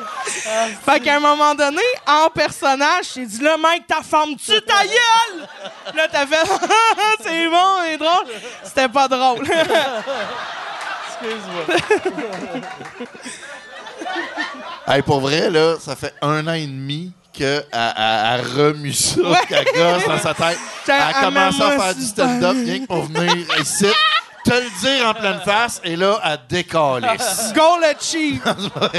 fait qu'à un moment donné, en personnage, j'ai dit Là, mec, ta ferme-tu ta gueule Là, t'as fait C'est bon, c'est drôle. C'était pas drôle. Hey, pour vrai, là, ça fait un an et demi qu'elle a remu ça, qu'elle gosse dans sa tête. Elle a commencé à faire du stand-up rien que pour venir ici, te le dire en pleine face, et là. Goal achieved. Euh,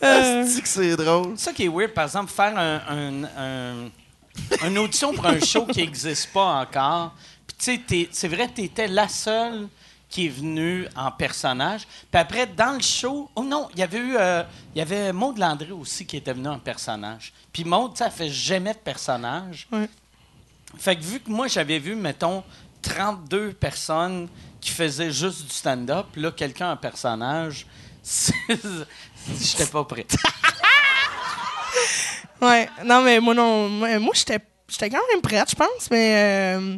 Est-ce que c'est drôle? C'est ça qui est weird, par exemple, faire un, un, un- une audition pour un show qui n'existe pas encore. Puis, tu sais, t'es- c'est vrai, tu étais la seule qui est venue en personnage. Puis après, dans le show, oh non, il y avait eu, euh, il y avait Maud Landry aussi qui était venu en personnage. Puis Maud, ça fait jamais de personnage. Ouais. Fait que vu que moi, j'avais vu, mettons, 32 personnes qui faisaient juste du stand-up, là, quelqu'un en personnage, c'est- j'étais pas prêt. Ouais, non, mais moi, non. Moi, j'étais j'étais quand même prête, je pense, mais. euh,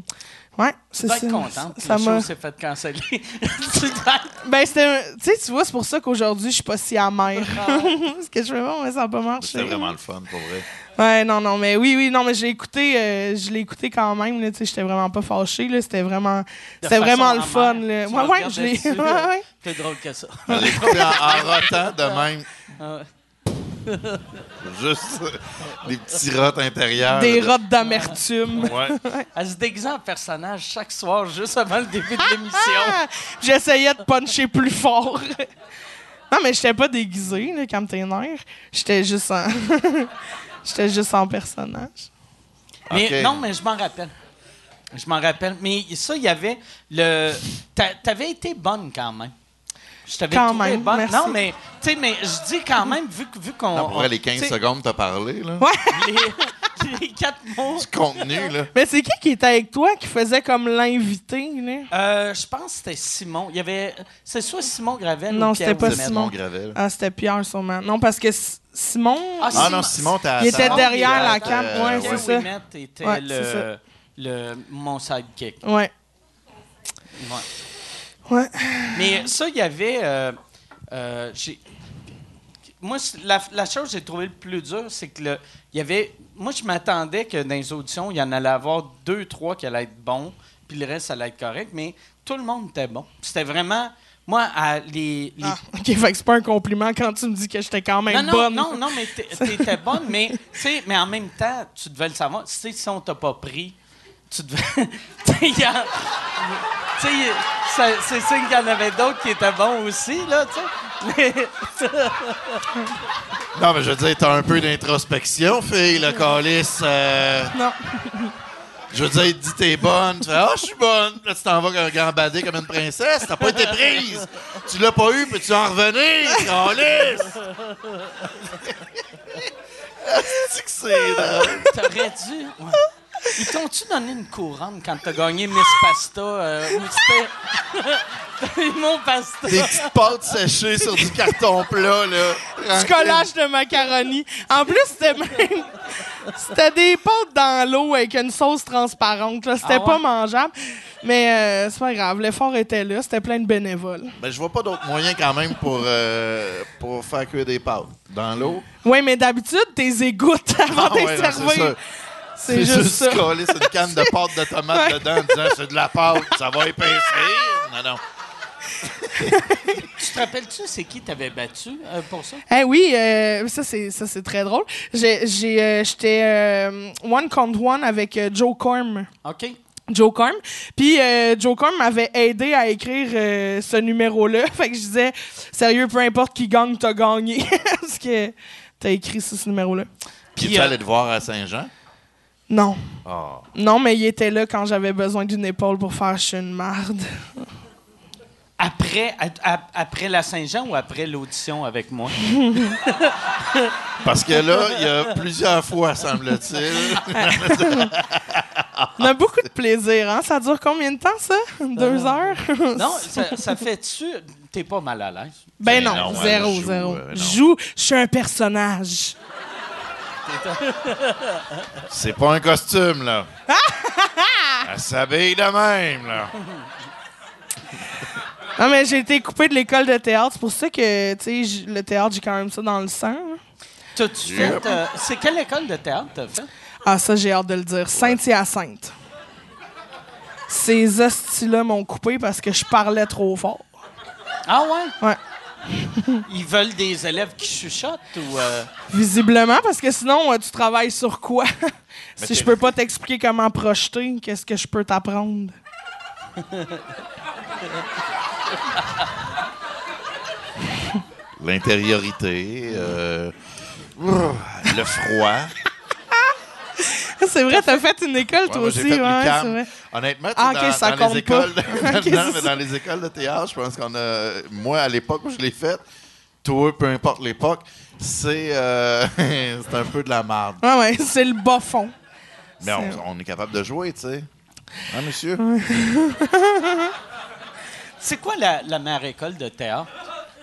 Ouais, Tu c'est dois ça. être contente que Ça le s'est fait canceller. tu dois être- Ben, c'était. Tu sais, tu vois, c'est pour ça qu'aujourd'hui, je suis pas si amère. Ah Parce que je fais bon, mais ça n'a pas marché. C'était vraiment le fun, pour vrai. Ouais, non, non, mais oui, oui, non, mais j'ai écouté, euh, je l'ai écouté quand même, là, tu sais, j'étais vraiment pas fâché, là, c'était vraiment, c'était vraiment le fun, là. Ouais, je l'ai, ouais, ouais. Plus drôle que ça. En, en rotant de même. Ah ouais. Juste des petits rottes intérieurs. Des de- rottes d'amertume. Ouais. Elle se déguisait en personnage chaque soir, juste avant le début de l'émission. Ah! J'essayais de puncher plus fort. non, mais j'étais pas déguisé, là. J'étais juste en... j'étais juste en personnage. Mais non, mais je m'en rappelle. Je m'en rappelle. Mais ça, il y avait le. t'a- T'avais été bonne quand même. Je t'avais Quand trouvé même, bonne. merci. Non, mais tu sais, mais je dis quand même vu que vu qu'on. Pour vrai, les 15 tu sais, secondes, t'as parlé, là. Les, les quatre mots. Du contenu, là. Mais c'est qui qui était avec toi qui faisait comme l'invité, là? Euh, je pense que c'était Simon. Il y avait. C'est soit Simon Gravel Non, ou c'était pas. Simon. Mon Gravel. Ah, c'était Pierre, sûrement. Non, parce que Simon... Ah, Ah non, Simon, t'as Il était derrière la cam, euh, ouais, c'est ça. Était Ouais, le, ça. le, mon sidekick. Ouais. Ouais. Ouais. Mais ça, il y avait. euh, euh, j'ai- moi, la, la chose que j'ai trouvé le plus dur, c'est que le, il y avait. Moi, je m'attendais que dans les auditions, il y en allait avoir deux, trois qui allaient être bons, puis le reste, allait être correct, mais tout le monde était bon. C'était vraiment. Moi, à les. les- Ah, OK, fait que c'est pas un compliment quand tu me dis que j'étais quand même non, non, bonne. non, non, mais t'é- t'étais bonne, mais, mais en même temps, tu devais le savoir. Tu sais, si on t'a pas pris, tu devais. tu sais, c'est signe qu'il y en avait d'autres qui étaient bons aussi, là, tu sais. Non, mais je veux dire, t'as un peu d'introspection, fille, le calice. euh, Non. Je veux dire, il te dit t'es bonne. Tu fais Ah, je suis bonne. Là, tu t'en vas comme gambader comme une princesse. T'as pas été prise. Tu l'as pas eu, peux-tu en revenir, calice? C'est que c'est drôle? T'aurais dû. ouais. Ils t'ont-tu donné une couronne quand t'as gagné Miss Pasta? Euh, ou c'était. M'ont pasta? Des petites pâtes séchées sur du carton plat, là. Du collage de macaroni. En plus, c'était même... C'était des pâtes dans l'eau avec une sauce transparente. là. C'était Ah ouais? pas mangeable. Mais euh, c'est pas grave, l'effort était là. C'était plein de bénévoles. Ben, je vois pas d'autre moyen quand même pour, euh, pour faire cuire des pâtes. Dans l'eau. Oui, mais d'habitude, t'es égouttes avant Ah de les ouais, servir. C'est juste ça. coller sur une canne de pâte de tomate Ouais. dedans en disant c'est de la pâte, ça va épaissir. Non, non. Tu te rappelles-tu, c'est qui t'avais battu euh, pour ça? Eh oui, euh, ça c'est ça c'est très drôle. J'ai j'ai, euh, j'étais euh, one contre one avec euh, Joe Corm. OK. Joe Corm. Puis euh, Joe Corm m'avait aidé à écrire euh, ce numéro-là. Fait que je disais, sérieux, peu importe qui gagne, t'as gagné. Parce que t'as écrit sur ce numéro-là. Puis Puis, tu euh, allais te voir à Saint-Jean? Non. Ah. Non, mais il était là quand j'avais besoin d'une épaule pour faire je suis une marde. Après, à- à- après la Saint-Jean ou après l'audition avec moi? Parce que là, il y a plusieurs fois, semble-t-il. On a beaucoup de plaisir, hein? Ça dure combien de temps, ça? Deux heures? Non, ça, ça fait-tu. T'es pas mal à l'aise? Ben non, non, ouais, zéro, joue, zéro. euh, non. Joue, je suis un personnage. C'est pas un costume, là. Elle s'habille de même, là. Non, mais j'ai été coupé de l'école de théâtre. C'est pour ça que, tu sais, le théâtre, j'ai quand même ça dans le sang. hein. T'as-tu Yep. fait. euh, c'est quelle école de théâtre t'as fait? Ah, ça, j'ai hâte de le dire. Saint-Hyacinthe. Ces hosties-là m'ont coupé parce que je parlais trop fort. Ah ouais? Ouais. Ils veulent des élèves qui chuchotent ou. euh, Visiblement, parce que sinon, euh, tu travailles sur quoi? si je peux pas t'expliquer comment projeter, qu'est-ce que je peux t'apprendre? L'intériorité, euh, le froid. C'est vrai, t'as fait une école, toi aussi. fait ouais, vrai. Honnêtement, tu Ah, sais, ok, dans, ça dans compte les écoles, de, Ok, non, c'est mais dans les écoles de théâtre, je pense qu'on a, moi à l'époque où je l'ai faite, toi, peu importe l'époque, c'est, euh, c'est un peu de la merde. Ouais, ouais, c'est le bas fond. Mais on, on est capable de jouer, tu sais. Hein, monsieur? C'est quoi la, la meilleure école de théâtre?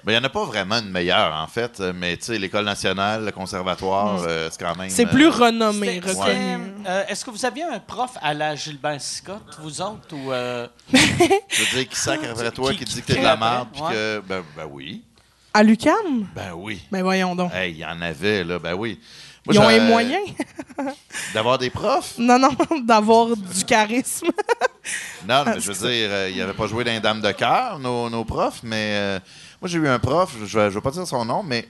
Il n'y en a pas vraiment une meilleure, en fait. euh, Mais, tu sais, l'École nationale, le conservatoire, euh, c'est quand même... C'est euh, plus renommé, euh, Est-ce que vous aviez un prof à la Gilbert Scott, vous autres, ou... euh, Je veux dire, qui sacre après toi, Qui- qui, dit que t'es de la merde, puis ouais. que... Ben, ben oui. À l'UQAM? Ben oui. Ben voyons donc. Hey, il y en avait, là. Ben oui. Moi, Ils ont les moyens? D'avoir des profs? Non, non, d'avoir du charisme. Non, mais je veux dire, euh, il n'avait pas joué dans les Dames de cœur, nos, nos profs, mais euh, moi, j'ai eu un prof, je ne vais pas dire son nom, mais,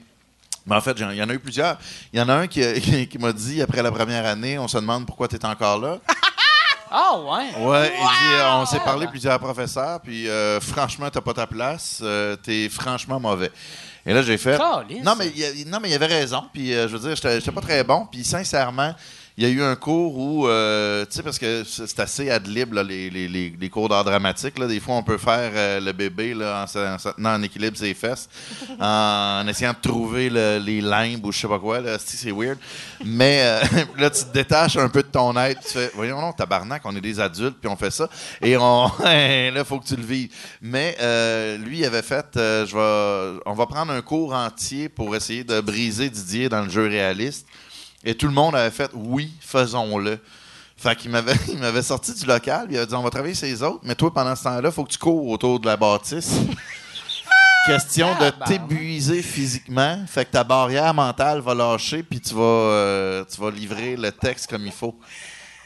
mais en fait, il y en a eu plusieurs. Il y en a un qui, qui, qui m'a dit, après la première année, on se demande pourquoi tu es encore là. Ah, ouais. Ouais, il dit, on s'est parlé plusieurs professeurs, puis euh, franchement, t'as pas ta place, euh, t'es franchement mauvais. Et là, j'ai fait. Calisse. Non, mais il non, mais il avait raison. Puis, euh, je veux dire, j'étais pas très bon. Puis, sincèrement, il y a eu un cours où, euh, tu sais, parce que c'est assez ad lib, là, les, les, les, cours d'art dramatique. Là. Des fois, on peut faire euh, le bébé là, en, se, en se tenant en équilibre ses fesses, en, essayant de trouver le- les limbes ou je sais pas quoi. Là. C'est c'est weird. Mais euh, là, tu te détaches un peu de ton être. Tu fais, voyons, non, tabarnak, on est des adultes, puis on fait ça. Et on, là, il faut que tu le vives. Mais euh, lui, il avait fait, euh, je vais, on va prendre un cours entier pour essayer de briser Didier dans le jeu réaliste. Et tout le monde avait fait oui, faisons-le. Fait qu'il m'avait, il m'avait sorti du local, il avait dit on va travailler sur les autres, mais toi pendant ce temps-là, il faut que tu cours autour de la bâtisse. Question de t'épuiser physiquement, fait que ta barrière mentale va lâcher, puis tu vas, euh, tu vas livrer le texte comme il faut.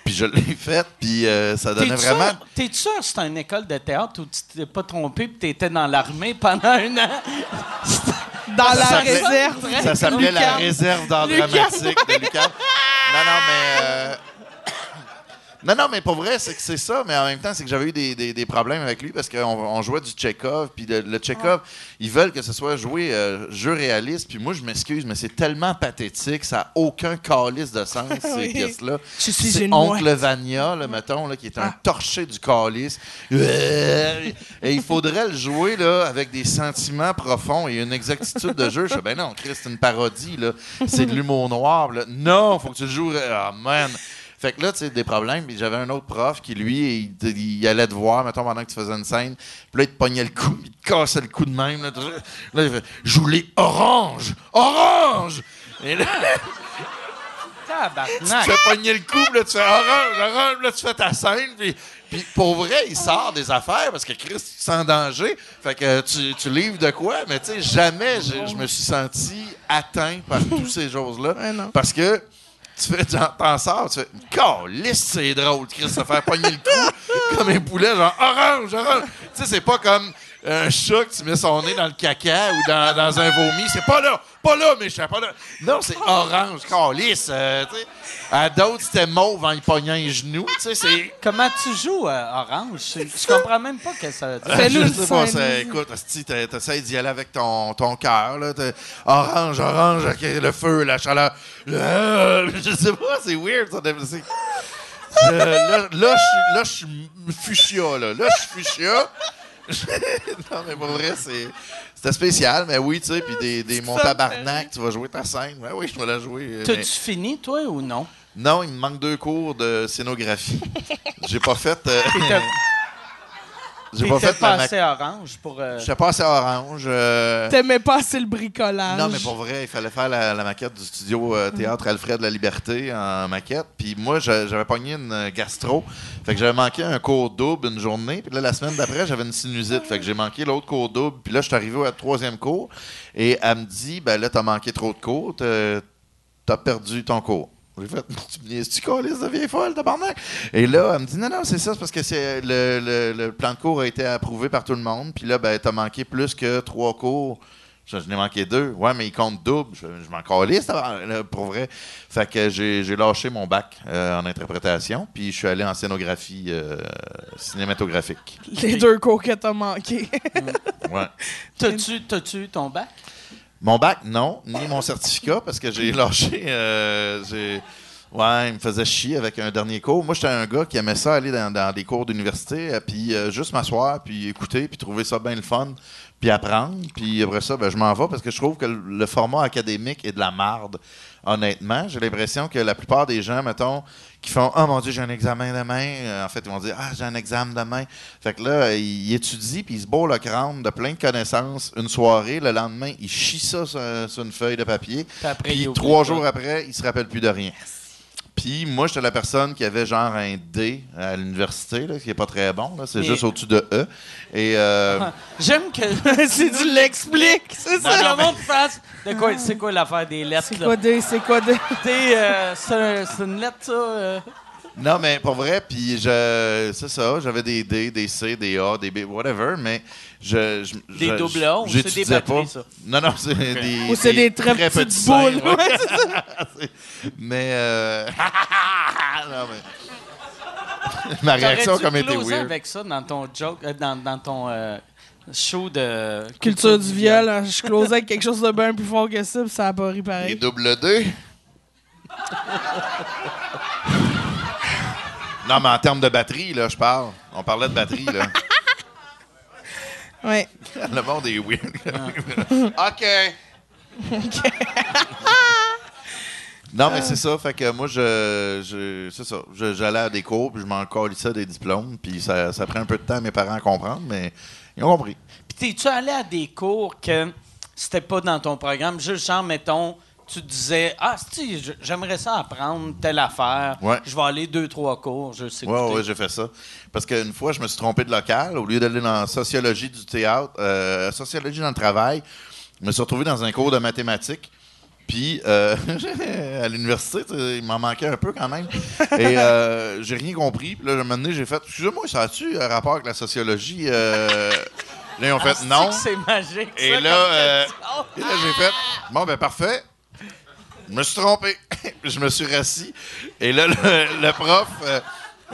Puis je l'ai fait, puis euh, ça donnait T'es-tu vraiment. sûr- T'es sûr que c'était une école de théâtre où tu t'es pas trompé et t'étais dans l'armée pendant un an? Dans la réserve. Ça s'appelait la réserve Lucam. dramatique de Lucam. Non, non, mais. euh, Non, non, mais pour vrai, c'est que c'est ça, mais en même temps, c'est que j'avais eu des, des- des problèmes avec lui parce qu'on on jouait du Chekhov, puis le, le Chekhov, ils veulent que ce soit joué euh, jeu réaliste, puis moi, je m'excuse, mais c'est tellement pathétique, ça n'a aucun calice de sens, ces pièces-là. C'est Oncle mouette. Vania, là, mettons, là, qui est un Ah. torché du calice. Et il faudrait le jouer là, avec des sentiments profonds et une exactitude de jeu. Je fais, ben non, Chris, c'est une parodie. là. C'est de l'humour noir. là. Non, faut que tu le joues. Ah, man. Fait que là, tu sais, des problèmes. Puis j'avais un autre prof qui, lui, il, il allait te voir, mettons, pendant que tu faisais une scène. Puis là, il te pognait le cou, il te cassait le cou de même. Là, Là, il fait Joue les orange! Orange! Et là, tu te fais pogner le puis là, tu fais orange, orange, là, tu fais ta scène, puis, puis pour vrai, il sort des affaires parce que Chris, tu te sens en danger. Fait que tu, tu livres de quoi, mais tu sais, jamais je, me suis senti atteint par toutes ces choses-là. Parce que tu fais, t'en- t'en sors, tu fais, calisse, c'est drôle, Chris, se faire pogner le cou comme un poulet, genre orange, orange. Tu sais, c'est pas comme un chat que tu mets son nez dans le caca ou dans, dans un vomi. C'est pas là, pas là, méchant, pas là. Non, c'est orange, calisse. euh, tu sais. À d'autres, c'était mauve en y pognant les genoux. Tu sais, c'est. Comment tu joues euh, Orange? Je comprends même pas que ça veut dire. Fais-nous Je sais pas, c'est- écoute, t'essayes d'y aller avec ton, ton cœur, là. Orange, orange, le feu, la chaleur. Euh, je sais pas, c'est weird, ça. c'est- Euh, là, là, je suis- là, je suis fuchsia, là. Là, je suis fuchsia. non, mais pour vrai. C'était spécial, mais oui, tu sais, puis des, des mon tabarnak, tu vas jouer ta scène. Ouais, oui, je vais la jouer. euh, mais- T'as-tu fini, toi, ou non? Non, il me manque deux cours de scénographie. J'ai pas fait... euh, J'ai pas fait pas assez orange pour... euh, J'étais pas assez orange. euh, T'aimais pas assez le bricolage. Non, mais pour vrai, il fallait faire la, la maquette du studio euh, Théâtre Alfred de la Liberté en maquette. Puis moi, j'a- j'avais pogné une euh, gastro. Fait que j'avais manqué un cours double une journée. Puis là, la semaine d'après, j'avais une sinusite. Fait que j'ai manqué l'autre cours double. Puis là, je suis arrivé au troisième cours. Et elle me dit, ben là, t'as manqué trop de cours. T'as perdu ton cours. J'ai fait, tu calice de vieille folle, tabarnak? Et là, elle me dit, non, non, c'est ça, c'est parce que c'est le, le- le plan de cours a été approuvé par tout le monde. Puis là, ben, t'as manqué plus que trois cours. Je, je n'ai manqué deux. Ouais, mais ils comptent double. Je, je m'en là, pour vrai. Fait que j'ai j'ai lâché mon bac euh, en interprétation. Puis je suis allé en scénographie euh, cinématographique. Les deux cours que t'as manqués. Ouais. T'as-tu ton bac? Mon bac, non, ni mon certificat, parce que j'ai lâché. euh, Ouais, il me faisait chier avec un dernier cours. Moi, j'étais un gars qui aimait ça aller dans, des cours d'université, euh, puis euh, juste m'asseoir, puis écouter, puis trouver ça bien le fun, puis apprendre. Puis après ça, ben, je m'en vais parce que je trouve que le format académique est de la marde. Honnêtement, j'ai l'impression que la plupart des gens, mettons, qui font Oh mon Dieu, j'ai un examen demain. euh, en fait, ils vont dire Ah, j'ai un examen demain. Fait que là, ils étudient, puis ils se bourrent le crâne de plein de connaissances une soirée. Le lendemain, ils chient ça sur, sur une feuille de papier. Puis après, trois jours après, il se rappelle plus de rien. Puis moi, j'étais la personne qui avait genre un D à l'université, là, qui est pas très bon. là. C'est Mais- juste au-dessus de E. Et euh, J'aime que. si tu l'expliques, c'est Non, ça. le monde fasse. De quoi, c'est quoi l'affaire des lettres, C'est là? quoi des, c'est quoi des... T'es, euh, c'est, un- c'est une lettre, ça? euh? Non, mais pour vrai, puis je, c'est ça, j'avais des D, des C, des A, des B, whatever, mais je, je Des je- double A ou c'est des batteries, pas. ça? Non, non, c'est des Ou c'est des très petites petits seins, boules. ouais. Ouais, c'est ça. mais euh, non, mais ma réaction comme été closé weird. avec ça dans ton joke, euh, dans, dans ton euh, show de Culture du viol, hein, je closais avec quelque chose de bien plus fort que ça, puis ça a pas ri Les pareil. double D? Non, mais en termes de batterie, là, je parle. On parlait de batterie, là. Ouais. Le monde est weird. OK. non, mais c'est ça. Fait que moi, je, je c'est ça. J'allais à des cours, puis je m'en colissais des diplômes, puis ça, ça prend un peu de temps à mes parents à comprendre, mais ils ont compris. Puis t'es-tu allé à des cours que c'était pas dans ton programme, juste genre, mettons, tu disais, ah, si, j'aimerais ça apprendre telle affaire, Ouais. je vais aller deux, trois cours, je sais Ouais, ouais, j'ai fait ça. Parce qu'une fois, je me suis trompé de local. Au lieu d'aller dans la sociologie du théâtre, euh, sociologie dans le travail, je me suis retrouvé dans un cours de mathématiques. Puis, euh, à l'université, il m'en manquait un peu quand même. Et euh, j'ai rien compris. Puis là, un moment donné, j'ai fait Excusez-moi, ça a-tu un rapport avec la sociologie Euh, Là, ils ont fait Non. C'est magique. Et ça, là, euh, et là, j'ai fait Bon, ben parfait. Je me suis trompé. Je me suis rassis. Et là, le, le prof, euh,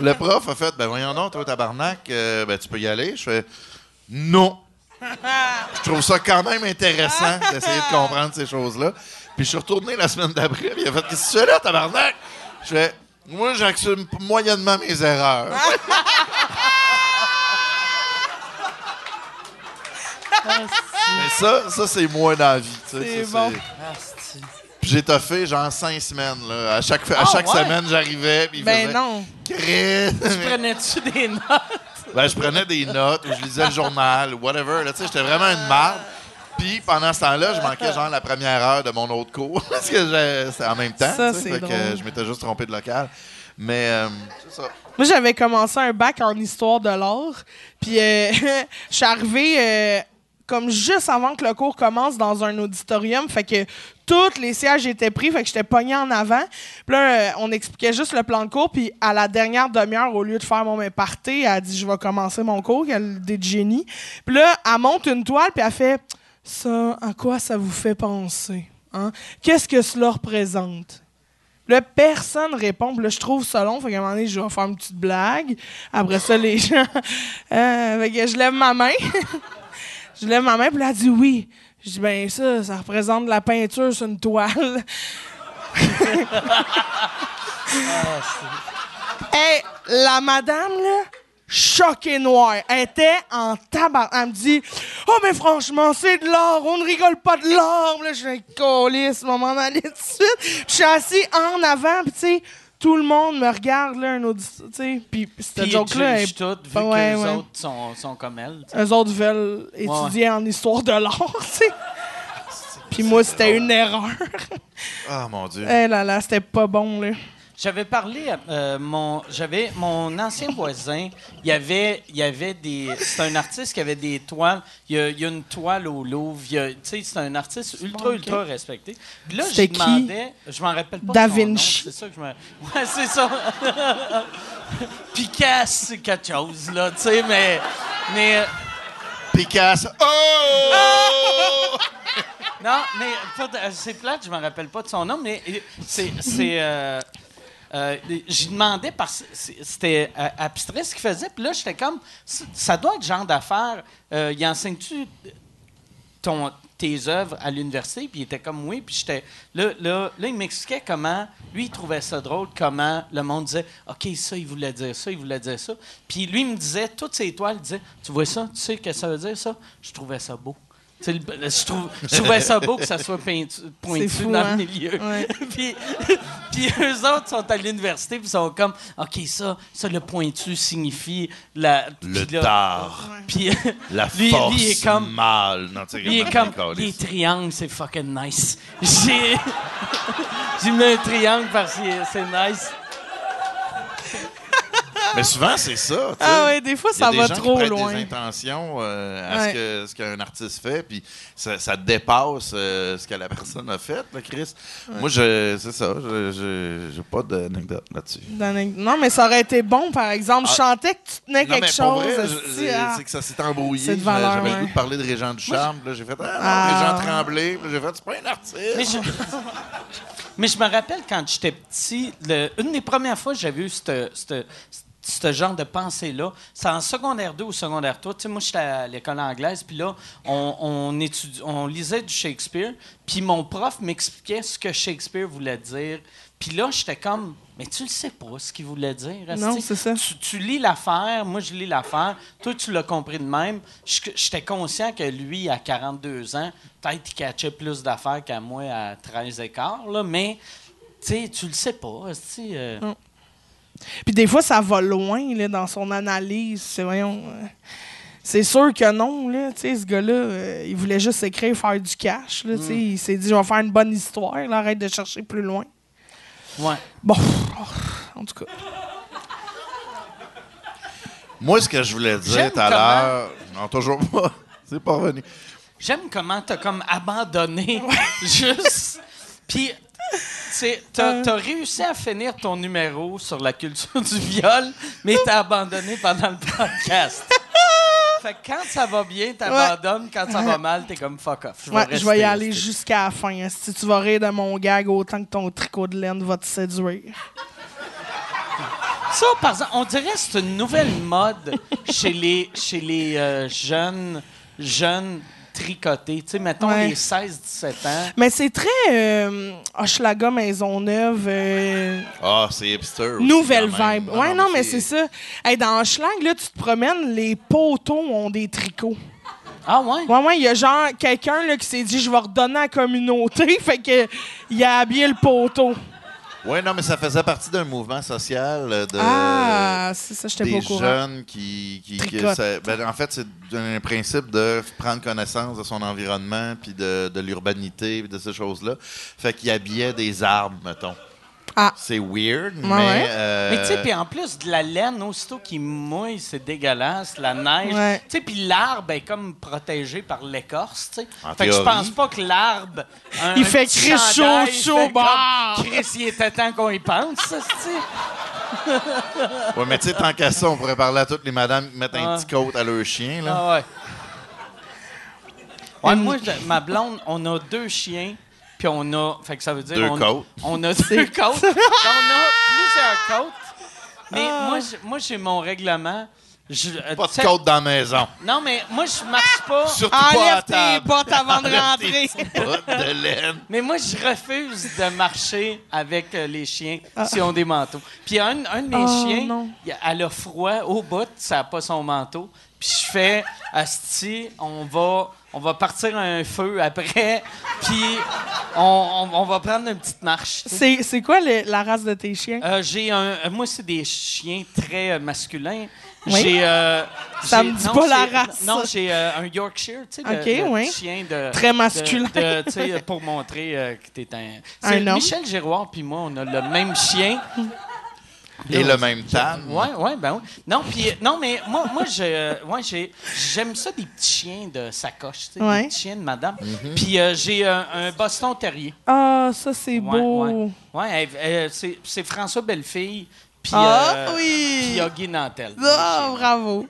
le prof a fait Ben voyons donc, toi, tabarnak, euh, ben tu peux y aller. Je fais Non. Je trouve ça quand même intéressant d'essayer de comprendre ces choses-là. Puis je suis retourné la semaine d'après, puis il a fait Qu'est-ce que tu fais là, tabarnak? Je fais Moi, j'assume moyennement mes erreurs. Mais ça, ça c'est moi dans la vie. C'est bon. Puis j'ai toffé genre cinq semaines. Là. À chaque, à Ah, chaque ouais? semaine, j'arrivais. Puis Ben faisait, non. Chris! Prenais-tu des notes? ben, je prenais des notes ou je lisais le journal ou whatever. tu sais, J'étais vraiment une marde. Puis pendant ce temps-là, je manquais genre la première heure de mon autre cours. Parce que c'était en même temps. Ça, tu sais, c'est fait que je m'étais juste trompé de local. Mais euh, c'est ça. Moi, j'avais commencé un bac en histoire de l'art. Puis, euh, je suis arrivée euh, comme juste avant que le cours commence dans un auditorium. Fait que tous les sièges étaient pris. Fait que j'étais pognée en avant. Puis là, euh, on expliquait juste le plan de cours. Puis, à la dernière demi-heure, au lieu de faire mon party, elle a dit Je vais commencer mon cours. Elle a l'idée de génie. Puis là, elle monte une toile. Puis, elle fait Ça, à quoi ça vous fait penser hein? Qu'est-ce que cela représente Là, personne répond. Puis là, je trouve ça long. Fait qu'à un moment donné, je vais faire une petite blague. Après ça, les gens. Euh, fait que je lève ma main. je lève ma main. Puis là, elle dit oui. Je dis, ben ça, ça représente de la peinture sur une toile. Hey, la madame, là, choquée noire, était en tabac. Elle me dit Oh, mais franchement, c'est de l'art, on ne rigole pas de l'art. Là, je colis, maman, m'en aller tout de suite. Je suis assis en avant, puis tu sais, tout le monde me regarde, là, un auditeur, tu sais. Puis cette ils joke-là, vu Ouais, que les ouais. autres sont, sont comme elle. tu sais. eux autres veulent étudier en histoire de l'art, tu sais. Puis moi, c'était une erreur. Ah, mon Dieu. Eh là là, c'était pas bon, là. J'avais parlé à euh, mon j'avais mon ancien voisin, il y avait il y avait des c'est un artiste qui avait des toiles, il y a, il y a une toile au Louvre, tu sais c'est un artiste ultra ultra respecté. Puis là j'ai qui? demandais, je m'en rappelle pas Da Vinci. c'est ça que je me Ouais, c'est ça. Picasso c'est quelque chose là, tu sais mais mais euh, Picasso. Oh! Non, mais euh, c'est plate, je me rappelle pas de son nom, mais c'est. c'est euh, euh, J'y demandais parce que c'était euh, abstrait ce qu'il faisait, puis là, j'étais comme. Ça doit être genre d'affaire. Euh, il enseigne-tu tes œuvres à l'université? Puis il était comme oui. Puis j'étais. Là, là, là, il m'expliquait comment. Lui, il trouvait ça drôle, comment le monde disait OK, ça, il voulait dire ça, il voulait dire ça. Puis lui, il me disait, toutes ses étoiles, il disait Tu vois ça? Tu sais ce que ça veut dire, ça? Je trouvais ça beau. Je, trouve, je trouvais ça beau que ça soit peintu- pointu fou, dans hein? le milieu. Ouais. puis, puis eux autres sont à l'université puis sont comme OK, ça, ça le pointu signifie la Le puis là- tard. Puis La lui, force lui, il est comme mâle. Non, tu sais, lui, il est comme il les triangles, c'est fucking nice. J'ai j'ai mis un triangle parce que c'est nice. Mais souvent, c'est ça. tu sais. Ah ouais, des fois, Il y a ça des va gens qui trop prêtent loin. des intentions euh, à Ouais. ce que- ce qu'un artiste fait, puis ça, ça dépasse euh, ce que la personne a fait, là, Chris. Moi, je, c'est ça. Je, je- j'ai pas d'anecdote là-dessus. Non, mais ça aurait été bon, par exemple. Je chantais que tu tenais Non, quelque mais pour chose. vrai, je- ah. c'est que ça s'est embrouillé. C'est de valeur, J'avais le ouais. goût de parler de Régent Ducharme. puis Là, j'ai fait Ah, non, Ah. Régent Tremblay. Puis là, j'ai fait C'est pas un artiste. Mais je, mais je me rappelle quand j'étais petit, le- une des premières fois que j'avais eu cette- cette- ce genre de pensée-là, c'est en secondaire 2 ou secondaire 3. Tu sais, moi, j'étais à l'école anglaise, puis là, on, on, étudie- on lisait du Shakespeare, puis mon prof m'expliquait ce que Shakespeare voulait dire. Puis là, j'étais comme, mais tu le sais pas ce qu'il voulait dire. Non, c'est ça. Tu, tu lis l'affaire, moi, je lis l'affaire. Toi, tu l'as compris de même. J'étais conscient que lui, à 42 ans, peut-être il catchait plus d'affaires qu'à moi à 13 écarts, là, mais tu sais, tu le sais pas. euh. Puis des fois, ça va loin là, dans son analyse. C'est, voyons, euh, c'est sûr que non. Là, Tu sais, ce gars-là, euh, il voulait juste écrire, faire du cash. Là, tu sais, Il s'est dit, je vais faire une bonne histoire. là, arrête de chercher plus loin. Ouais. Bon, en tout cas. Moi, ce que je voulais dire tout à l'heure. Non, toujours pas. C'est pas revenu. J'aime comment t'as comme abandonné juste. Puis, t'as t'as réussi à finir ton numéro sur la culture du viol, mais t'as abandonné pendant le podcast. Fait que quand ça va bien, t'abandonnes. Quand ça va mal, t'es comme fuck off. Je vais, Ouais, je rester, vais y aller jusqu'à la fin. Si tu vas rire de mon gag autant que ton tricot de laine va te séduire. Ça, par exemple, on dirait que c'est une nouvelle mode chez les, chez les euh, jeunes, jeunes tricotés. Tu sais, mettons Ouais. les 16-17 ans. Mais c'est très euh, Hochelaga Maisonneuve. euh, Ah, c'est hipster. aussi, Nouvelle vibe. Ah, ouais, non, mais c'est ça. Hey, dans Schlag, là, tu te promènes, les poteaux ont des tricots. Ah ouais? Ouais, ouais, il y a genre quelqu'un là, qui s'est dit je vais redonner à la communauté. fait que il a habillé le poteau. Oui, non, mais ça faisait partie d'un mouvement social euh, de. ah, ça, pas des au jeunes qui. qui, qui- ça- ben, en fait, c'est un principe de prendre connaissance de son environnement, puis de, de l'urbanité, de ces choses-là. Fait qu'ils habillaient des arbres, mettons. Ah. C'est weird, mais. ouais. euh, Mais tu sais, puis en plus de la laine, aussitôt qu'il mouille, c'est dégueulasse, la neige. Ouais. Tu sais, puis l'arbre est comme protégé par l'écorce, tu sais. En Fait que je pense pas que l'arbre. Il fait Chris chaud, chaud, bah! Chris, il était temps qu'on y pense, ça, tu sais. Ouais, mais tu sais, tant qu'à ça, on pourrait parler à toutes les madames qui mettent un petit coat à leur chien, là. Ah ouais. Ouais, moi, je- ma blonde, on a deux chiens, puis on a. Fait que ça veut dire. Deux on, côtes. On a deux côtes. on a plusieurs côtes. Mais Ah. moi, j'ai- moi, j'ai mon règlement. Je, euh, Pas de coat dans la maison. Non, mais moi, je marche pas. Surtout pas à Enlève tes table. bottes avant de Enlève rentrer. tes de laine. Mais moi, je refuse de marcher avec euh, les chiens s'ils ont des manteaux. Puis un, un de mes Oh, chiens, non. il a- elle a froid au bout, ça n'a pas son manteau. Puis je fais, Asti, on va, on va partir à un feu après, puis on, on- on va prendre une petite marche. C'est quoi le- la race de tes chiens? Euh, j'ai un, euh, moi, c'est des chiens très euh, masculins. Oui? J'ai, euh, Ça me dit non, pas la race, Non, j'ai euh, un Yorkshire, tu sais, le- Ok, le, oui. chien de Très de- masculin. de- tu sais, pour montrer que t'es un. Un homme. Michel Giroir puis moi, on a le même chien. Et le même tan. Ouais, ouais, ben oui. Non, puis non, mais moi, moi, je, euh, ouais, j'ai, j'aime ça des petits chiens de sacoche, tu sais, Ouais. des petits chiens de madame. Puis euh, j'ai un, un Boston Terrier. Ah, ça, c'est Ouais, beau. ouais. Ouais, elle- elle- c'est, c'est François Bellefille. Puis Ah, euh, oui. puis il y a Guy Nantel. Ah, bravo.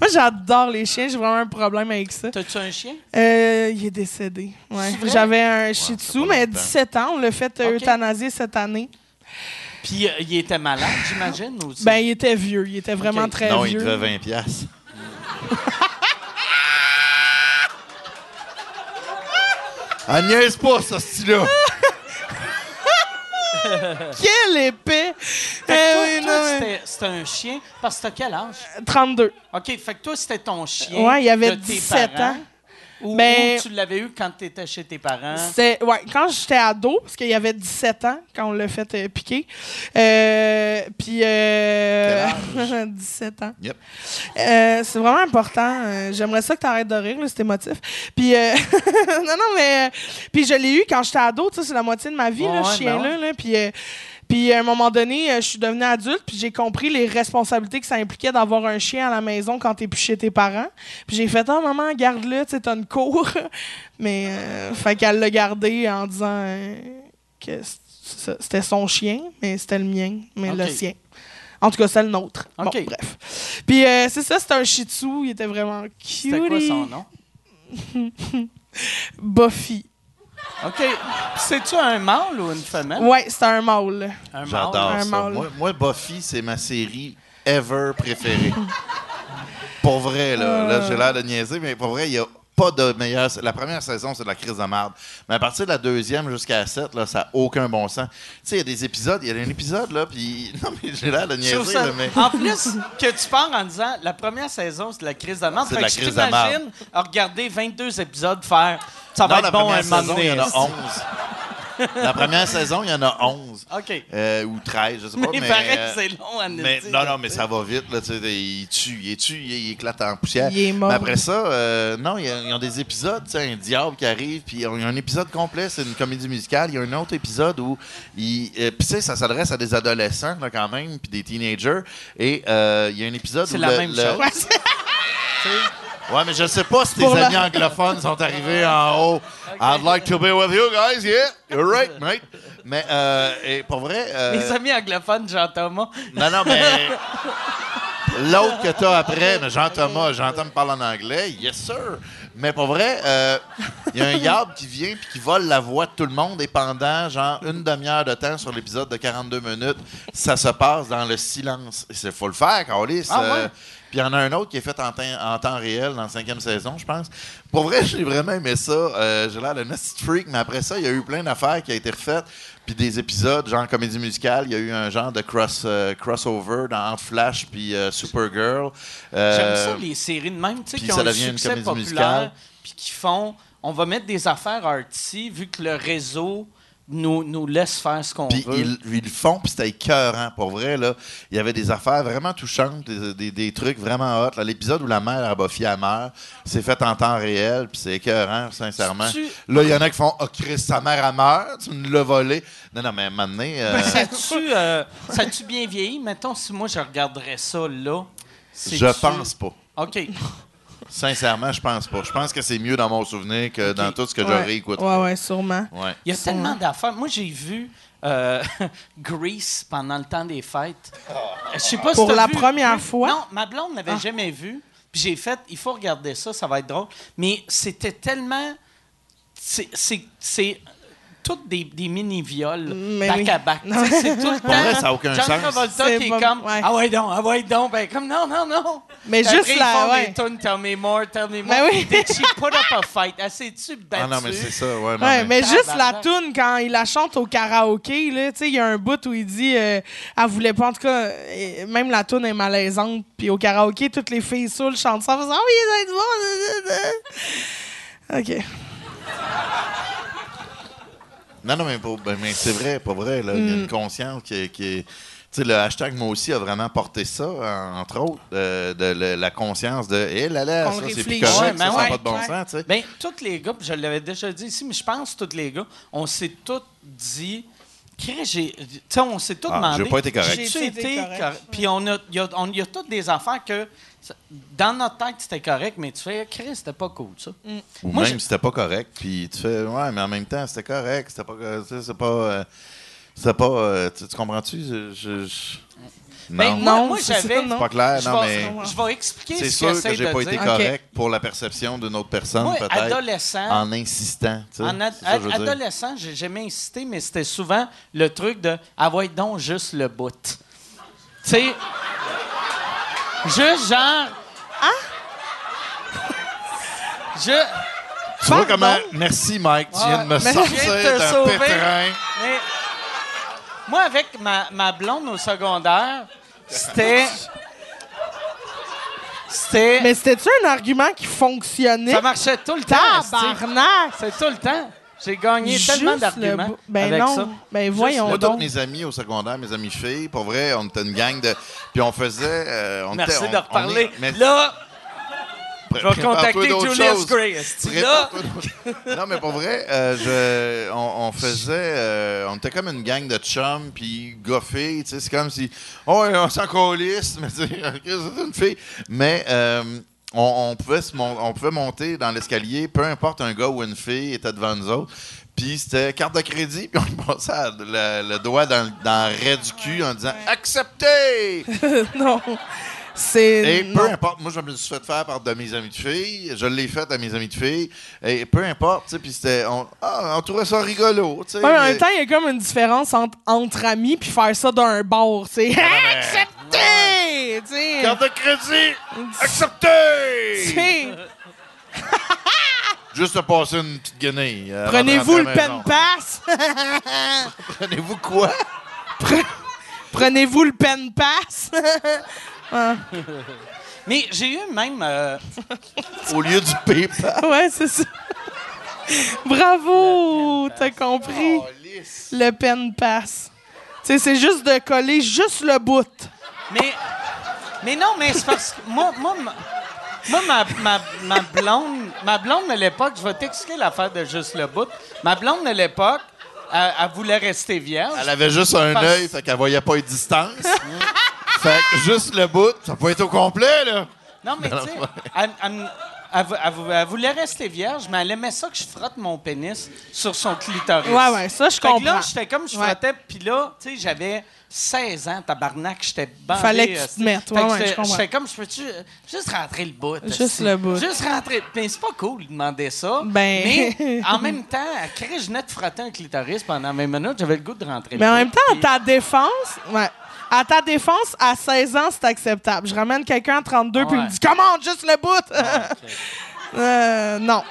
Moi, j'adore les chiens. J'ai vraiment un problème avec ça. T'as-tu un chien? Euh, il est décédé. Ouais. C'est vrai? J'avais un Shih Tzu, mais longtemps. 17 ans. On l'a fait euh, Ok. euthanasier cette année. Puis euh, il était malade, j'imagine, c'est- Ben, il était vieux. Il était vraiment Ok. très Non, il vieux. devait 20 piastres. Elle niaise pas, ce style-là. Quel épais! Fait que Eh toi, oui, toi, non, c'était- un chien. Parce que t'as quel âge? 32. OK, fait que toi, c'était ton chien. Ouais, il avait de tes 17 parents, ans. Ou, Ben- ou tu l'avais eu quand t'étais chez tes parents? C'est ouais, quand j'étais ado, parce qu'il y avait 17 ans quand on l'a fait euh, piquer. Euh, puis euh, 17 ans. Yep. Euh, c'est vraiment important. J'aimerais ça que tu arrêtes de rire, là, c'est émotif. Puis euh, non non mais puis je l'ai eu quand j'étais ado, tu sais, c'est la moitié de ma vie là, Ouais, ce chien là, ben là. puis euh, puis à un moment donné, euh, je suis devenue adulte, puis j'ai compris les responsabilités que ça impliquait d'avoir un chien à la maison quand t'es plus chez tes parents. Puis j'ai fait "Ah maman, garde-le, tu sais, t'as une cour." Mais euh, fait qu'elle l'a gardé en disant euh, que c'était son chien, mais c'était le mien, mais le sien. En tout cas, c'est le nôtre. Bon, Ok. bref. Puis euh, c'est ça, c'était un Shih Tzu. Il était vraiment cute. C'était quoi son nom? Buffy. OK. C'est-tu un mâle ou une femelle? Ouais, c'était un mâle. Un mâle? J'adore Un ça. mâle. Moi, moi, Buffy, c'est ma série ever préférée. pour vrai, là, là j'ai l'air de niaiser, mais pour vrai, il n'y a pas de meilleure. La première saison, c'est de la crise de merde. Mais à partir de la deuxième jusqu'à la 7, là, ça n'a aucun bon sens. Tu sais, il y a des épisodes, il y a un épisode, là, puis. Non, mais j'ai l'air de niaiser, ça- là, mais. En plus, que tu pars en disant la première saison, c'est de la crise de merde. C'est de la crise de merde. regarder 22 épisodes faire ça va être la bon un moment saison, donné. il y en a 11. la première saison, il y en a 11. OK. Euh, ou 13, je sais pas. Mais, mais, pareil, euh, c'est long à Mais, non, non, mais ça va vite. Là, tu sais, il tue, il tue, il, éclate en poussière. Il est mort. Mais après ça, euh, non, il y a- ils ont des épisodes, tu sais, un diable qui arrive, puis il y a un épisode complet, c'est une comédie musicale. Il y a un autre épisode où, euh, puis tu sais, ça s'adresse à des adolescents là, quand même, puis des teenagers. Et euh, il y a un épisode C'est où la le- même le- chose. Ouais, mais je sais pas si tes la- amis anglophones sont arrivés en haut. I'd like to be with you guys, yeah. You're right, mate. Mais, euh, et pour vrai. euh, Les amis anglophones, Jean-Thomas. non, non, mais. L'autre que t'as après, mais Jean-Thomas, j'entends me parler en anglais, yes sir. Mais pour vrai, euh, il y a un yard qui vient puis qui vole la voix de tout le monde et pendant genre une demi-heure de temps sur l'épisode de 42 minutes, ça se passe dans le silence. Il faut le faire, Carlis. Ah, euh, ouais? Puis il y en a un autre qui est fait en, temps- en temps réel dans la cinquième saison, je pense. Pour vrai, j'ai vraiment aimé ça. Euh, j'ai l'air de nasty freak, mais après ça, il y a eu plein d'affaires qui ont été refaites. Puis des épisodes, genre comédie musicale, il y a eu un genre de cross, euh, crossover dans entre Flash puis euh, Supergirl. Euh, J'aime ça, les séries de même, tu sais, qui ça ont un devient une succès comédie populaire, musicale. puis qui font... On va mettre des affaires artsy, vu que le réseau nous, nous laisse faire ce qu'on Puis veut. ils, ils le font, puis c'était écœurant. Pour vrai, là, il y avait des affaires vraiment touchantes, des, des- des trucs vraiment hot. L'épisode où la mère à Buffy elle meurt, c'est fait en temps réel, puis c'est écœurant, sincèrement. Tu- Là, il y en a qui font « Oh, Chris, sa mère a meurt, tu me l'as volé. » Non, non, mais maintenant... euh, Ça a-tu euh, bien vieilli? Mettons, si moi, je regarderais ça là. je pense pas. OK. Sincèrement, je pense pas. Je pense que c'est mieux dans mon souvenir que dans tout ce que Ouais. j'aurais écouté. Ouais, ouais, sûrement. Ouais. Il y a tellement d'affaires. Moi, j'ai vu euh, Grease pendant le temps des fêtes. Je sais pas si Pour t'as la vu. première fois? Non, ma blonde n'avait Ah. jamais vu. Puis j'ai fait, il faut regarder ça, ça va être drôle. Mais c'était tellement. C'est. Toutes des, des mini-viols, Mais back oui. à sais, C'est tout le temps. vrai, ça a aucun John sens. Travolta C'est qui est pas- comme ouais. Ah ouais, donc, ah ouais, donc. Ben, comme non, non, non. Mais juste font ouais. des tunes, Tell me more, tell me more. Ben oui. Did she put up a fight? Elle s'est-tu battue? Ah non, mais c'est ça. Ouais, non, Ouais, mais juste la toune quand il la chante au karaoké, là, tu sais, il y a un bout où il dit, euh, elle voulait pas, en tout cas, euh, même la toune est malaisante, puis au karaoké, toutes les filles saoules chantent ça, en faisant, ah oui, ça va être bon. Ok. Non, non, mais, ben, mais c'est vrai, pas vrai. là. Il y a Mm. une conscience qui est. qui est- tu sais, le hashtag moi aussi a vraiment porté ça, en- entre autres, euh, de, le- la conscience de hé là là, Qu'on ça c'est plus correct, Ouais, ça n'a ouais, pas de bon sens, tu sais. Ben, tous les gars, puis je l'avais déjà dit ici, mais je pense que tous les gars, on s'est tous dit. Chris, j'ai- Tu sais, on s'est tous Ah, demandé. j'ai pas été correct. J'ai été été correct. correct? Puis on a, il y a, on- il y a toutes des affaires que. Dans notre tête, c'était correct, mais tu fais, Chris, c'était pas cool, ça. Ou Moi, même c'était pas correct, puis tu fais ouais, mais en même temps, c'était correct, c'était pas. C'est pas. euh, c'est pas. euh, tu, tu comprends-tu? Je, je- je- Ben, Non, moi, Non, moi, c'est ça, j'avais. c'est pas clair, Je non, vais, mais. je vais expliquer C'est ce sûr que j'ai pas été correct pour la perception d'une autre personne, Moi, peut-être. adolescent. En insistant. tu sais. En ad- C'est ça que je veux dire. adolescent, j'ai jamais insisté, mais c'était souvent le truc de avoir donc juste le bout. Tu sais, juste genre. Hein? Je. Tu vois comment. Merci, Mike. Tu viens de me mais sortir d'un sauver. pétrin. Mais moi, avec ma, ma blonde au secondaire, c'était. C'était. Mais c'était-tu un argument qui fonctionnait? Ça marchait tout le temps. esti. Tabarnak! C'est tout le temps. J'ai gagné tellement Juste d'arguments. le bout- Ben avec non. ça. Ben voyons Moi, tous donc. mes amis au secondaire, mes amis filles, pour vrai, on était une gang de. Puis on faisait. euh, on Merci était, on- de on reparler. est- mais- Là, je vais contacter esti. Là, non, mais pour vrai, euh, je, on, on faisait. euh, on était comme une gang de chums, puis goffés. Tu sais, c'est comme si. Oh, on s'en calisse, mais c'est une fille. Mais. euh, on, on pouvait se mon- on pouvait monter dans l'escalier, peu importe un gars ou une fille était devant nous autres. Puis c'était carte de crédit, puis on passait le, le doigt dans, dans le raie du cul en disant Acceptez! non. C'est. Et non. peu importe, moi je me suis fait faire par de mes amis de filles, je l'ai fait à mes amis de filles, et peu importe, tu sais, puis c'était, on, ah, on trouvait ça rigolo, tu sais. Ouais, mais en même temps, il y a comme une différence entre, entre amis puis faire ça d'un bar, tu sais. Acceptez! Tu sais. Carte de crédit, Tu acceptez! sais. Juste te passer une petite guenille. euh, de Prenez-vous le pen pass? Prenez-vous quoi? Prenez-vous le pen pass? Mais j'ai eu même. euh, Au lieu du PayPal. ouais, c'est ça. Bravo! T'as compris? Oh, lisse. Le pen pass. Tu sais, c'est juste de coller juste le bout. mais, mais non, mais c'est parce que moi, moi, ma, moi, ma, ma, ma blonde, ma blonde à l'époque, je vais t'expliquer l'affaire de juste le bout. Ma blonde à l'époque, elle, elle voulait rester vierge. Elle avait juste un Parce- œil, fait qu'elle voyait pas les distances. fait que juste le bout, ça peut être au complet, là. Non, mais tu sais, elle, elle me- elle vou- elle vou- elle voulait rester vierge, mais elle aimait ça que je frotte mon pénis sur son clitoris. Ouais, ouais, ça, je Fait que là, comprends. j'étais comme je frottais, puis là, tu sais, j'avais 16 ans, tabarnak, j'étais bandé. Fallait que tu te mettes, ouais, je comprends. J'étais comme, je peux-tu euh, juste rentrer le bout? Juste le bout. Juste rentrer. Mais c'est pas cool de demander ça. Ben- Mais en même temps, à créer, je venais de frotter un clitoris pendant 20 minutes, j'avais le goût de rentrer Mais le en même temps, à ta défense, ouais. À ta défense, à 16 ans, c'est acceptable. Je ramène quelqu'un à 32 puis il me dit Comment, juste le bout? Euh, non.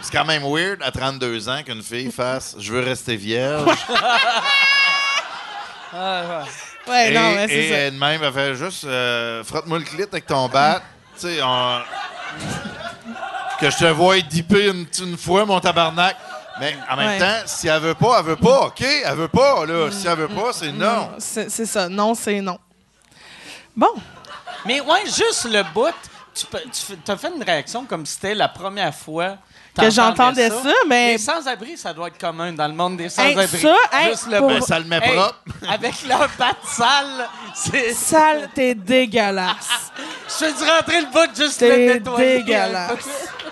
C'est quand même weird à 32 ans qu'une fille fasse Je veux rester vierge. Ouais, et non, mais et c'est ça. elle-même, elle fait juste euh, Frotte-moi le clit avec ton bat. tu sais, on- que je te vois dipper une, une fois, mon tabarnak. Mais en même Ouais. temps, si elle veut pas, elle veut pas, OK? Elle veut pas, là. Si elle veut pas, c'est non. C'est c'est ça. Non, c'est non. Bon. Mais ouais, juste le bout, tu peux- tu as fait une réaction comme si c'était la première fois Que j'entendais ça, mais- Les sans-abri, ça doit être commun dans le monde des Hey, sans-abri. ça, hey, juste le pour- bout. Ben, ça le met Hey, propre. Avec leur patte sale, c'est... Sale, t'es dégueulasse. Je fais du rentrer le bout, juste le T'es nettoyer. dégueulasse.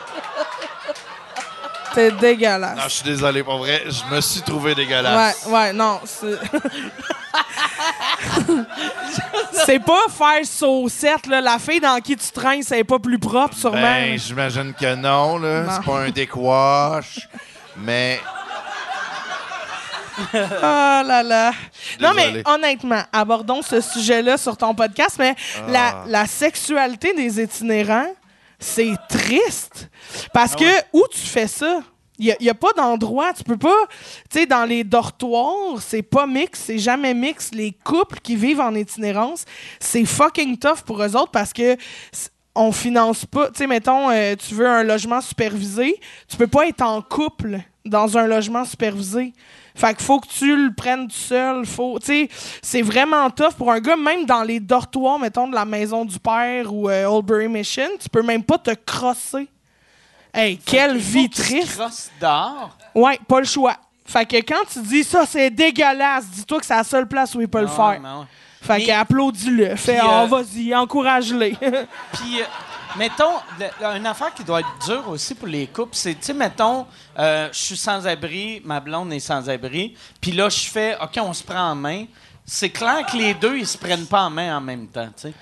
T'es dégueulasse. Non, je suis désolé, pour vrai. Je me suis trouvé dégueulasse. Ouais, ouais, non. C'est C'est pas faire saucette, là. La fille dans qui tu traînes, c'est pas plus propre, sûrement. Ben, j'imagine que non, là. Non. C'est pas un décoiche. mais Oh là là. Non, mais honnêtement, abordons ce sujet-là sur ton podcast, mais Ah. la, la sexualité des itinérants, c'est triste. Parce Ah que où tu fais ça? Il n'y a, pas d'endroit. Tu peux pas. Tu sais, dans les dortoirs, c'est pas mix, c'est jamais mix. Les couples qui vivent en itinérance, c'est fucking tough pour eux autres parce que. On finance pas. Tu sais, mettons, euh, tu veux un logement supervisé, tu peux pas être en couple dans un logement supervisé. Fait qu'il faut que tu le prennes tout seul. Faut, c'est vraiment tough pour un gars, même dans les dortoirs, mettons, de la maison du père ou euh, Oldbury Mission, tu peux même pas te crosser. Hey, quelle vie triste. crossent dehors. Ouais, pas le choix. Fait que quand tu dis ça, c'est dégueulasse, dis-toi que c'est la seule place où il peut le Ah, faire. Fait Mais- qu'applaudis-le. Fais, oh, euh, vas-y, encourage-les. Puis, euh, mettons, une affaire qui doit être dure aussi pour les couples, c'est, tu sais, mettons, euh, je suis sans-abri, ma blonde est sans-abri, puis là, je fais, OK, on se prend en main. C'est clair que les deux, ils se prennent pas en main en même temps, tu sais.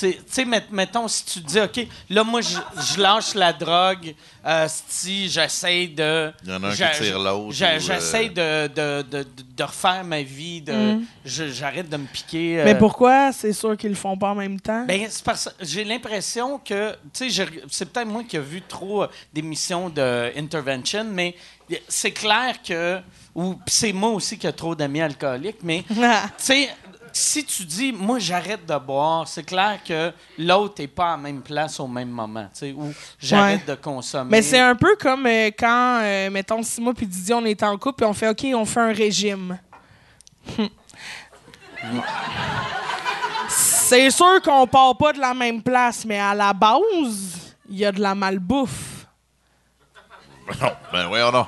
Tu sais, met- mettons, si tu dis, OK, là, moi, je, lâche la drogue, euh, si j'essaie de. Il y en a un qui tire l'autre, J'essaie euh, de, de, de, de refaire ma vie, de, je- j'arrête de me piquer. euh, Mais pourquoi? C'est sûr qu'ils le font pas en même temps? ben, c'est parce que j'ai l'impression que, tu sais, c'est peut-être moi qui ai vu trop d'émissions de intervention, mais c'est clair que, ou pis c'est moi aussi qui ai trop d'amis alcooliques, mais, tu sais, si tu dis, moi, j'arrête de boire, c'est clair que l'autre n'est pas à la même place au même moment, tu sais, ou j'arrête de consommer. Mais c'est un peu comme euh, quand, euh, mettons, Simon puis Didier, on est en couple et on fait OK, on fait un régime. C'est sûr qu'on part pas de la même place, mais à la base, il y a de la malbouffe. Non, ben voyons non.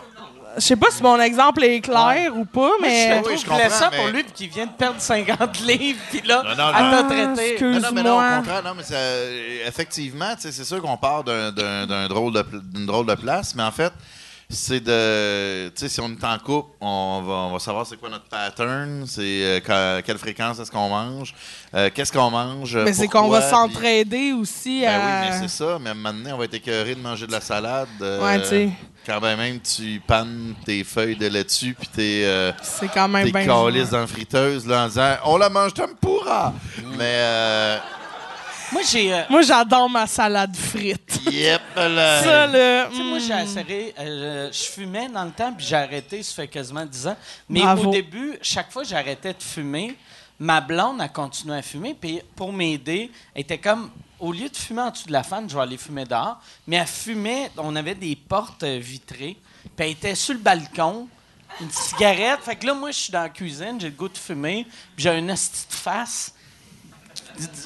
Je sais pas si mon exemple est clair ou pas, mais. je Oui, trouve je blessant mais- pour lui puis qu'il vient de perdre 50 livres, puis là, Non, non, elle t'a Ah, traité. excuse- Non, non, mais non, au Excuse-moi. contraire, non, mais ça, effectivement, tu sais, c'est sûr qu'on part d'un- d'un d'un drôle de pl- d'une drôle de place, mais en fait, c'est de, tu sais, si on est en couple, on va, on va savoir c'est quoi notre pattern, c'est euh, que- quelle fréquence est-ce qu'on mange, euh, qu'est-ce qu'on mange, Mais c'est qu'on va s'entraider aussi Ben à. oui, mais c'est ça. Mais maintenant, on va être écœuré de manger de la salade. euh, Ouais, tu sais. Quand ben même tu pannes tes feuilles de laitue puis tes, euh, C'est quand même tes bien. calices dans la friteuse là, en disant « On la mange tempura! Mais, euh, Moi, j'ai. euh, Moi, j'adore ma salade frite. yep, là. Ça, là. Tu sais, moi, j'ai essayé, euh, je fumais dans le temps, puis j'ai arrêté, ça fait quasiment 10 ans. Mais Bravo. au début, chaque fois que j'arrêtais de fumer, ma blonde a continué à fumer, puis pour m'aider, elle était comme, au lieu de fumer en dessous de la fan, je vais aller fumer dehors. Mais elle fumait, on avait des portes euh, vitrées, puis elle était sur le balcon, une cigarette. Fait que là, moi, je suis dans la cuisine, j'ai le goût de fumer, puis j'ai une de face.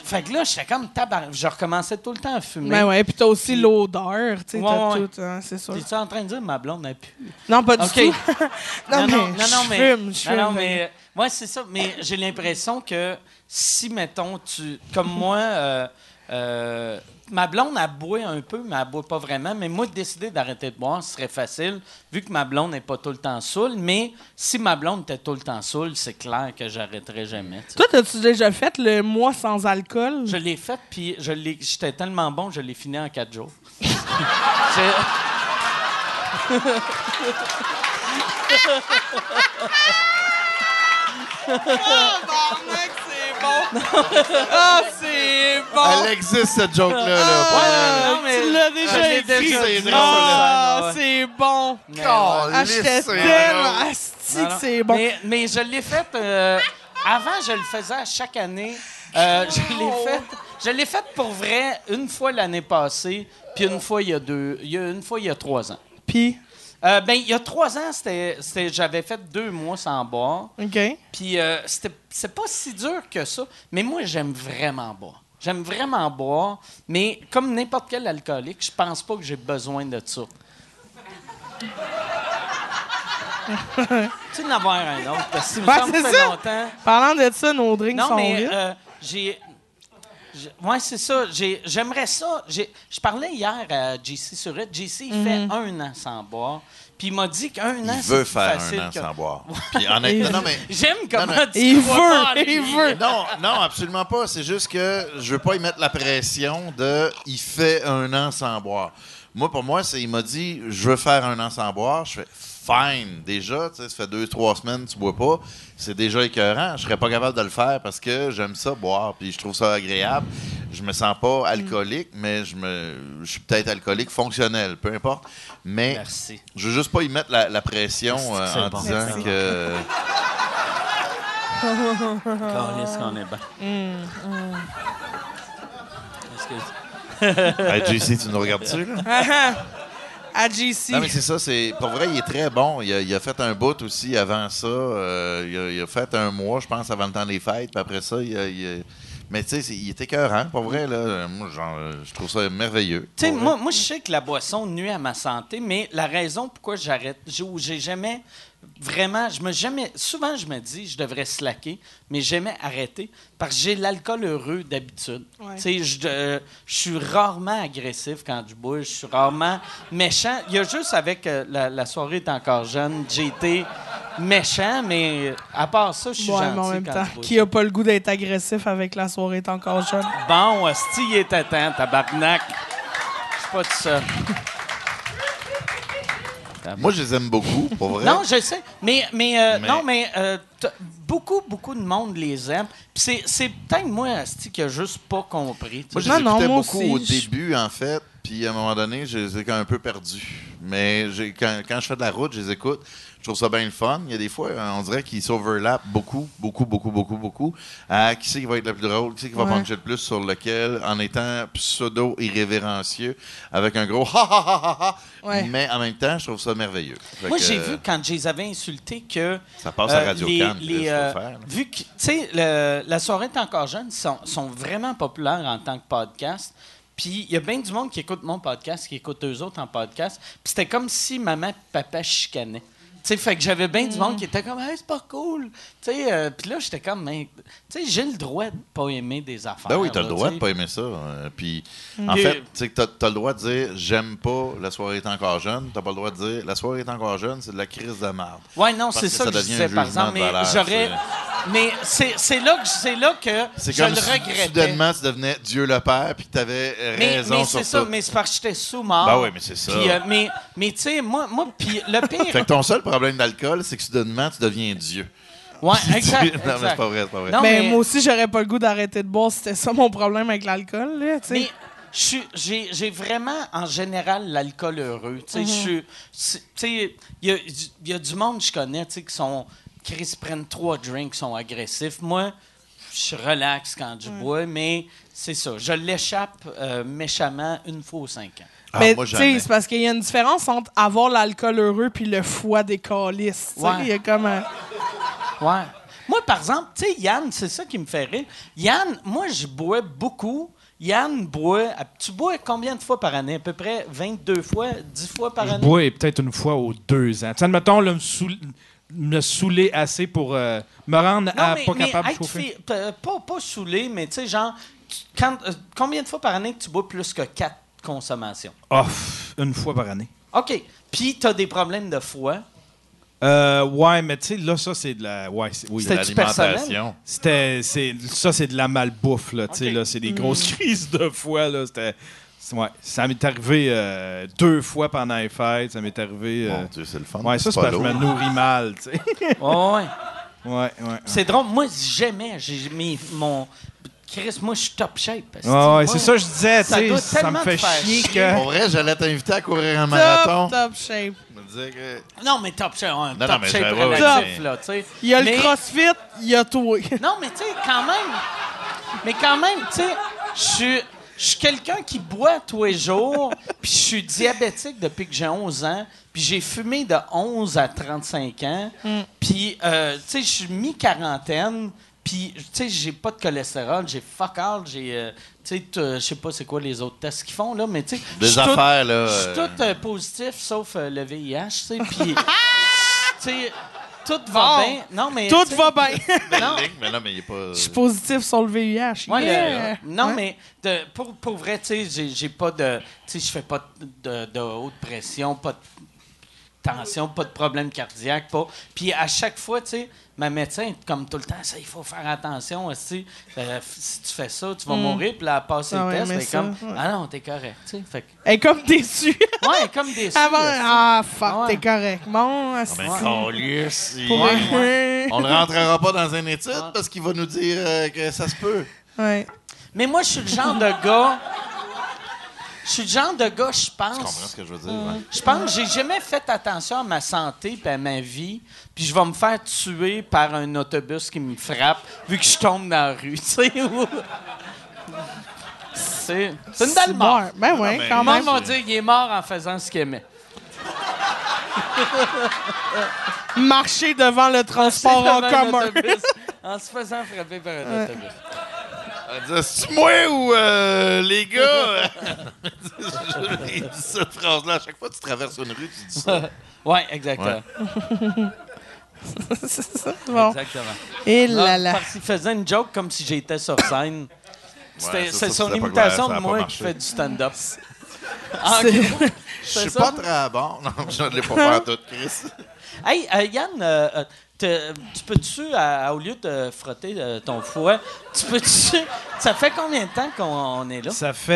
Fait que là, j'étais comme tabar... Je recommençais tout le temps à fumer. Ben ouais, puis t'as aussi l'odeur, tu sais, Ouais, t'as ouais. tout, hein, c'est sûr. T'es-tu en train de dire ma blonde n'a plus? Non, pas du tout. non, mais non, non, je fume, je non, non, fume. mais, ouais, c'est ça. Mais j'ai l'impression que si, mettons, tu, comme moi, euh, euh, ma blonde a boit un peu, mais elle boit pas vraiment. Mais moi, décider d'arrêter de boire, ce serait facile, vu que ma blonde n'est pas tout le temps saoule. Mais si ma blonde était tout le temps saoule, c'est clair que j'arrêterais jamais. Toi, t'as-tu déjà fait le mois sans alcool? Je l'ai fait, puis je l'ai- j'étais tellement bon, je l'ai fini en quatre jours. C'est- c'est bon! Ah, c'est bon! Elle existe, cette joke-là. là, Ah, non, mais tu l'as déjà l'ai écrit. déjà dit. Ah, Ouais. c'est bon! Là. Ah, j'étais Calisse, c'est tellement drôle. asti Non, que non. c'est bon. Mais, mais je l'ai fait. euh, avant, je le faisais à chaque année. Euh, je l'ai fait. Je l'ai fait pour vrai une fois l'année passée, puis une fois il y a deux, il y a une fois il y a trois ans. Puis, Euh, ben il y a trois ans, c'était, c'était- j'avais fait deux mois sans boire, OK. puis euh, c'était, c'est pas si dur que ça. Mais moi, j'aime vraiment boire. J'aime vraiment boire, mais comme n'importe quel alcoolique, je pense pas que j'ai besoin de ça. tu d'en avoir un autre. Parce que si Ben, ça me c'est fait ça. longtemps. Parlant de ça, nos drinks Non, sont mais euh, j'ai. Ouais, c'est ça. J'ai- J'aimerais ça. J'ai- Je parlais hier à JC Surette. JC, il fait un an sans boire. Puis il m'a dit qu'un an, Il veut faire un an que- sans boire. Puis honnêtement, non, mais... J'aime comment non. tu Il veut, il veut. Non, non, absolument pas. C'est juste que je veux pas y mettre la pression de il fait un an sans boire. Moi, pour moi, c'est il m'a dit je veux faire un an sans boire. Je fais fine. Déjà, tu sais, ça fait deux, trois semaines que tu bois pas. C'est déjà écœurant. Je serais pas capable de le faire parce que j'aime ça boire puis je trouve ça agréable. Je me sens pas alcoolique, mais je me je suis peut-être alcoolique fonctionnel, peu importe. Mais Merci. je veux juste pas y mettre la, la pression euh, en bon. disant Merci. que. Calisse qu'on est bien. Excuse. Hey, JC, tu nous regardes-tu, là? à JC. Non, mais c'est ça. C'est pour vrai, il est très bon. Il a, il a fait un bout aussi avant ça. euh, il, a, il a fait un mois, je pense, avant le temps des fêtes. Puis après ça, il a- il a- mais tu sais, il était écœurant. Pour vrai, là, moi, genre, je trouve ça merveilleux. Tu sais, moi, moi je sais que la boisson nuit à ma santé, mais la raison pourquoi j'arrête, j'ai jamais vraiment, je me jamais. Souvent, je me dis, je devrais slacker, mais jamais arrêter parce que j'ai l'alcool heureux d'habitude. Ouais. Tu sais, je euh, je suis rarement agressif quand je bois, je suis rarement méchant. Il y a juste avec euh, la, la soirée est encore jeune, j'ai été méchant, mais à part ça, je suis Ouais, gentil mais en même quand temps, je qui a pas le goût d'être agressif avec la soirée est encore jeune? Bon, hostie, il était temps, tabarnak. Je suis pas tout seul. Moi, je les aime beaucoup, pour vrai. Non, je sais. Mais, mais, euh, Mais- non, mais euh, beaucoup, beaucoup de monde les aime. Puis c'est, c'est peut-être moi, Asti, qui a juste pas compris. Moi, je les écoutais beaucoup aussi, au je- début, en fait. Puis à un moment donné, je les ai un peu perdus. Mais j'ai- quand, quand je fais de la route, je les écoute. Je trouve ça bien le fun. Il y a des fois, euh, on dirait qu'ils s'overlappent beaucoup, beaucoup, beaucoup, beaucoup, beaucoup. À qui c'est qui va être le plus drôle, qui c'est qui va Ouais. puncher le plus sur lequel, en étant pseudo-irrévérencieux, avec un gros ha ha ha ha ha. Ouais. Mais en même temps, je trouve ça merveilleux. Fait Moi, que, j'ai euh, vu quand je les avais insultés que. Ça passe à euh, Radio les- Cannes, les, euh, faire? Vu que, tu sais, le- la soirée est encore jeune, sont, sont vraiment populaires en tant que podcast. Puis il y a bien du monde qui écoute mon podcast, qui écoute eux autres en podcast. Puis c'était comme si maman et papa chicanaient. Tu sais, fait que j'avais bien du monde qui était comme, hey, c'est pas cool. Tu sais, euh, puis là, j'étais comme, mais, tu sais, j'ai le droit de pas aimer des affaires. Ben oui, t'as le droit de pas aimer ça. euh, puis, en fait, tu sais t'as, t'as le droit de dire j'aime pas, la soirée est encore jeune. T'as pas le droit de dire la soirée est encore jeune, c'est de la crise de merde. Ouais, non, Parce c'est que ça ça que je disais, par exemple. Mais valeur, j'aurais. c'est- Mais c'est, c'est là que c'est là que C'est je comme le si regrettais. soudainement tu devenais Dieu le Père puis que t'avais euh, mais, raison mais sur c'est ça, mais c'est parce que j'étais sous-mort. Ben oui, mais c'est ça. Euh, mais, mais tu sais, moi, moi puis le pire. Fait que ton seul problème d'alcool, c'est que soudainement tu deviens Dieu. ouais, Tu- exact. non, mais c'est pas vrai, c'est pas vrai. Non, mais, mais- moi aussi, j'aurais pas le goût d'arrêter de boire. C'était ça mon problème avec l'alcool, là, tu sais. J'ai j'ai vraiment, en général, l'alcool heureux. Tu sais, Mhm. sais, il y a, il y a du monde que je connais, qui sont. qui se prennent trois drinks, qui sont agressifs. Moi, je suis relax quand je bois, mais c'est ça. Je l'échappe euh, méchamment une fois aux cinq ans. Ah, mais moi, tu sais, c'est parce qu'il y a une différence entre avoir l'alcool heureux puis le foie des calices. tu sais. Ouais. Il y a comme un... Ouais. Moi, par exemple, tu sais, Yann, c'est ça qui me fait rire. Yann, moi, je bois beaucoup. Yann boit. Tu bois combien de fois par année? À peu près 22 fois, 10 fois par Je année? bois peut-être une fois aux deux ans. Tu sais, admettons, là, me, saoul- me saouler assez pour euh, me rendre Non, à mais, pas mais capable de chauffer. p- pas, pas saoulé, mais tu sais, genre, quand, euh, combien de fois par année que tu bois plus que 4 consommations? Oh, pff, une fois par année. OK. Puis, tu as des problèmes de foie. Euh, ouais, mais tu sais, là, ça, c'est de la. Ouais, c'est- oui. C'était- C'était-tu L'alimentation. C'était, c'est, ça, c'est de la malbouffe, là. Tu sais, là, c'est des grosses crises de foie, là. C'était. Ouais, ça m'est arrivé euh, deux fois pendant les fêtes. Ça m'est arrivé. euh, Mon Dieu, c'est le fun. ouais, ça, c'est parce que je me nourris mal, tu sais. Ouais, ouais. ouais, ouais. C'est drôle. Moi, jamais. J'ai mis mon. Chris, moi, je suis top shape. esti. Ouais, ouais, Moi, c'est ça que je disais, tu ça sais, doit ça me tellement fait te faire chier chier. que. Pour vrai, j'allais t'inviter à courir un marathon. Top, top shape. Je me disais que- Non, mais top shape, ouais, non, top mais shape j'ai- ouais, ouais, relatif, mais- là, tu sais. Il y a Mais- le crossfit, il y a toi. Non, mais tu sais, quand même. Mais quand même, tu sais, je suis. Je suis quelqu'un qui boit tous les jours, puis je suis diabétique depuis que j'ai 11 ans, puis j'ai fumé de 11 à 35 ans, puis, euh, tu sais, je suis mi-quarantaine, puis, tu sais, j'ai pas de cholestérol, j'ai fuck all, j'ai, euh, tu sais, euh, je sais pas c'est quoi les autres tests qu'ils font, là, mais tu sais... Des suis tout- affaires, là, Je suis euh, tout euh, positif, sauf euh, le VIH, tu sais, puis... tu sais, tout va Bon. bien. Non, mais... Tout va bien. Non, Ligue, mais là, mais il est pas. Je suis positif sur le VIH. Ouais, le- Yeah. non, mais de, pour, pour vrai, tu sais, j'ai- j'ai pas de. Tu sais, je fais pas de, de haute pression, pas de tension, pas de problème cardiaque, pas. Puis à chaque fois, tu sais, ma médecin, est comme tout le temps, ça, il faut faire attention, aussi. Euh, si tu fais ça, tu vas mourir, puis là, elle passe Ah le ouais, test, mais elle est comme, ouais. ah non, t'es correct, tu sais. Fait que- Elle est comme déçue. ouais, comme des Avant, ah, fuck, Ah ouais. t'es correct. Bon, Ah, c'est ben, il- Ouais, On ne rentrera pas dans une étude parce qu'il va nous dire euh, que ça se peut. Ouais. Mais moi, je suis le genre de gars. Je suis le genre de gars, je Tu comprends pense. ce que je veux dire? ouais? Je pense que j'ai jamais fait attention à ma santé et à ma vie, puis je vais me faire tuer par un autobus qui me frappe vu que je tombe dans la rue, tu sais. ou- C'est c'est une belle mort. Ben ouais, mais- quand même. va dire qu'il est mort en faisant ce qu'il aimait. Marcher devant le transport en Devant commun. en se faisant frapper par un autobus. Elle dit, C'est-tu moi ou euh, les gars? Il dit cette phrase-là. À chaque fois que tu traverses une rue, tu dis ça. Ouais, exactement. c'est ça. Bon. Exactement. Et là là. Parce qu'il faisait une joke comme si j'étais sur scène. C'est ça, son imitation de moi qui fait du stand-up. Ah, C'est-. Je C'est suis pas très bon. Non, je ne l'ai pas fait en tout, Chris. Hey, euh, Yann, euh, euh, te- tu peux-tu, au lieu de frotter euh, ton foie, tu peux-tu. Ça fait combien de temps qu'on on est là? Ça fait,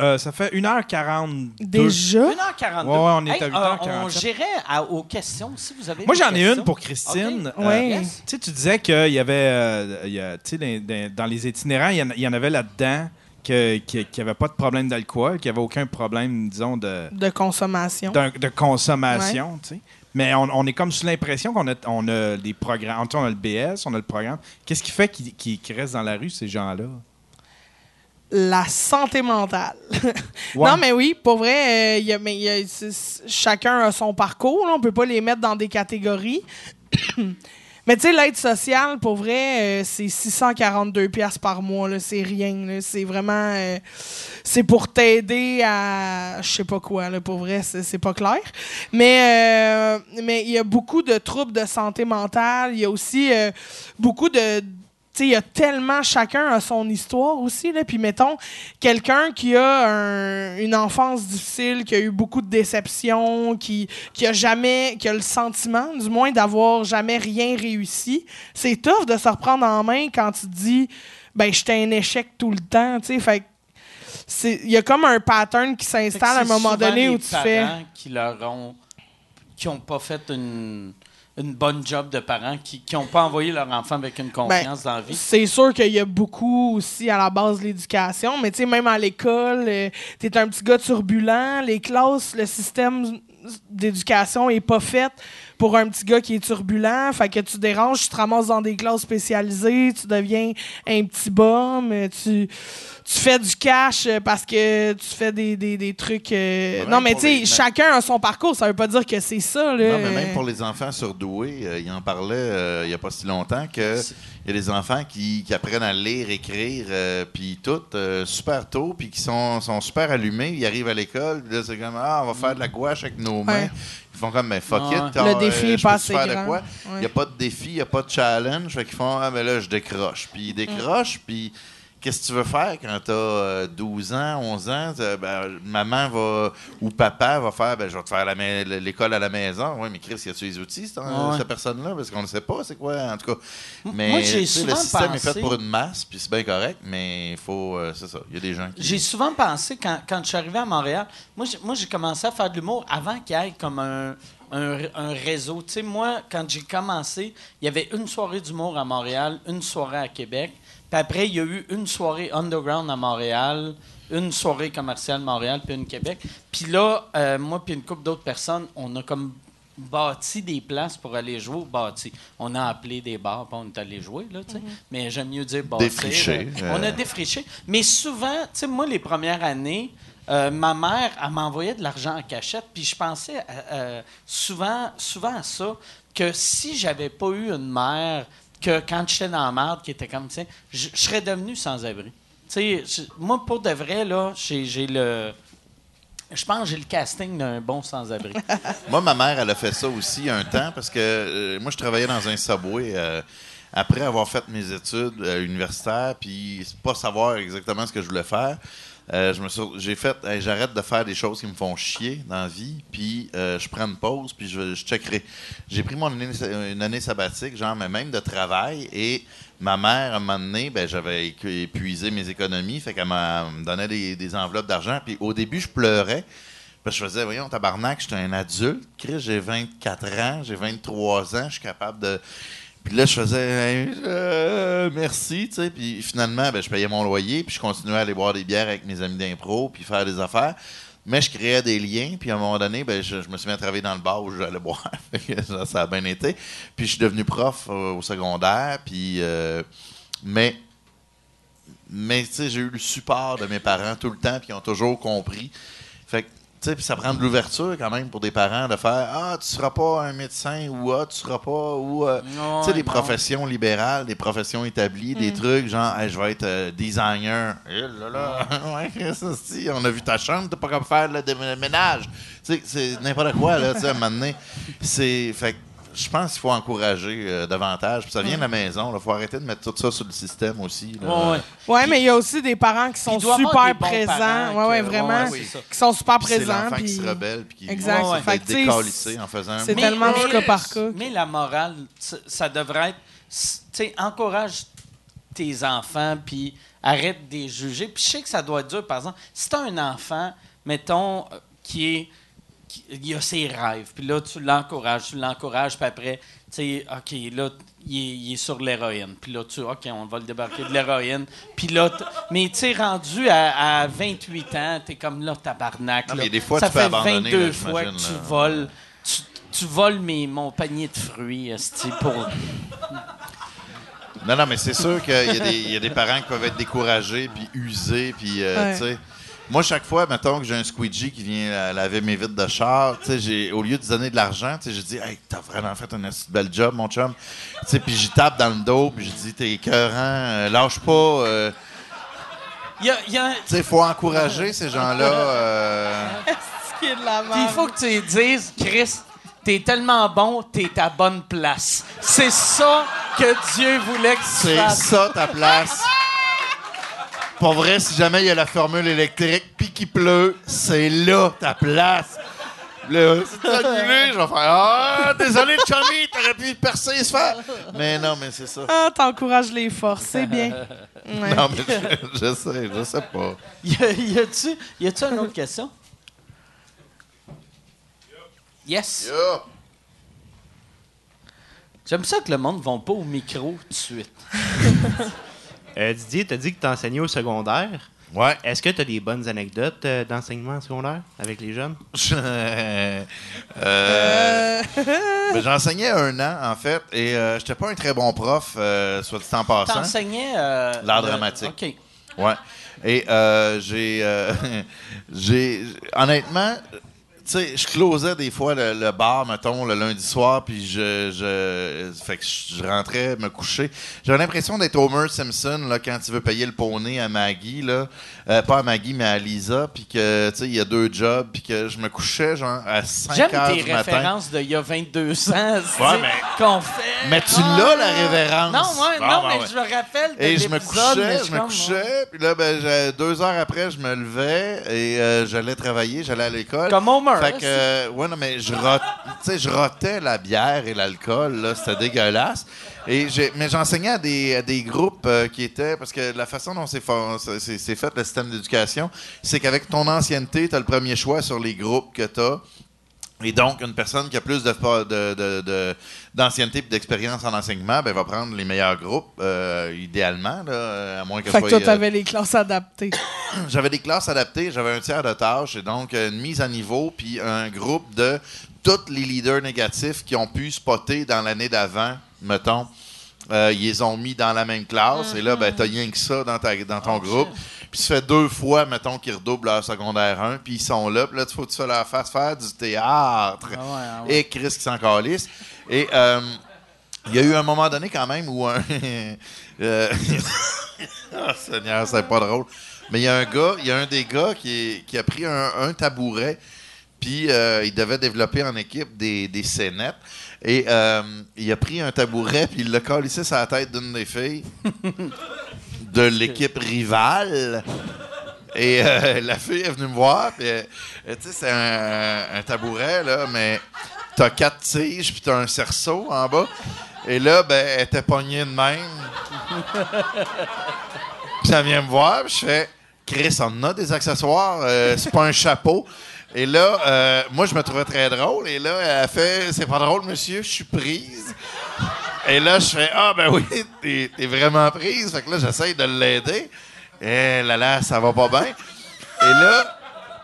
euh, ça fait 1h42. Déjà? 1h42. Ouais, ouais, on est à Hey, 8h47. on gérait à- aux questions, si vous avez Moi, j'en ai une pour Christine. Euh, Ouais. Yes. Tu sais, tu disais qu'il y avait, euh, il y a- tu sais, dans, les itinérants, il y en, il y en avait là-dedans que- qui n'y avait pas de problème d'alcool, qui n'y avait aucun problème, disons, de, De consommation. de consommation. tu sais. Mais on, on est comme sous l'impression qu'on a, on a des programmes. On a le BS, on a le programme. Qu'est-ce qui fait qu'ils restent dans la rue, ces gens-là? La santé mentale. Ouais. Non, mais oui, pour vrai, euh, il y a- mais y a- chacun a son parcours. Là, on peut pas les mettre dans des catégories. mais tu sais, l'aide sociale, pour vrai, euh, c'est 642 pièces par mois. C'est rien. C'est vraiment... euh, c'est pour t'aider à... Je sais pas quoi. Là, pour vrai, c'est c'est pas clair. Mais euh, mais il y a beaucoup de troubles de santé mentale. Il y a aussi euh, beaucoup de... Il y a tellement chacun a son histoire aussi là puis mettons quelqu'un qui a un- une enfance difficile qui a eu beaucoup de déceptions qui qui a jamais qui a le sentiment du moins d'avoir jamais rien réussi c'est tough de se reprendre en main quand tu te dis ben j'étais un échec tout le temps tu sais fait il y a comme un pattern qui s'installe à un moment donné où tu fais qui leur ont. qui n'ont pas fait une, une bonne job de parents, qui n'ont pas envoyé leur enfant avec une confiance dans la vie. C'est sûr qu'il y a beaucoup aussi à la base de l'éducation, mais tu sais, même à l'école, euh, t'es un petit gars turbulent, les classes, le système d'éducation est pas fait pour un petit gars qui est turbulent, fait que tu déranges, tu te ramasses dans des classes spécialisées, tu deviens un petit bum, tu, tu fais du cash euh, parce que tu fais des, des, des trucs... euh, non, mais tu sais, les- chacun a son parcours, ça veut pas dire que c'est ça, là. Non, mais même pour les enfants surdoués, euh, il en parlait euh, il n'y a pas si longtemps que il y a des enfants qui, qui apprennent à lire, écrire, euh, puis tout, euh, super tôt, puis qui sont, sont super allumés. Ils arrivent à l'école, là, c'est comme, ah, on va faire de la gouache avec nos mains. Ouais. Ils font comme, mais fuck it. Le défi euh, est je pas peux-tu assez faire de grand. quoi? Ouais. Il n'y a pas de défi, il n'y a pas de challenge. Fait qu'ils font, ah, mais là, je décroche. Puis ils décrochent, puis qu'est-ce que tu veux faire quand tu as 12 ans, 11 ans? Ben, maman va, ou papa va faire, ben, je vais te faire l'école à la maison. Oui, mais Chris, y a-tu les outils, cette, Ouais. cette personne-là? Parce qu'on ne sait pas, c'est quoi, en tout cas. Mais moi, le système est fait pour une masse, puis c'est bien correct, mais il faut, euh, c'est ça, il y a des gens qui... J'ai souvent pensé, quand, quand je suis arrivé à Montréal, moi, j'ai, moi, j'ai commencé à faire de l'humour avant qu'il y ait comme un, un, un réseau. Tu sais, moi, quand j'ai commencé, il y avait une soirée d'humour à Montréal, une soirée à Québec. Puis après, il y a eu une soirée underground à Montréal, une soirée commerciale à Montréal, puis une Québec. Puis là, euh, moi, puis une couple d'autres personnes, on a comme bâti des places pour aller jouer. Bâti. On a appelé des bars, puis on est allé jouer, là, tu sais. Mais j'aime mieux dire bâtir. Défricher, Euh, On a défriché. Mais souvent, tu sais, moi, les premières années, euh, ma mère, elle m'envoyait de l'argent en cachette, puis je pensais euh, souvent, souvent à ça, que si j'avais pas eu une mère, que quand j'étais dans la merde, qui était comme, tu je serais devenu sans-abri. Tu sais, moi, pour de vrai, là, j'ai j'ai le... Je pense que j'ai le casting d'un bon sans-abri. Moi, ma mère, elle a fait ça aussi un temps parce que euh, moi, je travaillais dans un subway euh, après avoir fait mes études euh, universitaires, puis pas savoir exactement ce que je voulais faire. Euh, j'ai fait, j'arrête de faire des choses qui me font chier dans la vie, puis euh, je prends une pause, puis je, checkerai. J'ai pris mon année, une année sabbatique, genre, mais même de travail, et ma mère, à un moment donné, ben, j'avais épuisé mes économies, fait qu'elle me donnait des, enveloppes d'argent, puis au début, je pleurais. Que je faisais, voyons, tabarnak, j'étais un adulte. Chris, j'ai 24 ans, j'ai 23 ans, je suis capable de. Puis là, je faisais, euh, merci, tu sais. Puis finalement, ben, je payais mon loyer, puis je continuais à aller boire des bières avec mes amis d'impro, puis faire des affaires. Mais je créais des liens, puis à un moment donné, ben, je, me suis mis à travailler dans le bar où j'allais boire. Ça a bien été. Puis je suis devenu prof euh, au secondaire, puis. euh, mais mais tu sais, j'ai eu le support de mes parents tout le temps, puis ils ont toujours compris. Fait que, tu sais, puis ça prend de l'ouverture quand même pour des parents de faire Ah, tu seras pas un médecin ou Ah, tu seras pas. ou euh, Tu sais, des professions libérales, des professions établies, des trucs genre Hey, je vais être euh, designer. Eh là là, ouais, ça, si, on a vu ta chambre, t'as pas comme faire le ménage. Tu sais, c'est n'importe quoi, là, tu sais, à un moment donné. C'est. Fait je pense qu'il faut encourager euh, davantage. Puis ça vient de la maison. Il faut arrêter de mettre tout ça sur le système aussi. là. Ouais, ouais. Ouais, mais il y a aussi des parents qui sont il doit y avoir super des bons présents. parents Ouais, ouais, que- vraiment. ouais, c'est ça. Qui sont super Puis C'est présents. l'enfant qui puis- se rebelle puis qui Exact. Ouais, se Fait que, tu sais, décalisser en faisant un c'est tellement du cas par cas. Mais la morale, ça, ça devrait être, s- tu sais, encourage tes enfants, puis arrête de les juger. Puis je sais que ça doit être dur, par exemple, si t'as un enfant, mettons, euh, qui est, il a ses rêves, puis là, tu l'encourages, tu l'encourages, puis après, tu sais, OK, là, il est, il est sur l'héroïne. Puis là, tu OK, on va le débarquer de l'héroïne. Puis là, t- mais tu sais, rendu à, à 28 ans, t'es comme là, tabarnak. Non, là. mais des fois, ça tu peux fait abandonner, 22 là, fois que tu là. voles. Tu, tu voles mes, mon panier de fruits, pour... Non, non, mais c'est sûr qu'il y, a des- il y a des parents qui peuvent être découragés puis usés. Puis, euh, Ouais. tu sais, moi, chaque fois, mettons que j'ai un squeegee qui vient laver mes vitres de char, tu sais, j'ai- au lieu de donner de l'argent, tu sais, j'ai dit, hey, t'as vraiment fait un bel job, mon chum. Tu sais, puis j'y tape dans le dos, puis je dis, t'es écœurant, euh, lâche pas. euh. Il y a, il y a- tu sais, faut encourager ces gens-là. euh. Ce qui est de la Puis il faut que tu dises, Chris, t'es tellement bon, t'es à bonne place. C'est ça que Dieu voulait que tu C'est fasses. ça ta place. Pour vrai, si jamais il y a la formule électrique puis qu'il pleut, c'est là ta place. Là, c'est annulé, je vais faire Ah, désolé, le chummy, t'aurais pu percer et se faire. Mais non, mais c'est ça. Ah, t'encourages les forces, c'est bien. Ouais. Non, mais je, je sais, je sais pas. Y a- y a-tu y a-tu une autre question? Yes. Yeah. J'aime ça que le monde ne va pas au micro tout de suite. Euh, Didier, t'as dit que t'as enseigné au secondaire. Ouais. Est-ce que t'as des bonnes anecdotes euh, d'enseignement secondaire avec les jeunes? Je- euh, ben, J'enseignais un an, en fait, et euh, j'étais pas un très bon prof, euh, soit dit en passant. T'enseignais... euh, L'art dramatique. OK. Ouais. Et euh, j'ai, euh, j'ai, honnêtement, tu sais, je closais des fois le, le bar, mettons, le lundi soir, puis je, je, fait que je rentrais me coucher. J'avais l'impression d'être Homer Simpson là quand il veut payer le poney à Maggie là, Euh, pas à Maggie mais à Lisa, puis que tu sais il y a deux jobs, puis que je me couchais genre à 5 J'aime heures tes du matin. références d'il y a 22 ans. Ouais, mais- qu'on fait. Mais tu Ah! l'as, la révérence. Non, ouais, non, ben mais ouais. je me rappelle de Et je me couchais, je me couchais, puis là, ben, deux heures après, je me levais et euh, j'allais travailler, j'allais à l'école. Comme Homer. Fait que, euh, ouais, non, mais je, rot- je rotais la bière et l'alcool, là, c'était dégueulasse. Et j'ai, mais j'enseignais à des, à des groupes euh, qui étaient, parce que la façon dont c'est, c'est fait le système d'éducation, c'est qu'avec ton ancienneté, tu as le premier choix sur les groupes que tu as. Et donc, une personne qui a plus de, de- de- de- d'ancienneté et d'expérience en enseignement, ben, va prendre les meilleurs groupes, euh, idéalement, là, à moins que Fait que soit, toi, euh, t'avais les classes adaptées. j'avais des classes adaptées, j'avais un tiers de tâches et donc euh, une mise à niveau puis un groupe de tous les leaders négatifs qui ont pu spotter dans l'année d'avant, mettons. Euh, ils les ont mis dans la même classe et là, ben, t'as rien que ça dans, ta, dans ton groupe. Puis ça fait deux fois, mettons, qu'ils redoublent leur secondaire 1, puis ils sont là, puis là, il faut que tu fasses leur face faire du théâtre. Ah ouais, ah ouais. Et Chris qui s'en calisse. Et euh, il y a eu un moment donné quand même où un... euh, Ah, Seigneur, c'est pas drôle. Mais il y a un gars, il y a un des gars qui, est- qui a pris un, un tabouret, puis euh, il devait développer en équipe des, des scénettes. Et euh, il a pris un tabouret, puis il l'a collissé sur la tête d'une des filles de l'équipe rivale. Et euh, la fille est venue me voir, euh, tu sais, c'est un, tabouret, là, mais t'as quatre tiges, puis t'as un cerceau en bas. Et là, ben, elle était pognée de même. Puis elle vient me voir, puis je fais Chris, on a des accessoires, euh, c'est pas un chapeau. Et là, moi, je me trouvais très drôle. Et là, elle a fait C'est pas drôle, monsieur, je suis prise. Et là, je fais Ah, ben oui, t'es t'es vraiment prise. Fait que là, j'essaye de l'aider. Et là, là, ça va pas bien. Et là,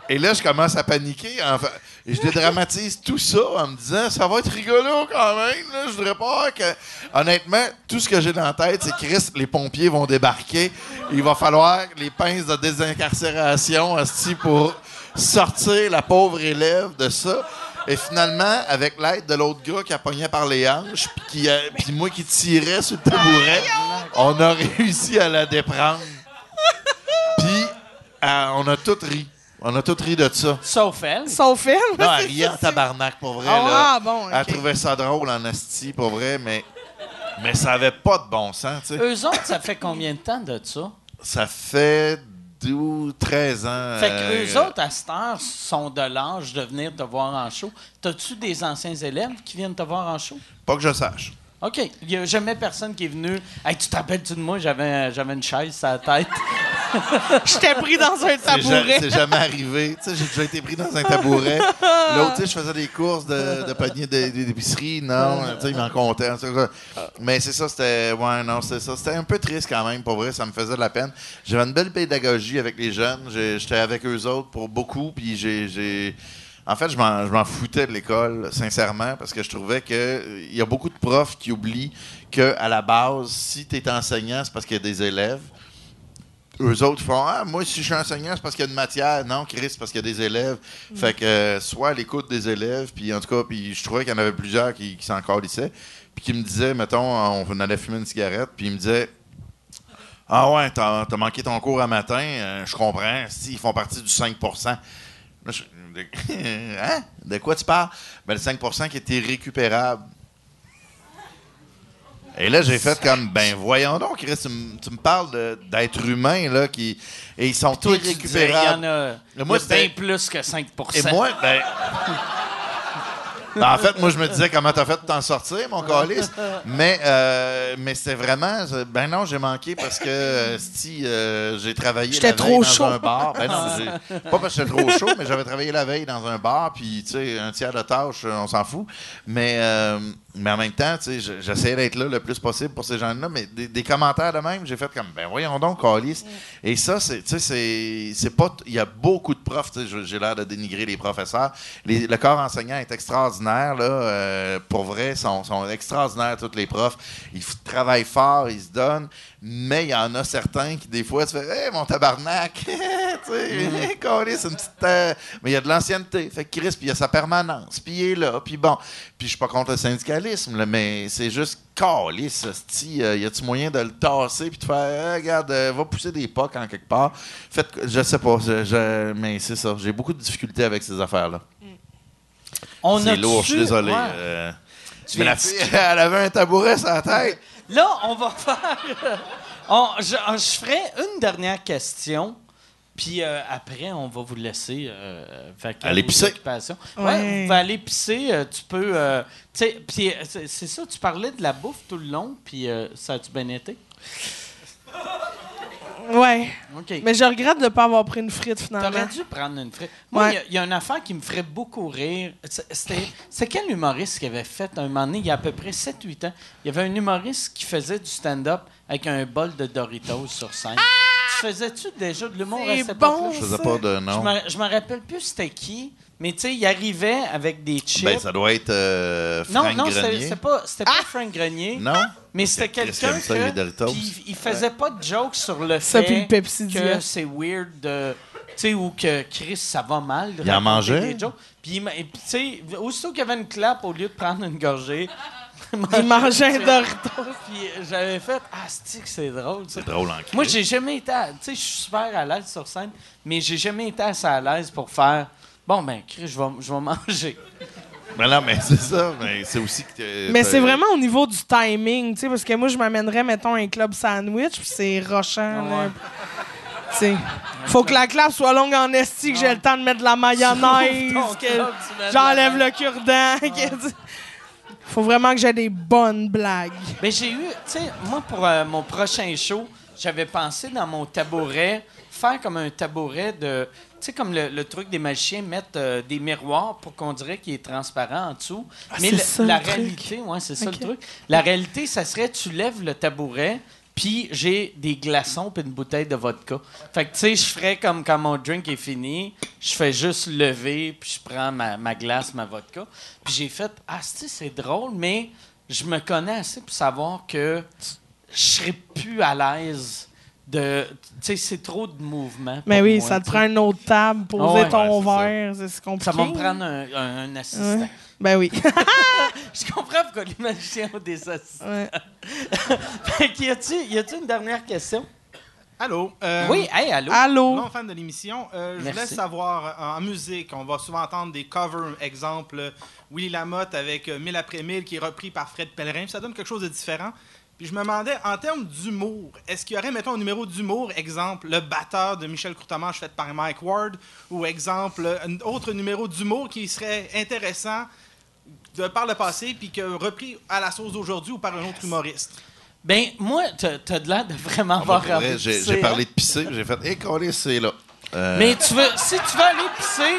et là, je commence à paniquer. Enfin, et je dédramatise tout ça en me disant ça va être rigolo quand même. Là. Je voudrais pas que. Honnêtement, tout ce que j'ai dans la tête, c'est Chris, les pompiers vont débarquer. Il va falloir les pinces de désincarcération asti, pour sortir la pauvre élève de ça. Et finalement, avec l'aide de l'autre gars qui a pogné par les hanches, puis qui a- puis moi qui tirais sur le tabouret, on a réussi à la déprendre. Puis, euh, on a tout ri. On a tous ri de ça. Sauf elle. Sauf elle. Non, elle riait en tabarnak, pour vrai. Ah, là. ah, bon, Elle ok. trouvait ça drôle en asti, pour vrai, mais, mais ça avait pas de bon sens, tu sais. Eux autres, ça fait combien de temps de ça? Ça fait 12, 13 ans. Fait que euh, eux autres, à cette heure, sont de l'âge de venir te voir en show. T'as-tu des anciens élèves qui viennent te voir en show? Pas que je sache. OK. Il n'y a jamais personne qui est venu. Hey, tu t'appelles-tu de moi? J'avais, j'avais une chaise sur la tête. J'étais pris dans un C'est tabouret. C'est jamais arrivé. Tu sais, j'ai déjà été pris dans un tabouret. L'autre, tu sais, je faisais des courses de, de panier de- de- d'épicerie. Non, tu sais, il m'en comptait. Mais c'est ça, c'était. Ouais, non, c'était ça. C'était un peu triste quand même, pour vrai. Ça me faisait de la peine. J'avais une belle pédagogie avec les jeunes. J'ai- J'étais avec eux autres pour beaucoup. Puis j'ai. En fait, je m'en foutais de l'école, sincèrement, parce que je trouvais que il y a beaucoup de profs qui oublient que à la base, si tu es enseignant, c'est parce qu'il y a des élèves eux autres font Ah, moi, si je suis enseignant, c'est parce qu'il y a une matière. Non, Chris, c'est parce qu'il y a des élèves. Fait que euh, soit à l'écoute des élèves, puis en tout cas, puis je trouvais qu'il y en avait plusieurs qui, qui s'en calissaient, puis qui me disaient, mettons, on allait fumer une cigarette, puis ils me disaient Ah ouais, t'as as manqué ton cours à matin, euh, je comprends, si, ils font partie du 5 Là, je- de, hein? De quoi tu parles? Ben, le 5% qui était récupérable. Et là, j'ai fait comme, ben voyons donc, Chris, tu, me- parles d'êtres humains, là, qui. Et ils sont tu disais, il y en a, il y a Moi, bien plus que 5 Et moi, ben. Ben, en fait, moi, je me disais comment t'as fait de t'en sortir, mon calice. Mais, euh, mais c'était vraiment. Ben non, j'ai manqué parce que euh, si euh, j'ai travaillé la veille trop dans chaud. un bar. Ben non, j'ai- pas parce que j'étais trop chaud, mais j'avais travaillé la veille dans un bar, puis tu sais, un tiers de tâche, on s'en fout. Mais, euh, mais en même temps, tu sais, je- j'essayais d'être là le plus possible pour ces gens-là. Mais des, des commentaires de même, j'ai fait comme, ben voyons donc, calice. Et ça, c'est, c'est, pas. Il y a beaucoup de profs, j'ai l'air de dénigrer les professeurs. Les- le corps enseignant est extraordinaire, là. euh, pour vrai, ils sont, sont extraordinaires, tous les profs. Ils travaillent fort, ils se donnent. Mais il y en a certains qui, des fois, tu fais, hey, mon tabarnak, tu sais, c'est une petite. euh, Mais il y a de l'ancienneté. Fait que Chris, puis il y a sa permanence, puis il est là, puis bon. Puis je suis pas contre le là, mais c'est juste calice, hostie. Euh, y a-tu moyen de le tasser, puis de faire, Eh, regarde, euh, va pousser des pocs en quelque part. Faites, je sais pas, je- je- mais c'est ça. J'ai beaucoup de difficultés avec ces affaires-là. C'est lourd, je suis désolé. Ouais. euh, Tu mais viens la fille, elle avait un tabouret sur la tête. Là, on va faire. on- je, je ferai une dernière question. Puis euh, après, on va vous laisser euh, vaquer à Aller vos pisser. Ouais. Ouais. vous pouvez aller pisser. euh, tu peux. euh, tu sais, puis euh, c'est ça, tu parlais de la bouffe tout le long. Puis euh, ça a-tu bien été? Ouais. OK. Mais je regrette de ne pas avoir pris une frite finalement. T'aurais dû prendre une frite. Moi, il Ouais. y a- il y, a une affaire qui me ferait beaucoup rire. C'est- C'était c'est quel humoriste qui avait fait un moment donné, il y a à peu près 7-8 ans, il y avait un humoriste qui faisait du stand-up avec un bol de Doritos sur scène. Tu faisais-tu déjà de l'humour à époque-là? bon, Je faisais pas de Je nom. me, je me rappelle plus c'était qui, mais tu sais, il arrivait avec des chips. Ben, ça doit être euh, non, Frank non, c'était Grenier. c'était pas, c'était pas Frank Grenier. Non? Mais c'était quelqu'un il aime ça, les que Doritos. puis il faisait pas de jokes sur le Ça, fait puis le Pepsi que Diet. c'est weird de tu sais ou que Chris ça va mal de Il en raconter mangeait? des jokes. Puis il ma- et puis, tu sais aussitôt qu'il y avait une clap au lieu de prendre une gorgée Il mangeait un Doritos. puis j'avais fait ah c'est que c'est drôle. C'est drôle en Moi j'ai jamais été tu sais je suis super à l'aise sur scène mais j'ai jamais été assez à l'aise pour faire bon ben Chris je vais je vais manger. Mais non, mais c'est ça. Mais c'est aussi que. Mais c'est vraiment au niveau du timing, tu sais, parce que moi, je m'amènerais, mettons, un club sandwich, puis c'est rochant, là. Ouais. Tu sais, faut que la clap soit longue en esti, que j'ai le temps de mettre de la mayonnaise, que j'enlève le cure-dent. Faut vraiment que j'ai des bonnes blagues. Mais j'ai eu, tu sais, moi, pour euh, mon prochain show, j'avais pensé dans mon tabouret, faire comme un tabouret de. Tu sais, comme le, le truc des magiciens, mettre euh, des miroirs pour qu'on dirait qu'il est transparent en dessous. Mais le- ça, la le truc. réalité, ouais, c'est ça le truc. La réalité, ça serait tu lèves le tabouret, puis j'ai des glaçons puis une bouteille de vodka. Fait que, tu sais, je ferais comme quand mon drink est fini, je fais juste lever, puis je prends ma, ma glace, ma vodka. Puis j'ai fait, ah, c'est drôle, mais je me connais assez pour savoir que je serais plus à l'aise de. Tu sais, c'est trop de mouvement. Mais oui, moi, ça te prend une autre table, poser Ah ouais. ton Ouais, verre, c'est c'est compliqué. Ça va me prendre un, un- un assistant. Ouais. Ben oui. Je comprends pourquoi les magiciens ont des assistants. Ouais. Fait y a-tu y a-tu une dernière question? Allô? Euh, Oui, hey, allô? Allô? Non, fan de l'émission. Euh, je voulais savoir, euh, en musique, on va souvent entendre des covers, exemple euh, Willy Lamotte avec euh, Mille après mille qui est repris par Fred Pellerin, ça donne quelque chose de différent. Puis je me demandais, en termes d'humour, est-ce qu'il y aurait, mettons, un numéro d'humour, exemple, le batteur de Michel Courtemanche fait par Mike Ward, ou exemple, un autre numéro d'humour qui serait intéressant de par le passé, puis que repris à la sauce d'aujourd'hui ou par un autre humoriste? Ben, moi, t'as de l'air de vraiment Moi, avoir envie J'ai pisser, j'ai hein? parlé de pisser, j'ai fait, hé, hey, c'est là. Euh, Mais tu veux, si tu veux aller pisser,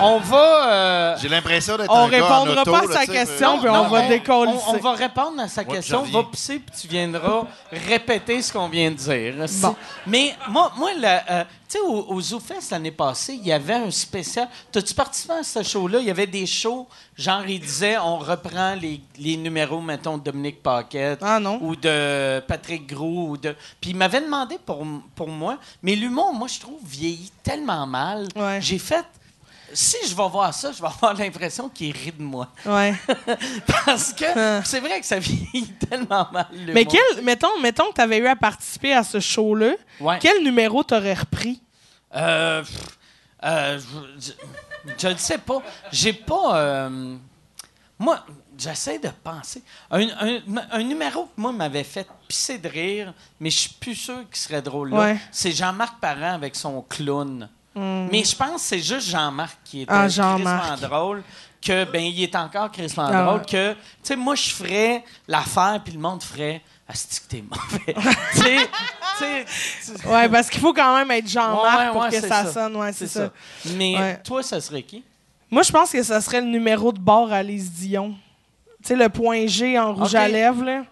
on va. euh, J'ai l'impression d'être On un gars en répondra auto, pas à sa question, mais- puis on va décoller. On, on va répondre à sa question. je Va pisser, puis tu viendras répéter ce qu'on vient de dire. Bon. Mais moi, moi la- euh, tu sais, au, au ZooFest l'année passée, il y avait un spécial. T'as-tu participé à ce show-là? Il y avait des shows, genre, il disait, on reprend les, les numéros, mettons, de Dominique Paquette. Ah non. Ou de Patrick Gros. Ou de... Puis il m'avait demandé pour, pour moi. Mais l'humour, moi, je trouve, vieillit tellement mal. Ouais. J'ai fait. Si je vais voir ça, je vais avoir l'impression qu'il rit de moi. Ouais. Parce que Ah. c'est vrai que ça vieillit tellement mal. Mais quel, mettons, mettons que tu avais eu à participer à ce show-là, Ouais. quel numéro t'aurais repris? Euh, euh, je- je ne sais pas. J'ai pas. euh, moi, j'essaie de penser. Un, un- un numéro que moi m'avait fait pisser de rire, mais je suis plus sûr qu'il serait drôle là. Ouais. C'est Jean-Marc Parent avec son clown. Mais je pense que c'est juste Jean-Marc qui Hmm. Ah, crissement drôle. Que, ben, il est encore crissement Ah drôle. Que, tu sais, moi, je ferais l'affaire, puis le monde ferait. Asti que t'es mauvais. tu sais, tu sais, Ouais, parce qu'il faut quand même être Jean-Marc Ouais, pour ouais, que ça, ça. sonne. Ouais, c'est ça. Mais toi, ça serait qui? Moi, je pense que ça serait le numéro de bord à Lise Dion. Tu sais, le point G en rouge à lèvres, là.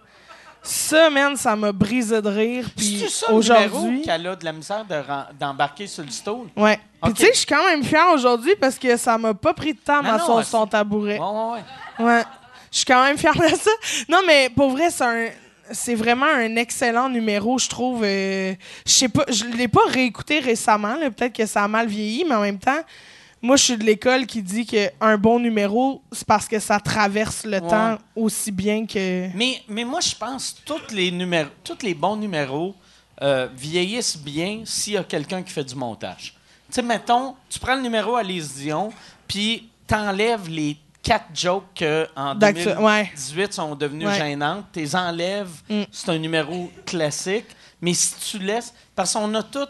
Ça, man, ça m'a brisé de rire. Puis aujourd'hui. qu'elle a de la misère de ren- d'embarquer sur le stool? Ouais. Puis tu sais, je suis quand même fière aujourd'hui parce que ça m'a pas pris de temps à c'est- son tabouret. Ouais, ouais, ouais. Je suis quand même fière de ça. Non, mais pour vrai, c'est un. C'est vraiment un excellent numéro, je trouve. euh, je sais pas, je l'ai pas réécouté récemment. Peut-être que ça a mal vieilli, mais en même temps, moi, je suis de l'école qui dit qu'un bon numéro, c'est parce que ça traverse le Ouais. temps aussi bien que. Mais, mais moi, je pense que tous les, numéros, tous les bons numéros euh, vieillissent bien s'il y a quelqu'un qui fait du montage. Tu sais, mettons, tu prends le numéro à Lise Dion, puis t'enlèves les quatre jokes que en D'actu- 2018 ouais. sont devenues Ouais. gênantes. Tu les enlèves, Mm. c'est un numéro classique. Mais si tu laisses... Parce qu'on a tout...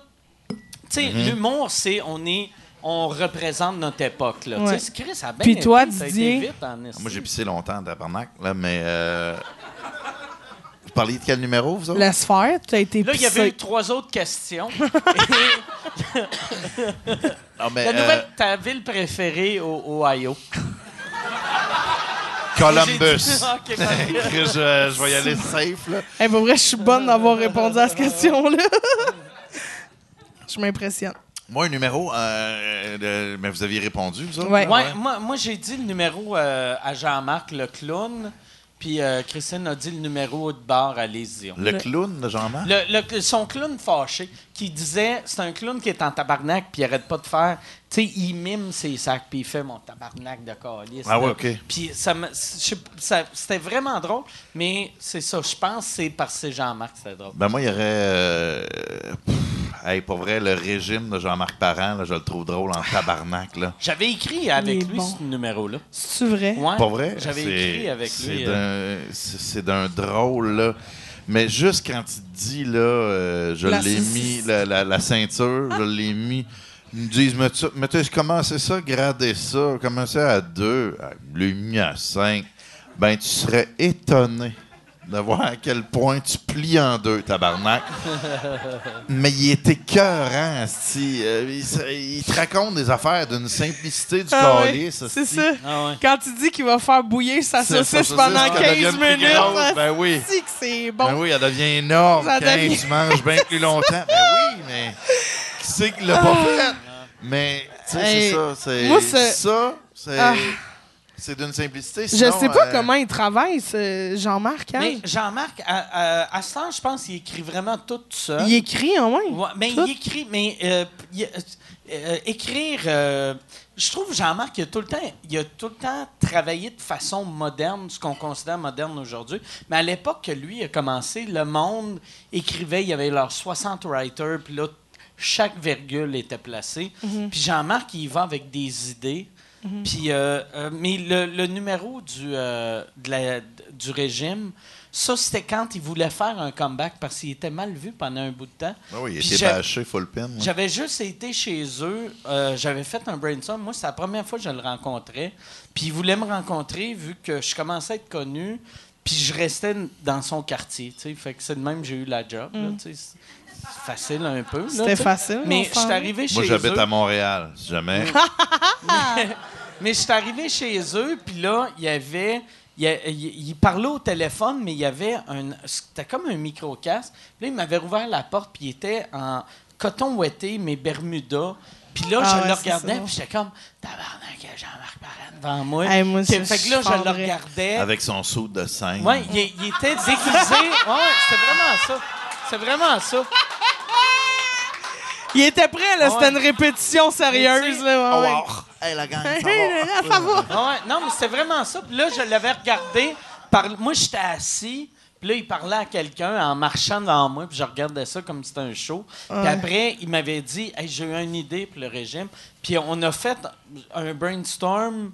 Tu sais, l'humour, c'est... On est... On représente notre époque, là. Ouais. Tu sais, Chris, ça a bien Puis été, toi, ça a été Didier? vite en. Moi, j'ai pissé longtemps tabarnak, là, mais. Euh... Vous parliez de quel numéro, vous autres? Laisse faire, tu as été Là, il y avait eu trois autres questions. Non, mais, La euh, nouvelle, ta ville préférée au Ohio. Columbus. Dit- je, je vais y aller safe, là. Eh, pour vrai, je suis bonne d'avoir répondu à cette question-là. je m'impressionne. Moi, un numéro, euh, de- mais vous aviez répondu, vous autres? Ouais. Ouais, moi, moi j'ai dit le numéro euh, à Jean-Marc, le clown. Puis euh, Christine a dit le numéro de bar à Lise Dion. Le clown de Jean-Marc? Le, le- son clown fâché, qui disait, c'est un clown qui est en tabarnak, puis il arrête pas de faire, tu sais, il mime ses sacs, puis il fait mon tabarnak de calice. Ah ouais. OK. Puis ça, c'était vraiment drôle, mais c'est ça, je pense que c'est parce que c'est Jean-Marc que c'était drôle. Ben moi, il y aurait... euh, pff, hey, pour vrai, le régime de Jean-Marc Parent, là, je le trouve drôle en tabarnak, là. J'avais écrit avec lui bon. ce numéro-là. C'est vrai? Ouais, Pour vrai? J'avais écrit avec lui. euh, C'est d'un drôle, là. Mais juste quand il dit, là, euh, je La l'ai mis, la, la- la ceinture, je l'ai mis. Ils me disent, mais tu mais commencé ça, grader ça, commencé à deux, ah, je l'ai mis à cinq. Ben, tu serais étonné de voir à quel point tu plies en deux, tabarnak. Mais il est écœurant, asti. Euh, il, te raconte des affaires d'une simplicité du Ah calice, c'est ça. Ah ouais. Quand tu dis qu'il va faire bouillir sa saucisse pendant qu'elle 15 devienne plus minutes, grosse, ben oui. dit que c'est bon. Ben oui, elle devient énorme Ça quand devient- tu manges bien plus longtemps. Ben oui, mais qui c'est qui l'a pas fait? Mais, tu sais, Hey, c'est ça. C'est, moi, c'est- ça, c'est... Ah. C'est d'une simplicité. Je sais pas euh, comment il travaille, ce Jean-Marc. hein. Mais Jean-Marc, à, à, à ce temps, je pense qu'il écrit vraiment tout seul. Il écrit en moins. Ouais, mais Tout. il écrit, mais euh, il- euh, écrire, euh, je trouve Jean-Marc, il a tout le temps, il a tout le temps travaillé de façon moderne, ce qu'on considère moderne aujourd'hui. Mais à l'époque que lui a commencé, le monde écrivait, il y avait leurs 60 writers, puis là, chaque virgule était placée. Puis Jean-Marc, il va avec des idées. Puis, euh, euh, mais le, le numéro du, euh, de la- du régime, ça, c'était quand il voulait faire un comeback parce qu'il était mal vu pendant un bout de temps. Ah oui, il Puis était bâché full pin. J'avais juste été chez eux, euh, j'avais fait un brainstorm. Moi, c'est la première fois que je le rencontrais. Puis il voulait me rencontrer vu que je commençais à être connu. Puis je restais dans son quartier, tu sais. Fait que c'est de même que j'ai eu la job, tu sais. Facile un peu. C'était facile, Mais je suis arrivé chez Moi, j'habite eux. à Montréal, si jamais. Mais je suis arrivé chez eux, puis là, il y avait. Il, parlait au téléphone, mais il y avait un. C'était comme un micro-casque. Puis là, il m'avait ouvert la porte, puis il était en coton ouetté, mais Bermuda. Puis là, Ah je ouais, le regardais, puis j'étais comme, tabarnak, il y a Jean-Marc Parent devant moi. Hey, moi, Que- ça, fait que là, je le regardais. Avec son saut de scène. Ouais, il, il était déguisé. Ouais, c'était vraiment ça. C'est vraiment ça. Il était prêt, là. Ouais. C'était une répétition sérieuse, là. ouais, ouais. Hey, la gang, ça va. Ah ouais, non, mais c'était vraiment ça. Puis là, je l'avais regardé. par- Moi, j'étais assis. Puis là, il parlait à quelqu'un en marchant devant moi. Puis je regardais ça comme si c'était un show. Puis après, il m'avait dit hey, J'ai eu une idée pour le régime. Puis on a fait un brainstorm.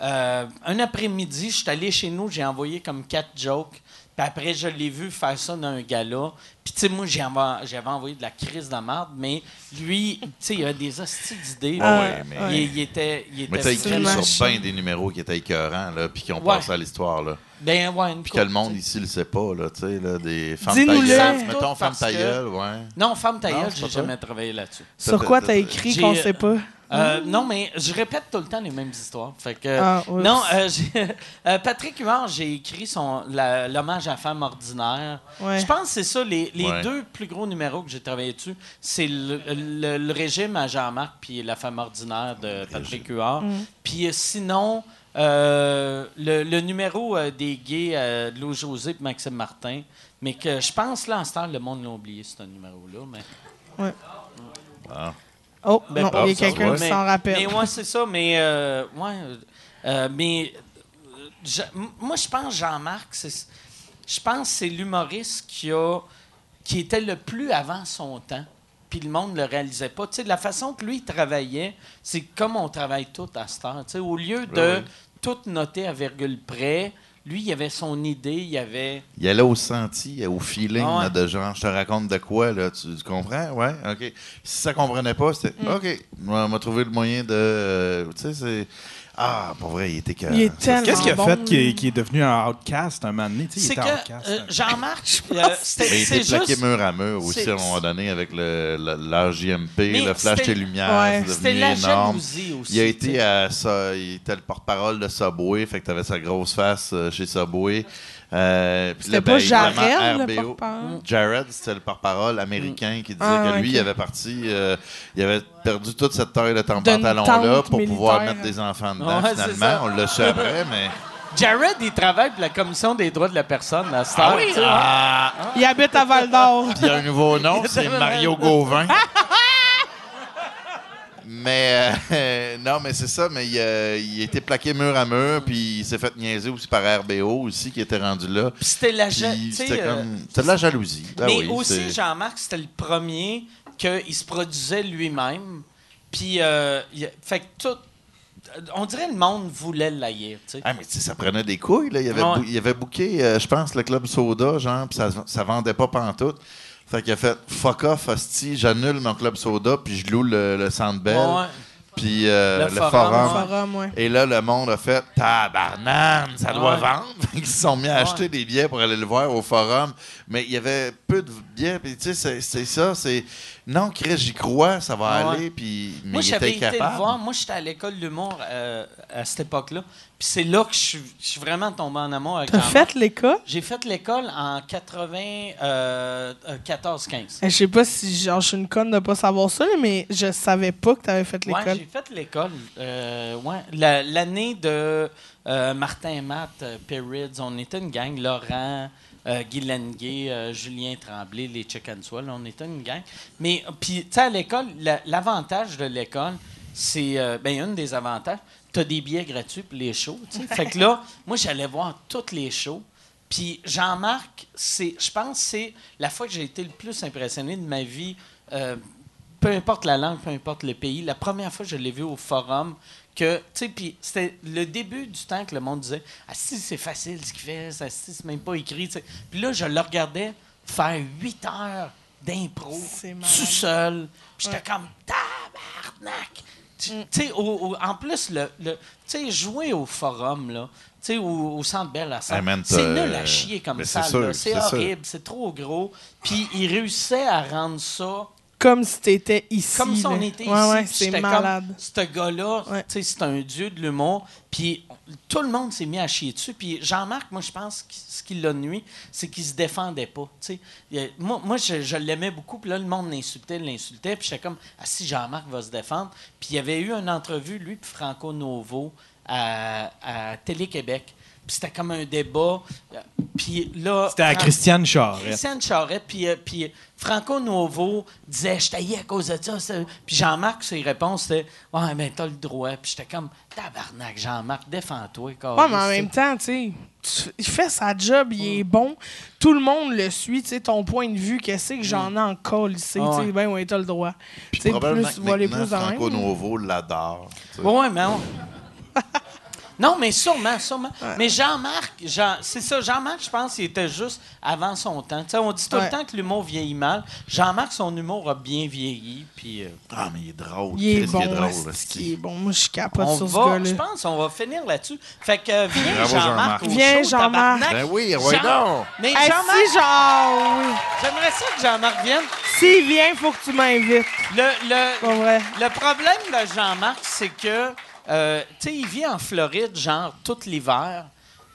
euh, un après-midi, je suis allé chez nous, j'ai envoyé comme quatre jokes. Puis après, je l'ai vu faire ça dans un gala. Puis, tu sais, moi, j'avais envoyé de la crise de merde, mais lui, tu sais, il a des hosties d'idées. Ah, ouais, mais- Il, il était. Il était Mais une écrit sur bien des numéros qui étaient écœurants, là, puis qui ont Ouais. passé à l'histoire, là. Ben, ouais, une Puis que le monde tu sais. ici le sait pas, là, tu sais, là, des femmes savent Mettons, femmes que- tailleul, ouais. Non, femme ta Non, gueule, c'est j'ai jamais travaillé là-dessus. Sur quoi t'as écrit qu'on sait pas? Euh, Non, mais je répète tout le temps les mêmes histoires. Fait que, Ah, non, euh, j'ai- euh, Patrick Huard, j'ai écrit son l'hommage à la femme ordinaire. Ouais. Je pense que c'est ça, les, les Ouais. deux plus gros numéros que j'ai travaillé dessus, c'est le, le- le régime à Jean-Marc puis la femme ordinaire de Patrick Huard. Puis euh, sinon, euh, le, le numéro euh, des gays euh, de Lou José et Maxime Martin, mais que je pense là, en ce temps, le monde l'a oublié, ce numéro-là. Mais... Oh, Ben, non, il y a quelqu'un qui s'en rappelle. Mais ouais, c'est ça. Mais euh, ouais, euh, mais je- moi, je pense Jean-Marc, je pense que c'est l'humoriste qui a, qui était le plus avant son temps. Puis le monde ne le réalisait pas. Tu sais, la façon que lui il travaillait, c'est comme on travaille tout à cette heure. Tu sais, au lieu de Ouais, ouais. tout noter à virgule près, lui, il avait son idée, il avait. Il allait au senti, au feeling Ah ouais. là, de genre, je te raconte de quoi, là, tu, tu comprends? Ouais, OK. Si ça comprenait pas, c'était Mm. OK. On m'a trouvé le moyen de. euh, tu sais, c'est. Ah, pour vrai, il était que. Il est tellement Qu'est-ce qui a bon, fait qu'il est, qu'il est devenu un outcast un moment donné? Tu sais, C'est il était que outcast. euh, Jean-Marc, euh, c'était- Mais il c'est était plaqué juste. mur à mur aussi à un moment donné avec le, le- l'RJMP, le flash c'était- tes lumières, Ouais. c'est C'était devenu la énorme. jalousie aussi. Il a été à ça, il était le porte-parole de Subway, fait que t'avais sa grosse face euh, chez Subway. Euh, puis là, pas ben, évidemment, Jared, le RBO. porte-parole? Jared, c'était le porte-parole américain qui disait Ah, que lui, il avait parti, euh, il avait perdu toute cette taille de temps pantalon-là pour pouvoir mettre des enfants dedans, Ouais, finalement. On su après, mais... Jared, il travaille pour la Commission des droits de la personne à heure, tu sais. Ah! Il habite à Val d'Or. Il y a un nouveau nom, c'est Mario Gauvin. Mais euh, non, mais c'est ça, mais il, a- il a été plaqué mur à mur, puis il s'est fait niaiser aussi par RBO aussi, qui était rendu là. Puis c'était la ja- C'était euh. C'était de la jalousie. Ben mais oui, aussi, Jean-Marc, c'était le premier qu'il se produisait lui-même. Puis, euh, il fait que tout. On dirait que le monde voulait sais. Ah, mais tu sais, ça prenait des couilles, là. Il avait, Ouais. il avait booké, euh, je pense, le club soda, genre, puis ça, ça vendait pas pantoute. Fait qu'il a fait fuck off, hostie, j'annule mon club soda, puis je loue le, le Centre Bell, Ouais. puis euh, Le le, forum, forum. ouais. Forum, ouais. Et là, le monde a fait tabarnane, ça doit Ouais. vendre. Ils se sont mis à acheter des billets pour aller le voir au forum. Mais il y avait peu de billets. Puis, tu sais, c'est- c'est ça. C'est non, Chris, j'y crois, ça va Ah ouais. aller, puis mais Moi, il j'avais été le capable. voir. Moi, j'étais à l'école de l'humour euh, à cette époque-là. Puis c'est là que je suis, vraiment tombé en amour avec T'as fait l'école? J'ai fait l'école en 94-15. Eh, Je sais pas si genre, je suis une conne de pas savoir ça, mais je savais pas que t'avais fait Ouais, l'école. j'ai fait l'école. Euh, ouais. La- L'année de euh, Martin Matt, euh, Perrids, on était une gang. Laurent, euh, Guy Lenguet, euh, Julien Tremblay, les Chicken Swell, on était une gang. Mais, puis, tu sais, à l'école, la- l'avantage de l'école, c'est, euh, ben, un des avantages, tu as des billets gratuits pour les shows. fait que là, moi, j'allais voir tous les shows. Puis Jean-Marc, c'est, je pense que c'est la fois que j'ai été le plus impressionné de ma vie, euh, peu importe la langue, peu importe le pays. La première fois que je l'ai vu au forum, que, tu sais, puis c'était le début du temps que le monde disait Ah, si, c'est facile ce qu'il fait, ça, si, c'est même pas écrit. Puis là, je le regardais faire huit heures d'impro, tout seul. Puis j'étais comme tabarnak. Tu tu sais, en plus, le, le- tu sais, jouer au forum, là, tu sais, au, au Centre Bell à Hey, man, c'est nul à chier comme ça. c'est horrible, c'est trop gros. Puis il réussissait à rendre ça Comme si t'étais ici. comme si on était ici. Ouais, c'est malade. Ce gars-là, Ouais. tu sais, c'est un dieu de l'humour. Puis tout le monde s'est mis à chier dessus. Puis Jean-Marc, moi, je pense que ce qui l'a nuit, c'est qu'il se défendait pas. tu sais. Moi, moi, je, je l'aimais beaucoup. Puis là, le monde l'insultait, l'insultait. Puis j'étais comme, ah, si Jean-Marc va se défendre. Puis il y avait eu une entrevue, lui, puis Franco Novo, à, à Télé-Québec. Puis c'était comme un débat. Euh, Puis là. C'était à Fran- Christiane Charette. Christiane Charette, puis, euh, puis Franco Nouveau disait Je taillais à cause de ça. Puis Jean-Marc, ses réponses, c'était Ouais, mais t'as le droit. Puis j'étais comme Tabarnak, Jean-Marc, défends-toi. Ouais, mais en même temps, tu sais, il fait sa job, il est bon. Tout le monde le suit, tu sais, ton point de vue, qu'est-ce que j'en ai encore ici, tu sais, ben ouais, t'as le droit. Puis Tu sais, probablement plus, que voler maintenant, plus de Franco. Novo l'adore. Ouais, mais on- Non, mais sûrement, sûrement. Mais Jean-Marc, Jean, c'est ça, Jean-Marc, je pense qu'il était juste avant son temps. Tu sais, on dit tout Ouais. le temps que l'humour vieillit mal. Jean-Marc, son humour a bien vieilli. Puis euh, Ah, mais il est drôle. Il est bon, il est drôle. il bon. Moi, je capote on sur ce va, je pense qu'on va finir là-dessus. Fait que euh, viens, Jean-Marc. Viens, Jean-Marc. Ben oui, ouais, Jean- non. Mais Hey, Jean-Marc, oui. j'aimerais ça que Jean-Marc vienne. S'il vient, faut que tu m'invites. Le, le, Pas vrai. le problème de Jean-Marc, c'est que, euh, tu sais, il vit en Floride, genre, tout l'hiver.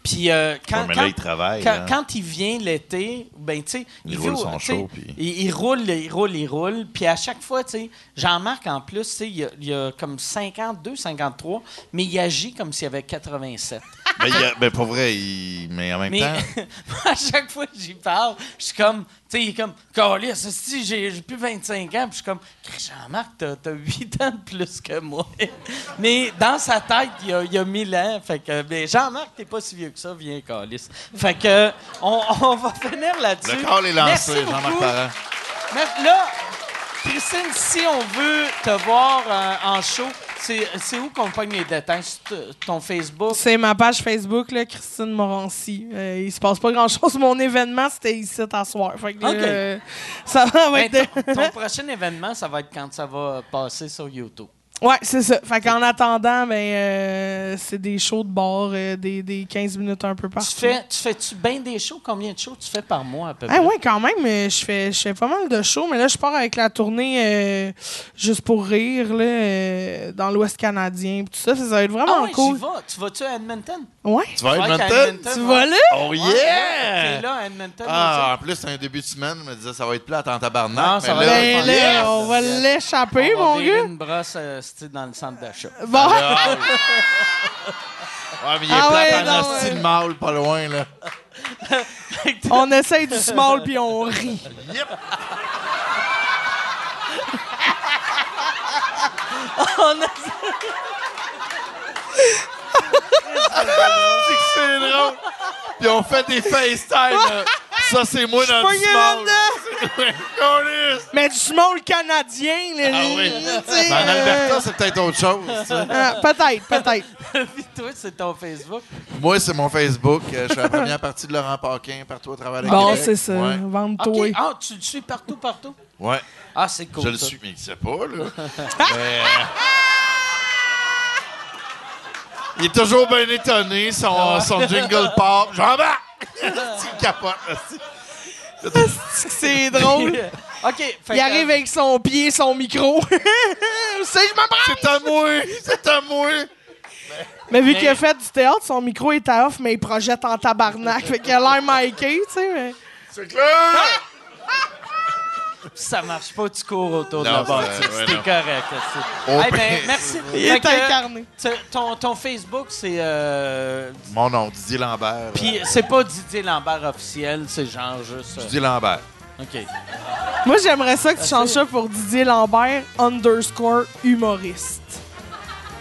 Puis euh, quand, Ouais, mais quand- il travaille. quand, hein. quand il vient l'été, ben, tu sais, Il roule son show, puis- Il, il roule, il roule, il roule. Puis à chaque fois, tu sais, Jean-Marc, en plus, tu sais, il, y a- il a comme 52, 53, mais il agit comme s'il avait 87. Ben, il a- ben, pour vrai, il... mais en même Mais temps, à chaque fois que j'y parle, je suis comme, tu sais, il est comme, Carlis, si j'ai plus 25 ans, puis je suis comme, Jean-Marc, t'as as 8 ans de plus que moi. Mais dans sa tête, il y a, il a 1000 ans. Fait que, ben, Jean-Marc, t'es pas si vieux que ça, viens, Carlis. Fait que, on, on va finir là-dessus. le call est lancé, Jean-Marc. Parent. Mais là, Christine, si on veut te voir euh, en show, c'est où qu'on pogne les détails? T- ton Facebook? C'est ma page Facebook, là, Christine Morancy. Euh, il se passe pas grand-chose. Mon événement, c'était ici à soir. Fait que, euh, ça va Ben, être... ton, ton prochain événement, ça va être quand ça va passer sur YouTube. Ouais, c'est ça. Fait qu'en attendant, ben, euh, c'est des shows de bar, euh, des, des 15 minutes un peu partout. Tu fais, tu fais-tu bien des shows? Combien de shows tu fais par mois à peu près? Ah ouais, quand même, euh, je fais, je fais pas mal de shows, mais là, je pars avec la tournée euh, Juste pour rire, là, euh, dans l'Ouest canadien, pis tout ça, ça va être Ah vraiment ouais, cool. j'y vas. Tu vas-tu à Edmonton? Ouais. Tu vas à être Edmonton? Tu ouais. vas là? Oh Ouais, yeah! T'es là à Edmonton. Ah, en plus, c'est un début de semaine. Je me disais, ça va être plate en tabarnak. Non, mais ça va là, Ben là, Yes! on va l'échapper, on va mon gars. une brosse c'est-tu, dans le centre d'achat. Bon, Ah. Ouais, mais il est Ah ouais, plate en hostie ouais. de mâle, pas loin, là. on essaye du small puis on rit. Yep! On a- C'est drôle. Puis on fait des FaceTime. là. Ça, c'est moi dans le Pogné small. là-dedans. Câlisse. Mais du small canadien, là. Ah oui. tu sais, Ben, en euh, Alberta, c'est peut-être autre chose. tu sais. ah, peut-être, peut-être. Puis toi, c'est ton Facebook. Moi, c'est mon Facebook. Euh, Je suis la première partie de Laurent Paquin, partout à travers le Bon, Québec. c'est ça. Ouais. Vente-toi. OK. Ah, tu le suis partout, partout? Ouais. Ah, c'est cool. je le ça. suis, mais il sait pas, là. Mais, euh, Il est toujours bien étonné, son, son jingle pop. Jean-Marc! Il capote. C'est drôle? OK. fait Il que- arrive avec son pied, son micro. C'est, je me! C'est à moi! C'est à moi! Mais vu Mais- qu'il a fait du théâtre, son micro est à off, mais il projette en tabarnak. fait qu'il a l'air Mikey, tu sais. Mais... C'est clair! Ça marche pas, tu cours autour de Non, la bâtisse. c'est- ouais, non. correct. Hey, ben, merci. Il Fait est que, incarné. tu- ton, ton Facebook, c'est. euh, Mon nom, Didier Lambert. Puis c'est pas Didier Lambert officiel, c'est genre juste. euh, Didier Lambert. OK. Moi, j'aimerais ça que tu changes ça pour Didier Lambert underscore humoriste.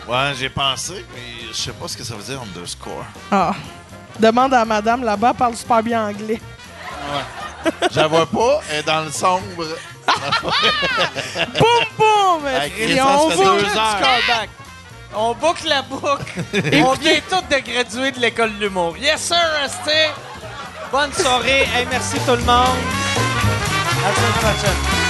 Ouais, j'ai pensé, mais je sais pas ce que ça veut dire underscore. Ah. Demande à madame là-bas, elle parle super bien anglais. Je la vois pas, elle est dans le sombre. Boum, boum! Hey, Chris, Et ça, on ça fait va- deux heures. Callback. On boucle la boucle. On vient tous de graduer de l'école de l'humour. Yes, sir, restez. Bonne soirée. Hey, merci tout le monde. À la semaine prochaine.